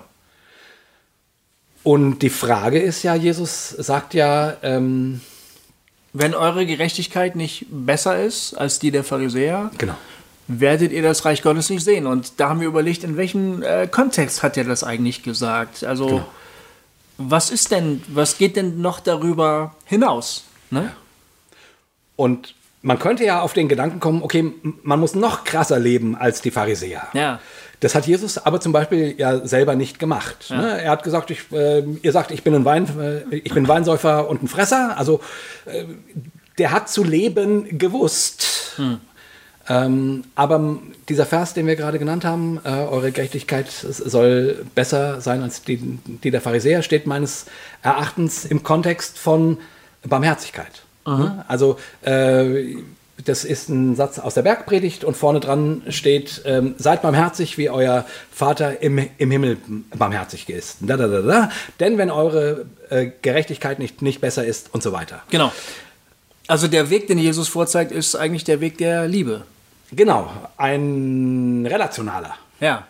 Und die Frage ist ja, Jesus sagt ja, ähm, wenn eure Gerechtigkeit nicht besser ist als die der Pharisäer, genau werdet ihr das Reich Gottes nicht sehen. Und da haben wir überlegt, in welchem äh, Kontext hat er das eigentlich gesagt? Also, genau. was ist denn, was geht denn noch darüber hinaus? Ne? Und man könnte ja auf den Gedanken kommen, okay, man muss noch krasser leben als die Pharisäer. Ja. Das hat Jesus aber zum Beispiel ja selber nicht gemacht. Ja. Ne? Er hat gesagt, ich, äh, ihr sagt, ich bin ein Wein, äh, ich bin Weinsäufer und ein Fresser. Also äh, der hat zu leben gewusst. Hm. Ähm, aber dieser Vers, den wir gerade genannt haben, äh, eure Gerechtigkeit soll besser sein als die, die der Pharisäer, steht meines Erachtens im Kontext von Barmherzigkeit. Mhm. Also äh, das ist ein Satz aus der Bergpredigt und vorne dran steht, ähm, seid barmherzig, wie euer Vater im, im Himmel barmherzig ist. Da, da, da, da. Denn wenn eure äh, Gerechtigkeit nicht, nicht besser ist und so weiter. Genau. Also der Weg, den Jesus vorzeigt, ist eigentlich der Weg der Liebe. Genau, ein relationaler. Ja.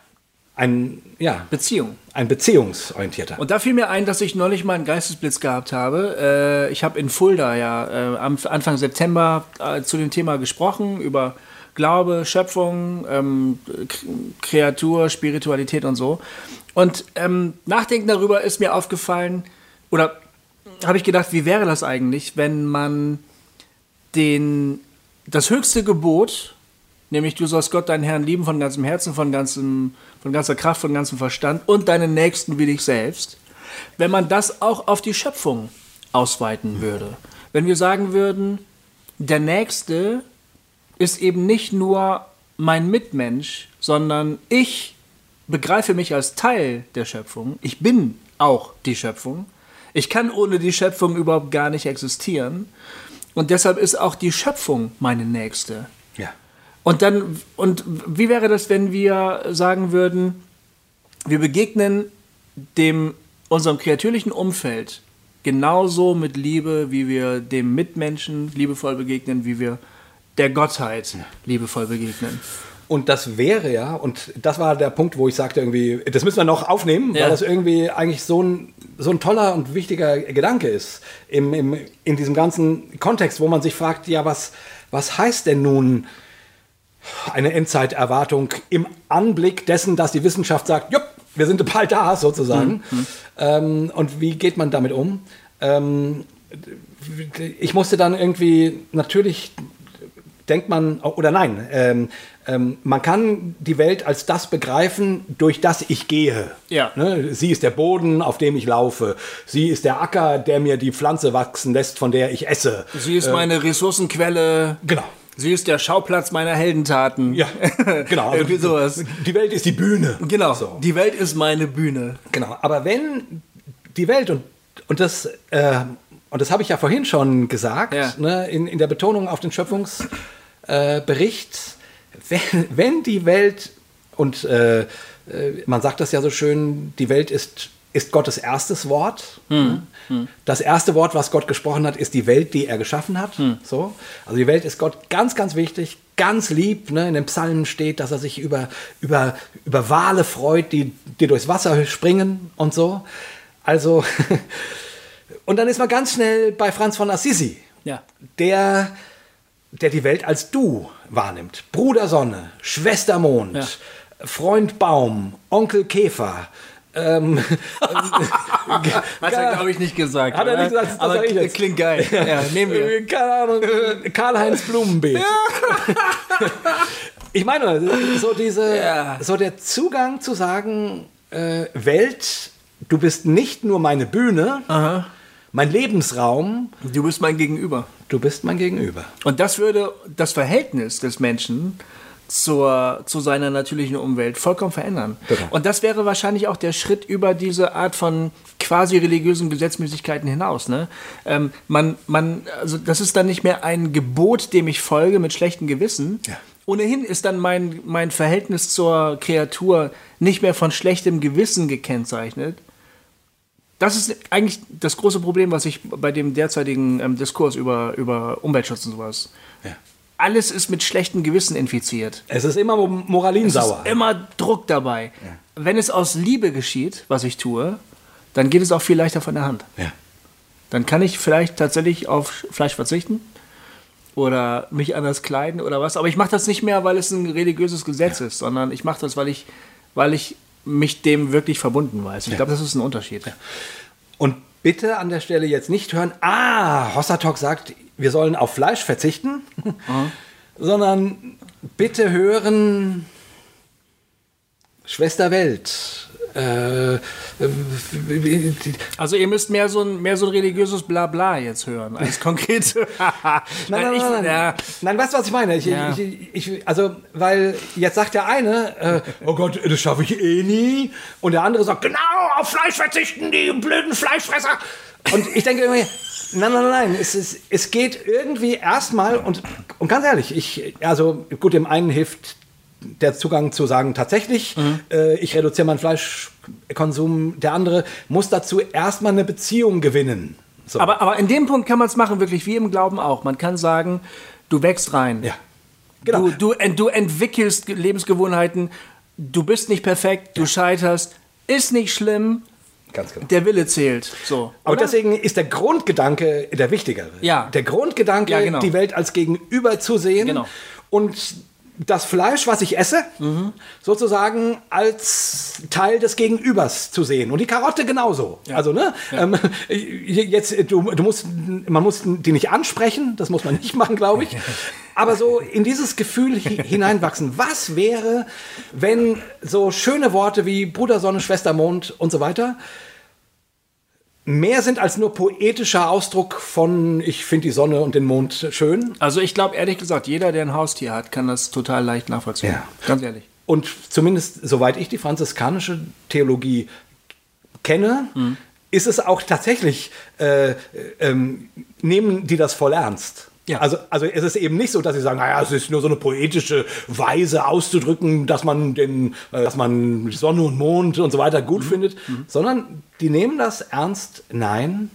Ein, ja. Beziehung. Ein beziehungsorientierter. Und da fiel mir ein, dass ich neulich mal einen Geistesblitz gehabt habe. Äh, ich habe in Fulda ja äh, am Anfang September äh, zu dem Thema gesprochen, über Glaube, Schöpfung, ähm, Kreatur, Spiritualität und so. Und ähm, nachdenken darüber ist mir aufgefallen, oder habe ich gedacht, wie wäre das eigentlich, wenn man den, das höchste Gebot Nämlich du sollst Gott, deinen Herrn, lieben von ganzem Herzen, von, ganzem, von ganzer Kraft, von ganzem Verstand und deinen Nächsten wie dich selbst. Wenn man das auch auf die Schöpfung ausweiten würde. Wenn wir sagen würden, der Nächste ist eben nicht nur mein Mitmensch, sondern ich begreife mich als Teil der Schöpfung. Ich bin auch die Schöpfung. Ich kann ohne die Schöpfung überhaupt gar nicht existieren. Und deshalb ist auch die Schöpfung meine Nächste. Und dann, und wie wäre das, wenn wir sagen würden, wir begegnen dem, unserem kreatürlichen Umfeld genauso mit Liebe, wie wir dem Mitmenschen liebevoll begegnen, wie wir der Gottheit liebevoll begegnen. Und das wäre ja, und das war der Punkt, wo ich sagte irgendwie, das müssen wir noch aufnehmen, Ja. weil das irgendwie eigentlich so ein, so ein toller und wichtiger Gedanke ist im, im, in diesem ganzen Kontext, wo man sich fragt, ja, was, was heißt denn nun eine Endzeiterwartung im Anblick dessen, dass die Wissenschaft sagt, jupp, wir sind bald da, sozusagen. Ähm, und wie geht man damit um? Ähm, ich musste dann irgendwie, natürlich denkt man, oder nein, ähm, ähm, man kann die Welt als das begreifen, durch das ich gehe. Ja. Ne? Sie ist der Boden, auf dem ich laufe. Sie ist der Acker, der mir die Pflanze wachsen lässt, von der ich esse. Sie ist meine Ressourcenquelle. Genau. Sie ist der Schauplatz meiner Heldentaten. Ja, genau. Irgendwie sowas. Die Welt ist die Bühne. Genau. So. Die Welt ist meine Bühne. Genau, aber wenn die Welt und, und das, äh, und das habe ich ja vorhin schon gesagt, Ja. ne, in, in der Betonung auf den Schöpfungsbericht, äh, wenn, wenn die Welt, und äh, äh, man sagt das ja so schön, die Welt ist, ist Gottes erstes Wort. ne? Das erste Wort, was Gott gesprochen hat, ist die Welt, die er geschaffen hat. So. Also die Welt ist Gott ganz, ganz wichtig, ganz lieb. Ne? In den Psalmen steht, dass er sich über, über, über Wale freut, die, die durchs Wasser springen und so. Also, und dann ist man ganz schnell bei Franz von Assisi, Ja. der, der die Welt als du wahrnimmt. Bruder Sonne, Schwester Mond, Ja. Freund Baum, Onkel Käfer. Ähm, Hat er, glaube ich, nicht gesagt. Hat er nicht gesagt, das aber ich klingt geil. Ja, nehmen wir. keine Ahnung, Karl-Heinz Blumenbeet. ich meine, so diese, Ja. so der Zugang zu sagen, äh, Welt, du bist nicht nur meine Bühne, mein Lebensraum, Du bist mein Gegenüber. du bist mein Gegenüber. Und das würde das Verhältnis des Menschen zur, zu seiner natürlichen Umwelt vollkommen verändern. Genau. Und das wäre wahrscheinlich auch der Schritt über diese Art von quasi religiösen Gesetzmäßigkeiten hinaus. Ne? Ähm, man, man, also das ist dann nicht mehr ein Gebot, dem ich folge mit schlechtem Gewissen. Ja. Ohnehin ist dann mein, mein Verhältnis zur Kreatur nicht mehr von schlechtem Gewissen gekennzeichnet. Das ist eigentlich das große Problem, was ich bei dem derzeitigen ähm, Diskurs über, über Umweltschutz und sowas. Ja. Alles ist mit schlechtem Gewissen infiziert. Es ist immer moralinsauer. Es ist immer Druck dabei. Wenn es aus Liebe geschieht, was ich tue, dann geht es auch viel leichter von der Hand. Ja. Dann kann ich vielleicht tatsächlich auf Fleisch verzichten oder mich anders kleiden oder was. Aber ich mache das nicht mehr, weil es ein religiöses Gesetz ist, sondern ich mache das, weil ich, weil ich mich dem wirklich verbunden weiß. Ich glaube, das ist ein Unterschied. Und bitte an der Stelle jetzt nicht hören, ah, Hossatok sagt, wir sollen auf Fleisch verzichten, sondern bitte hören, Schwester Welt. Äh, äh, Also ihr müsst mehr so ein, mehr so ein religiöses Blabla jetzt hören, als konkrete. Nein, nein, ich, nein, nein. Ja, Nein, weißt du, was ich meine? Ich, Ja. ich, ich, also, weil jetzt sagt der eine, äh, oh Gott, das schaffe ich eh nie. Und der andere sagt, genau, auf Fleisch verzichten, die blöden Fleischfresser. Und ich denke irgendwie, nein, nein, nein, es, ist, es geht irgendwie erstmal, und, und ganz ehrlich, ich, also gut, dem einen hilft der Zugang zu sagen, tatsächlich, äh, ich reduziere meinen Fleischkonsum. Der andere muss dazu erstmal eine Beziehung gewinnen. So. aber, aber in dem Punkt kann man es machen, wirklich wie im Glauben auch. Man kann sagen, du wächst rein. ja. Genau. Du, du, ent, du entwickelst Lebensgewohnheiten. Du bist nicht perfekt, du scheiterst. Ist nicht schlimm. Ganz genau. Der Wille zählt. So. Aber oder? deswegen ist der Grundgedanke der wichtigere. Ja. Der Grundgedanke, Ja, genau. die Welt als Gegenüber zu sehen Genau. und das Fleisch, was ich esse, Mhm. sozusagen als Teil des Gegenübers zu sehen. Und die Karotte genauso. Also, ne? Ähm, jetzt, du, du musst, man muss die nicht ansprechen, das muss man nicht machen, glaube ich. Aber so in dieses Gefühl hi- hineinwachsen. Was wäre, wenn so schöne Worte wie Bruder Sonne, Schwester Mond und so weiter mehr sind als nur poetischer Ausdruck von ich finde die Sonne und den Mond schön. Also ich glaube ehrlich gesagt, jeder, der ein Haustier hat, kann das total leicht nachvollziehen. Ja. Ganz ehrlich. Und zumindest soweit ich die franziskanische Theologie kenne, ist es auch tatsächlich, äh, ähm, nehmen die das voll ernst. Ja. Also, also es ist eben nicht so, dass sie sagen, naja, es ist nur so eine poetische Weise auszudrücken, dass man den, äh, dass man Sonne und Mond und so weiter gut findet, sondern die nehmen das ernst. Nein,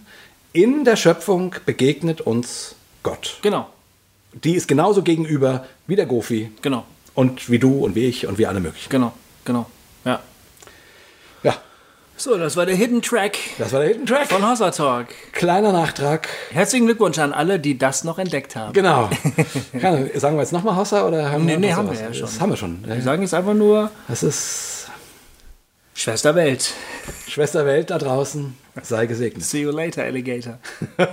in der Schöpfung begegnet uns Gott. Genau. Die ist genauso gegenüber wie der Gofi Genau. Und wie du und wie ich und wie alle möglichen. Genau, genau. So, das war der Hidden Track das war der Hidden Track. von Hossa Talk. Kleiner Nachtrag. Herzlichen Glückwunsch an alle, die das noch entdeckt haben. Genau. Kann, sagen wir jetzt nochmal Hossa oder haben Nee, wir nee, noch haben wir ja schon. Das haben wir schon. Wir sagen jetzt einfach nur Das ist Schwester Welt. Schwester Welt da draußen. Sei gesegnet. See you later, Alligator.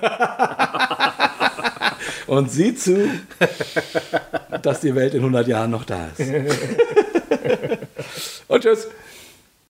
Und sieh zu, dass die Welt in 100 Jahren noch da ist. Und tschüss.